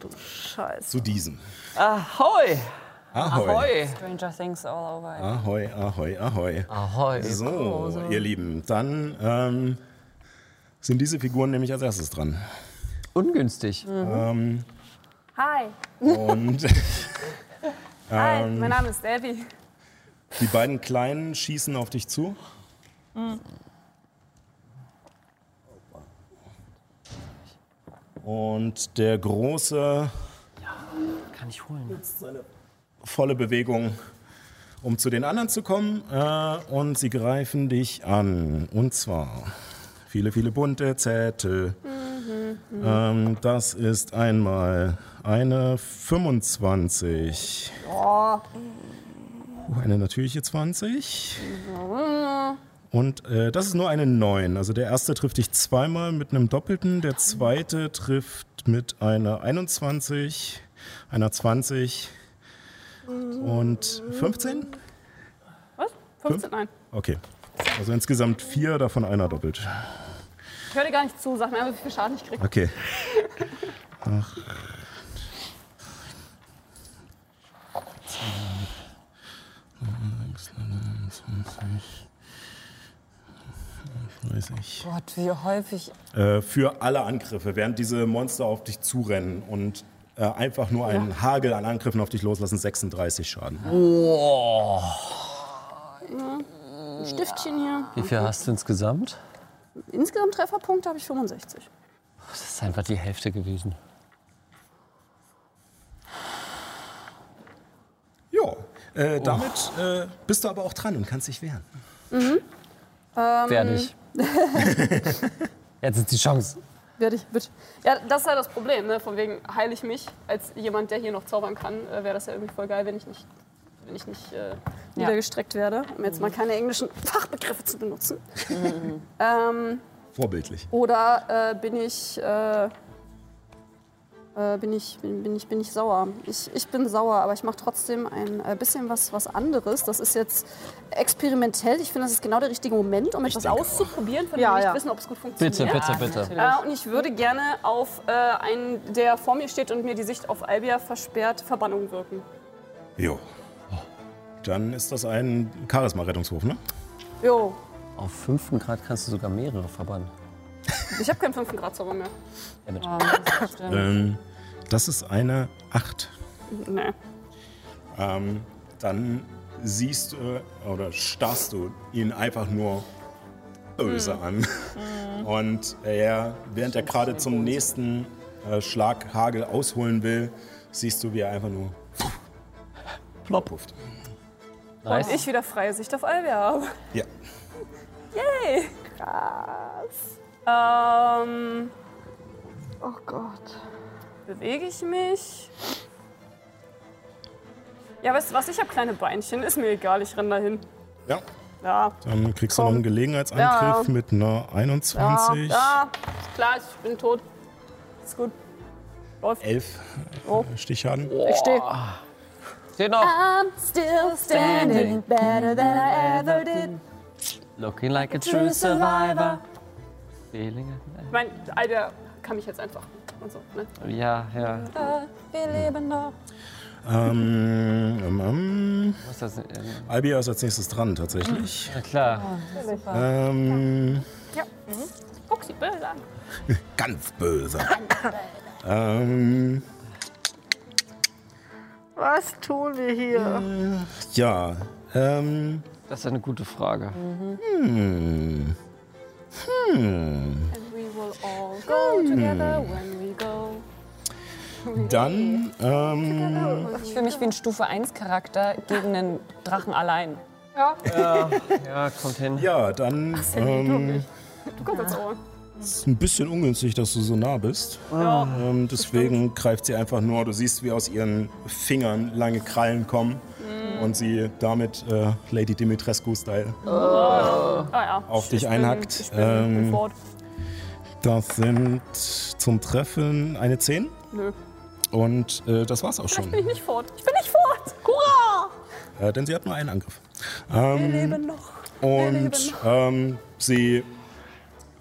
Speaker 5: Du Scheiße.
Speaker 2: Zu diesem.
Speaker 11: Ahoi!
Speaker 2: Ahoi.
Speaker 11: Ahoi!
Speaker 7: Stranger Things all over.
Speaker 2: Ahoi, ahoi, ahoi.
Speaker 11: Ahoi!
Speaker 2: So, ihr Lieben, dann ähm, sind diese Figuren nämlich als erstes dran.
Speaker 11: Ungünstig.
Speaker 2: Ähm,
Speaker 8: Hi.
Speaker 2: und
Speaker 8: Hi,
Speaker 2: ähm,
Speaker 8: mein Name ist Debbie.
Speaker 2: die beiden Kleinen schießen auf dich zu. Und der Große
Speaker 11: Kann ich holen.
Speaker 2: volle Bewegung, um zu den anderen zu kommen. Äh, und sie greifen dich an. Und zwar viele, viele bunte Zettel. Ähm, das ist einmal eine 25. Eine natürliche 20. Und äh, das ist nur eine 9. Also der erste trifft dich zweimal mit einem Doppelten, der zweite trifft mit einer 21, einer 20 und 15?
Speaker 8: Was? 15? Nein.
Speaker 2: Okay. Also insgesamt vier, davon einer doppelt.
Speaker 8: Ich höre dir gar nicht zu. Sag mir einfach, wie viel Schaden ich kriege.
Speaker 2: Okay. Ach. Weiß ich.
Speaker 7: Gott, wie häufig.
Speaker 2: Äh, für alle Angriffe, während diese Monster auf dich zurennen und äh, einfach nur einen Hagel an Angriffen auf dich loslassen, 36 Schaden.
Speaker 8: Ein Stiftchen hier.
Speaker 11: Wie viel hast du insgesamt?
Speaker 8: Insgesamt Trefferpunkte habe ich 65.
Speaker 11: Das ist einfach die Hälfte gewesen.
Speaker 2: Ja, äh, damit äh, bist du aber auch dran und kannst dich wehren.
Speaker 11: Werde ich. Jetzt ist die Chance.
Speaker 8: Werde ich, wird. Ja, das ist halt das Problem, ne? Von wegen heile ich mich als jemand, der hier noch zaubern kann, äh, wäre das ja irgendwie voll geil, wenn ich nicht, wenn ich nicht äh, niedergestreckt werde, um jetzt mal keine englischen Fachbegriffe zu benutzen. ähm,
Speaker 2: Vorbildlich.
Speaker 8: oder äh, bin ich, äh, äh, bin ich, bin, bin ich, bin ich sauer? Ich, ich bin sauer, aber ich mache trotzdem ein äh, bisschen was, was anderes. Das ist jetzt experimentell. Ich finde, das ist genau der richtige Moment, um etwas
Speaker 2: denke auch.
Speaker 8: auszuprobieren, von dem
Speaker 5: Ja,
Speaker 8: wir nicht
Speaker 5: ja.
Speaker 8: wissen, ob es gut
Speaker 11: Bitte,
Speaker 8: funktioniert.
Speaker 11: bitte, bitte.
Speaker 8: Äh, und ich würde gerne auf äh, einen, der vor mir steht und mir die Sicht auf Albia versperrt, Verbannung wirken.
Speaker 2: Jo. Dann ist das ein Charisma-Rettungswurf, ne?
Speaker 8: Jo,
Speaker 11: Auf fünften Grad kannst du sogar mehrere verbannen.
Speaker 8: Ich habe keinen 5 Grad Zauber mehr.
Speaker 2: Ähm, das ist eine 8.
Speaker 8: Nee.
Speaker 2: Ähm, dann siehst du oder starrst du ihn einfach nur böse an. Und er, während er gerade zum nächsten äh, Schlag Hagel ausholen will, siehst du, wie er einfach nur plopp pufft.
Speaker 11: Nice.
Speaker 8: Und ich wieder freie Sicht auf Albia habe.
Speaker 2: Ja.
Speaker 8: Yay! Krass. Ähm,
Speaker 5: Oh Gott.
Speaker 8: bewege ich mich? Ja, weißt du was? Ich habe kleine Beinchen. Ist mir egal, ich renne dahin.
Speaker 2: Ja.
Speaker 8: Ja.
Speaker 2: Dann kriegst du
Speaker 8: Komm.
Speaker 2: noch einen Gelegenheitsangriff
Speaker 8: Ja.
Speaker 2: mit einer
Speaker 8: Ja,
Speaker 2: 21.
Speaker 8: ja, ist klar, ich bin tot. Ist gut. Läuft.
Speaker 2: 11
Speaker 8: Oh.
Speaker 2: Stichschaden.
Speaker 8: Ich stehe.
Speaker 11: Steht noch.
Speaker 8: I'm still standing better than I ever did.
Speaker 11: Looking like a true survivor. Feeling.
Speaker 8: Ich meine, Alter kann mich jetzt einfach. Und so, ne?
Speaker 11: Ja, ja.
Speaker 7: Wir leben noch.
Speaker 2: Ähm, ähm, ähm,
Speaker 11: Was ist das? denn?
Speaker 2: Albia ist als nächstes dran, tatsächlich.
Speaker 11: Na klar.
Speaker 2: Ähm,
Speaker 8: Ja. Mhm. Guck sie böse an.
Speaker 2: ganz böse. ähm,
Speaker 5: Was tun wir hier?
Speaker 2: ja, ähm,
Speaker 11: Das ist eine gute Frage.
Speaker 2: hm, hm.
Speaker 8: And we will all go together when we go.
Speaker 2: Dann, ähm,
Speaker 7: Ich fühle mich wie ein Stufe 1 Charakter gegen einen Drachen allein.
Speaker 8: Ja.
Speaker 11: Ja, ja kommt hin.
Speaker 2: ja, dann, ähm,
Speaker 8: Du kannst jetzt auch.
Speaker 2: Es ist ein bisschen ungünstig, dass du so nah bist. ähm, deswegen greift sie einfach nur, du siehst, wie aus ihren Fingern lange Krallen kommen und sie damit äh, Lady Dimitrescu-Style
Speaker 8: Ah ja.
Speaker 2: auf dich
Speaker 8: Ich bin-
Speaker 2: einhackt.
Speaker 8: Ich bin, bin
Speaker 2: Ähm,
Speaker 8: fort.
Speaker 2: das sind zum Treffen eine 10
Speaker 8: Nö.
Speaker 2: und äh, das war's auch schon.
Speaker 8: bin ich nicht fort. Ich bin nicht fort. Hurra!
Speaker 2: Äh, denn sie hat nur einen Angriff.
Speaker 8: Wir
Speaker 2: Ähm,
Speaker 8: leben noch.
Speaker 2: Und ähm, sie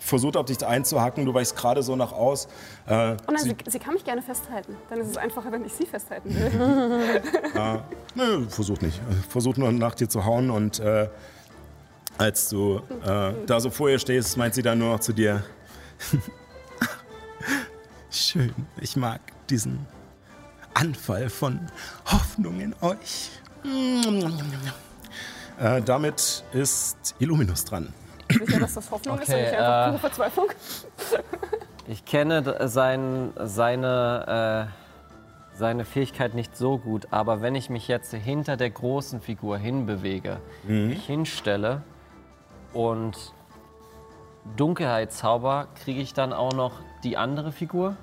Speaker 2: versucht auf dich einzuhacken. Du weichst gerade so nach aus. Äh,
Speaker 8: Oh nein,
Speaker 2: sie,
Speaker 8: sie, kann mich gerne festhalten. Dann ist es einfacher, wenn ich sie festhalten will.
Speaker 2: nö, versucht nicht. Versucht nur nach dir zu hauen. Und äh, als du äh, da so vor ihr stehst, meint sie dann nur noch zu dir: Schön, ich mag diesen Anfall von Hoffnung in euch. Äh, damit ist Illuminus dran.
Speaker 8: Sicher, dass das Hoffnung ist und
Speaker 4: Okay,
Speaker 8: nicht einfach
Speaker 4: äh,
Speaker 8: pure Verzweiflung.
Speaker 4: Ich kenne sein, seine, äh, seine Fähigkeit nicht so gut, aber wenn ich mich jetzt hinter der großen Figur hinbewege, mich hinstelle und Dunkelheitszauber, kriege ich dann auch noch die andere Figur?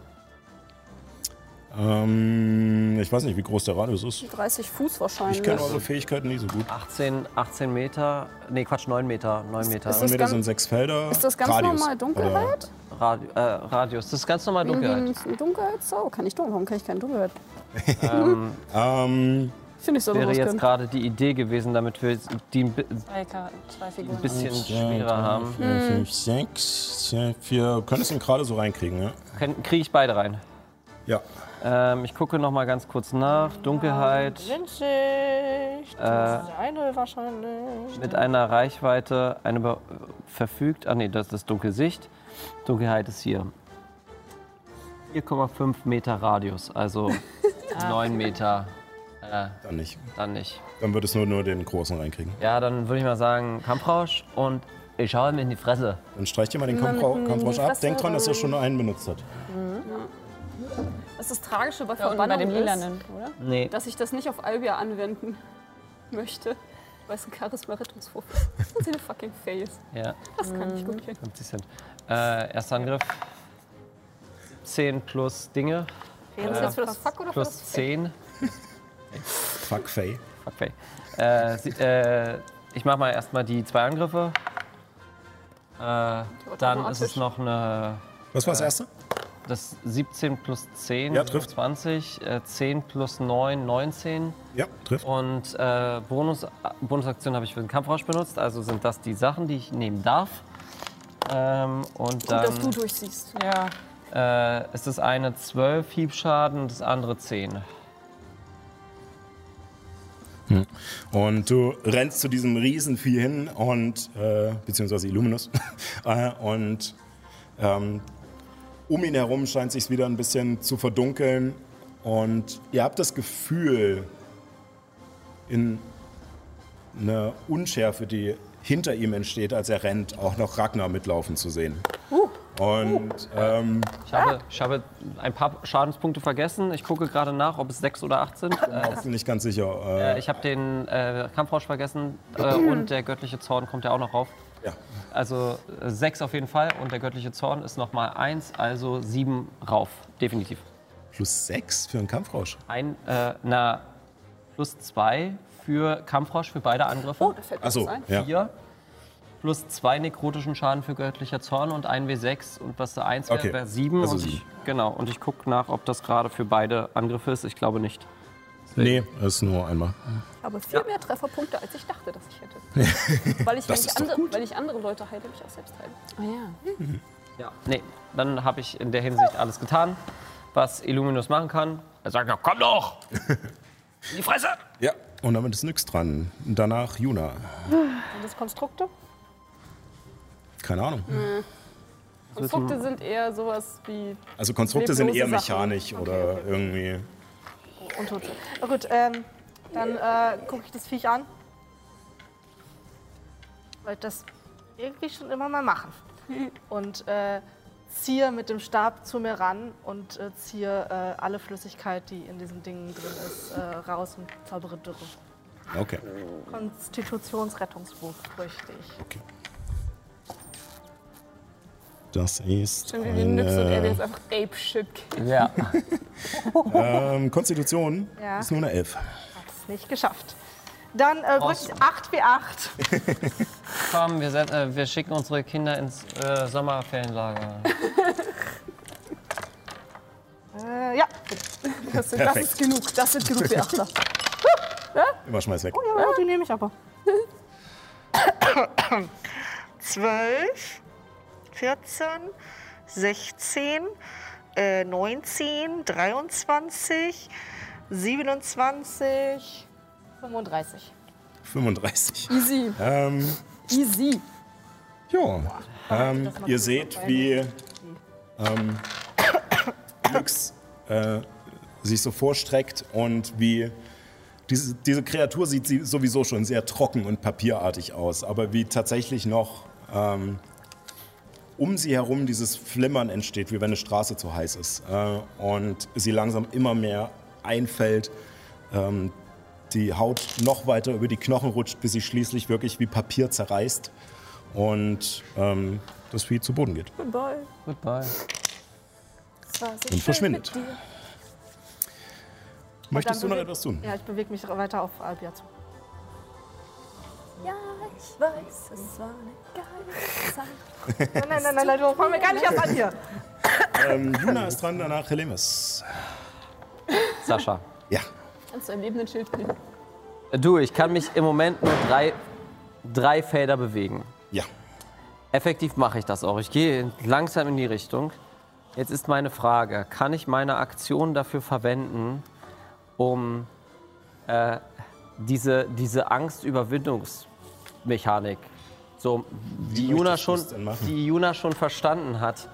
Speaker 2: Ähm, ich weiß nicht, wie groß der Radius ist.
Speaker 8: 30 Fuß wahrscheinlich.
Speaker 2: Ich kenne eure Fähigkeiten nicht so gut.
Speaker 4: 18, 18 Meter, nee Quatsch, 9 Meter, 9 Meter.
Speaker 8: ist
Speaker 2: 9
Speaker 8: das
Speaker 2: Meter sind sechs Felder.
Speaker 8: Ist das ganz
Speaker 2: Radius.
Speaker 8: normal Dunkelheit?
Speaker 4: Radi äh, Radius, das ist ganz normal
Speaker 8: Wie
Speaker 4: Dunkelheit.
Speaker 8: ein Dunkelheitszauber? Kann ich dunkel? Warum kann ich keine Dunkelheit?
Speaker 4: Ähm,
Speaker 2: Ähm,
Speaker 8: Finde ich so
Speaker 4: wäre jetzt gerade die Idee gewesen, damit wir die ein ein bisschen schwerer haben.
Speaker 2: vier, fünf, sechs. Ja, Wir können es ihn gerade so reinkriegen, ja?
Speaker 4: Kriege ich beide rein?
Speaker 2: Ja.
Speaker 4: Ähm, ich gucke noch mal ganz kurz nach. Dunkelheit
Speaker 5: Windschicht.
Speaker 4: Äh,
Speaker 5: Das ist eine wahrscheinlich.
Speaker 4: mit einer Reichweite, eine be- verfügt. Ah nee, das ist Dunkelsicht. Dunkelheit ist hier. 4,5 Meter Radius, also 9 Meter. Äh,
Speaker 2: Dann nicht.
Speaker 4: dann nicht.
Speaker 2: Dann würdest du nur, nur den großen reinkriegen.
Speaker 4: Ja, dann würde ich mal sagen Kampfrausch und ich schaue ihm in die Fresse.
Speaker 2: Dann streich dir mal den Kampfrausch ab. Denk dran, dass er schon nur einen benutzt hat.
Speaker 8: Das ist das Tragische bei
Speaker 7: unten bei
Speaker 8: Verbannung
Speaker 7: dem Lilanen, oder?
Speaker 4: Nee,
Speaker 8: dass ich das nicht auf Albia anwenden möchte, weil es ein Charisma-Rettungswurf ist. Das ist eine fucking Face.
Speaker 4: ja,
Speaker 8: Das kann ich gut kennen.
Speaker 4: 50 Cent. Äh, erster Angriff. 10 plus Dinge,
Speaker 8: Wäre das jetzt für das Fuck oder für
Speaker 4: plus
Speaker 8: das Fake?
Speaker 4: 10.
Speaker 2: Fuck Faye.
Speaker 4: Fuck, Faye. Äh, sie, äh, ich mache mal erstmal die zwei Angriffe. Äh, dann ist es noch eine.
Speaker 2: Was war das erste?
Speaker 4: Das 17 plus 10,
Speaker 2: Ja, trifft.
Speaker 4: 20, äh, 10 plus 9, 19.
Speaker 2: Ja, trifft.
Speaker 4: Und äh, Bonus, Bonusaktion habe ich für den Kampfrausch benutzt. Also sind das die Sachen, die ich nehmen darf. Ähm, und
Speaker 8: Gut, dass du
Speaker 4: dann
Speaker 8: durchsiehst.
Speaker 7: Ja.
Speaker 4: äh, ist das eine 12 Hiebschaden und das andere 10.
Speaker 2: Und du rennst zu diesem Riesenvieh hin und, äh, beziehungsweise Illuminus, äh, und ähm, um ihn herum scheint sich wieder ein bisschen zu verdunkeln und ihr habt das Gefühl, in einer Unschärfe, die hinter ihm entsteht, als er rennt, auch noch Ragnar mitlaufen zu sehen. Und ähm,
Speaker 4: Ich habe, ich habe ein paar Schadenspunkte vergessen. Ich gucke gerade nach, ob es 6 oder 8 sind. Äh,
Speaker 2: bin nicht ganz sicher.
Speaker 4: Äh,
Speaker 2: Äh,
Speaker 4: ich habe den äh, Kampfrausch vergessen äh, und der göttliche Zorn kommt ja auch noch rauf.
Speaker 2: Ja.
Speaker 4: Also äh, sechs auf jeden Fall und der göttliche Zorn ist noch mal eins, also sieben rauf, definitiv.
Speaker 2: Plus sechs für einen Kampfrausch.
Speaker 4: Ein, äh, na, plus zwei für Kampfrausch für beide Angriffe.
Speaker 8: Oh, da fällt
Speaker 2: Achso,
Speaker 8: was ein.
Speaker 2: ja.
Speaker 4: Vier. Plus zwei nekrotischen Schaden für göttlicher Zorn und ein W6 und was da eins wäre,
Speaker 2: Okay,
Speaker 4: wäre sieben.
Speaker 2: also
Speaker 4: und
Speaker 2: sieben.
Speaker 4: Ich, genau, und ich gucke nach, ob das gerade für beide Angriffe ist. Ich glaube nicht.
Speaker 2: Nee, ist nur einmal.
Speaker 8: Aber viel mehr Trefferpunkte, als ich dachte, dass ich hätte. weil, ich, wenn ich andere, weil ich andere Leute heile, mich auch selbst heile.
Speaker 7: Oh ja.
Speaker 4: Ja. Nee, dann habe ich in der Hinsicht alles getan, was Illuminus machen kann. Er sagt noch, komm doch! In die Fresse!
Speaker 2: Ja, und damit ist nix dran. Danach Juna.
Speaker 5: Sind das Konstrukte?
Speaker 2: Keine Ahnung.
Speaker 8: Konstrukte sind eher sowas wie
Speaker 2: Also Konstrukte sind eher mechanisch
Speaker 8: Okay,
Speaker 2: oder
Speaker 8: okay.
Speaker 2: irgendwie.
Speaker 5: Untote. Na gut, ähm, dann äh, gucke ich das Viech an. Wollte das irgendwie schon immer mal machen. Und äh, ziehe mit dem Stab zu mir ran und äh, ziehe äh, alle Flüssigkeit, die in diesen Dingen drin ist, äh, raus und zaubere Dürre.
Speaker 2: Okay.
Speaker 5: Konstitutionsrettungswurf ich.
Speaker 2: okay. Das ist
Speaker 8: Stimmt, wie Nyx und er
Speaker 2: eine
Speaker 8: jetzt einfach Ape-Shit
Speaker 4: Ja.
Speaker 2: ähm, Konstitution.
Speaker 5: Ja.
Speaker 2: Ist nur eine 11.
Speaker 5: Hat es nicht geschafft. Dann äh, drücke ich 8 wie 8.
Speaker 11: Komm, wir, äh, wir schicken unsere Kinder ins äh, Sommerferienlager.
Speaker 5: Äh, ja,
Speaker 8: Das, das ist genug. Das sind genug Beachter.
Speaker 2: Immer schmeiß weg.
Speaker 5: ja, die nehme ich aber. 12, 14, 16, äh, 19, 23, 27, 35.
Speaker 2: 35.
Speaker 8: Easy.
Speaker 2: Ähm,
Speaker 8: Easy.
Speaker 2: ja. Ähm, ihr seht, wie ähm, Nyx äh, sich so vorstreckt und wie diese, diese Kreatur sieht sie sowieso schon sehr trocken und papierartig aus, aber wie tatsächlich noch ähm, um sie herum dieses Flimmern entsteht, wie wenn eine Straße zu heiß ist. Äh, und sie langsam immer mehr einfällt, ähm, die Haut noch weiter über die Knochen rutscht, bis sie schließlich wirklich wie Papier zerreißt und ähm, das Vieh zu Boden geht
Speaker 8: Goodbye.
Speaker 11: Goodbye.
Speaker 8: So
Speaker 2: und verschwindet. Möchtest du noch etwas tun?
Speaker 5: Ja, ich bewege mich weiter auf Albia zu.
Speaker 8: Ja, ich weiß, es war eine geile Zeit.
Speaker 5: Nein, nein, nein, nein, nein, du fangen wir gar nicht erst an hier.
Speaker 2: Ähm, Juna ist dran, danach Helemis.
Speaker 4: Sascha.
Speaker 2: Ja.
Speaker 8: Kannst du ein lebenden Schild kriegen?
Speaker 4: Du, ich kann mich im Moment nur drei, drei Felder bewegen.
Speaker 2: Ja.
Speaker 4: Effektiv mache ich das auch. Ich gehe langsam in die Richtung. Jetzt ist meine Frage, kann ich meine Aktion dafür verwenden, um äh, diese, diese Angstüberwindungsmechanik, so, die, Juna schon, die Juna schon verstanden hat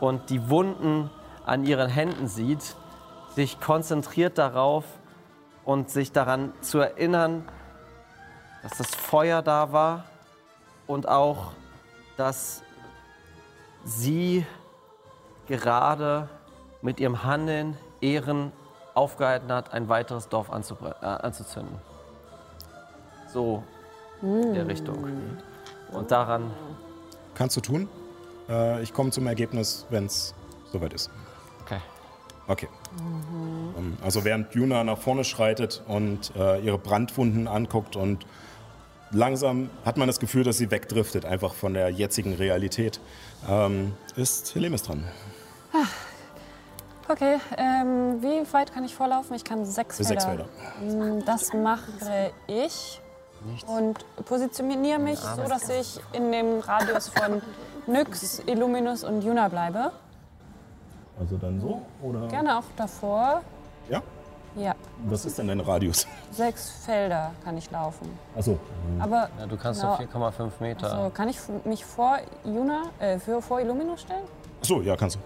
Speaker 4: und die Wunden an ihren Händen sieht, sich konzentriert darauf und sich daran zu erinnern, dass das Feuer da war und auch, dass sie gerade mit ihrem Handeln Ehren aufgehalten hat, ein weiteres Dorf äh, anzuzünden. So in der Richtung. Und daran,
Speaker 2: Kannst du tun? Äh, ich komme zum Ergebnis, wenn es soweit ist.
Speaker 4: Okay.
Speaker 2: Ähm, Also während Juna nach vorne schreitet und äh, ihre Brandwunden anguckt und langsam hat man das Gefühl, dass sie wegdriftet, einfach von der jetzigen Realität, ähm, ist Helemis dran.
Speaker 7: Okay, ähm, wie weit kann ich vorlaufen? Ich kann sechs Felder.
Speaker 2: Sechs Felder.
Speaker 7: Mm, Das mache ich. Und positioniere mich so, dass ich in dem Radius von Nyx, Illuminus und Juna bleibe.
Speaker 2: Also dann so? Oder?
Speaker 7: Gerne auch davor.
Speaker 2: Ja?
Speaker 7: Ja,
Speaker 2: Was ist denn dein Radius?
Speaker 7: sechs Felder kann ich laufen.
Speaker 2: Achso.
Speaker 7: Aber
Speaker 11: Ja, du kannst
Speaker 7: Genau.
Speaker 11: so 4,5 Meter.
Speaker 7: so, kann ich mich vor Juna, äh, für, vor Illuminus stellen?
Speaker 2: Achso, ja, kannst du.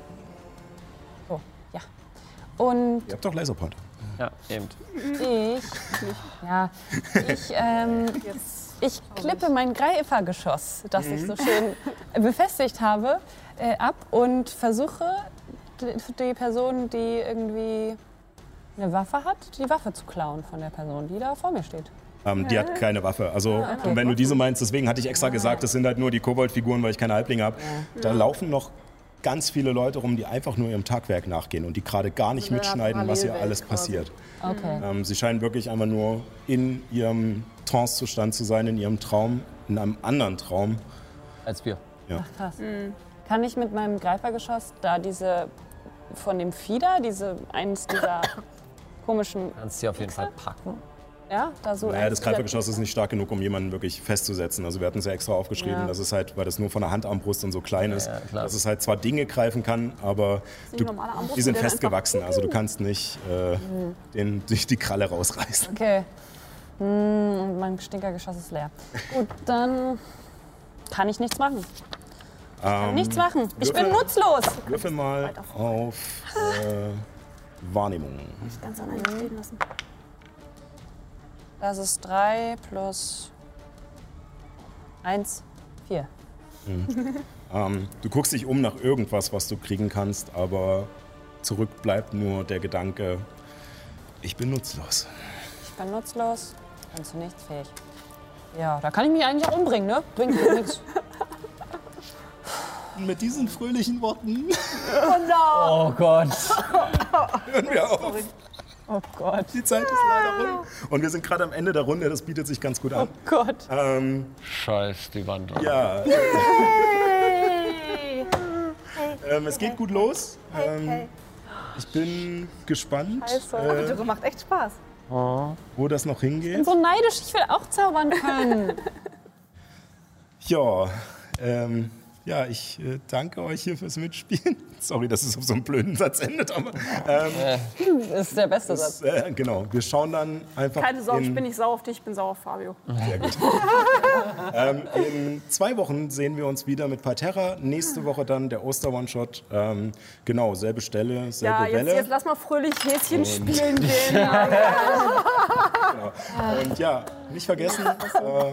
Speaker 7: So, ja. Und
Speaker 2: Ihr habt doch Laserpoint.
Speaker 11: Ja, eben.
Speaker 7: ich, ja, ich, ähm, ich klippe mein Greifergeschoss, das ich so schön befestigt habe, äh, ab und versuche, die, die Person, die irgendwie eine Waffe hat, die Waffe zu klauen von der Person, die da vor mir steht.
Speaker 2: Ähm, die hat keine Waffe. Also, und wenn du diese meinst, deswegen hatte ich extra gesagt, das sind halt nur die Kobold-Figuren, weil ich keine Halblinge habe. Da laufen noch ganz viele Leute rum, die einfach nur ihrem Tagwerk nachgehen und die gerade gar nicht mitschneiden, was hier alles passiert.
Speaker 7: Okay.
Speaker 2: Ähm, sie scheinen wirklich einfach nur in ihrem Trance-Zustand zu sein, in ihrem Traum, in einem anderen Traum.
Speaker 11: Als wir.
Speaker 2: Ja.
Speaker 7: Krass. Kann ich mit meinem Greifergeschoss da diese von dem Fieder, diese eins dieser komischen,
Speaker 11: Kannst sie auf jeden Fall packen.
Speaker 7: ja, da so.
Speaker 2: Naja, das Greifergeschoss ist nicht stark genug, um jemanden wirklich festzusetzen. Also wir hatten es ja extra aufgeschrieben,
Speaker 7: Ja.
Speaker 2: dass es halt, weil das nur von der Handarmbrust und so klein ist,
Speaker 11: Ja,
Speaker 2: dass es halt zwar Dinge greifen kann, aber du, die sind festgewachsen. Also du kannst nicht äh, den, die, die Kralle rausreißen.
Speaker 7: Okay. Hm, und mein Stinkergeschoss ist leer. Gut, dann kann ich nichts machen.
Speaker 2: Ähm,
Speaker 7: Nichts machen. Ich bin
Speaker 2: würfel-
Speaker 7: nutzlos.
Speaker 2: Würfel mal auf äh, Wahrnehmung.
Speaker 8: Ganz allein stehen lassen.
Speaker 7: Das ist 3 plus 1, 4.
Speaker 2: Ähm, du guckst dich um nach irgendwas, was du kriegen kannst, aber zurück bleibt nur der Gedanke, ich bin nutzlos.
Speaker 7: Ich bin nutzlos. Bin zu nichts fähig. Ja, da kann ich mich eigentlich auch umbringen, ne? Bringt nichts.
Speaker 2: mit diesen fröhlichen Worten
Speaker 5: Oh no!
Speaker 4: Oh Gott.
Speaker 2: hören wir auf.
Speaker 7: Oh Gott.
Speaker 2: Die Zeit ist leider rum. Und wir sind gerade am Ende der Runde, das bietet sich ganz gut an.
Speaker 7: Oh Gott.
Speaker 2: Ähm,
Speaker 11: Scheiß die Wand. an.
Speaker 2: ja,
Speaker 5: Hey!
Speaker 2: ähm, es geht gut los. Ähm, ich bin gespannt,
Speaker 5: Scheiße.
Speaker 2: äh,
Speaker 5: Äh, macht echt Spaß.
Speaker 2: wo das noch
Speaker 7: Ich bin
Speaker 2: hingeht.
Speaker 7: so neidisch, ich will auch zaubern können.
Speaker 2: Ja, ähm, ja, ich äh, danke euch hier fürs Mitspielen. Sorry, dass es auf so einem blöden Satz endet, aber ähm,
Speaker 7: Das ist der beste
Speaker 2: das,
Speaker 7: Satz.
Speaker 2: äh, genau, wir schauen dann einfach
Speaker 8: Keine Sorge, ich
Speaker 2: in,
Speaker 8: bin nicht sauer auf dich, ich bin sauer auf Fabio.
Speaker 2: Sehr gut. ähm, in zwei Wochen sehen wir uns wieder mit Parterra. Nächste Woche dann der Oster-One-Shot. Ähm, genau, selbe Stelle, selbe
Speaker 8: Ja, jetzt,
Speaker 2: Welle.
Speaker 8: jetzt lass mal fröhlich Häschen spielen gehen.
Speaker 2: Und ja, nicht vergessen, äh,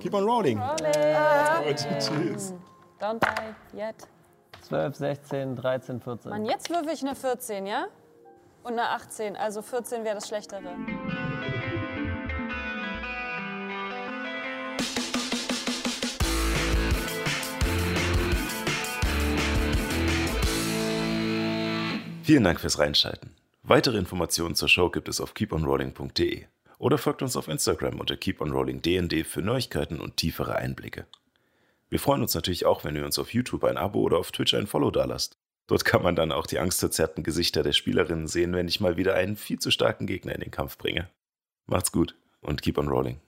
Speaker 2: keep on rolling. Gut, tschüss.
Speaker 7: Don't die yet.
Speaker 4: 12, 16, 13, 14.
Speaker 7: Mann, jetzt würfel ich eine 14, ja? Und eine 18, also 14 wäre das Schlechtere.
Speaker 1: Vielen Dank fürs Reinschalten. Weitere Informationen zur Show gibt es auf keeponrolling.de oder folgt uns auf Instagram unter keeponrollingdnd für Neuigkeiten und tiefere Einblicke. Wir freuen uns natürlich auch, wenn ihr uns auf YouTube ein Abo oder auf Twitch ein Follow dalasst. Dort kann man dann auch die angstverzerrten Gesichter der Spielerinnen sehen, wenn ich mal wieder einen viel zu starken Gegner in den Kampf bringe. Macht's gut und keep on rolling.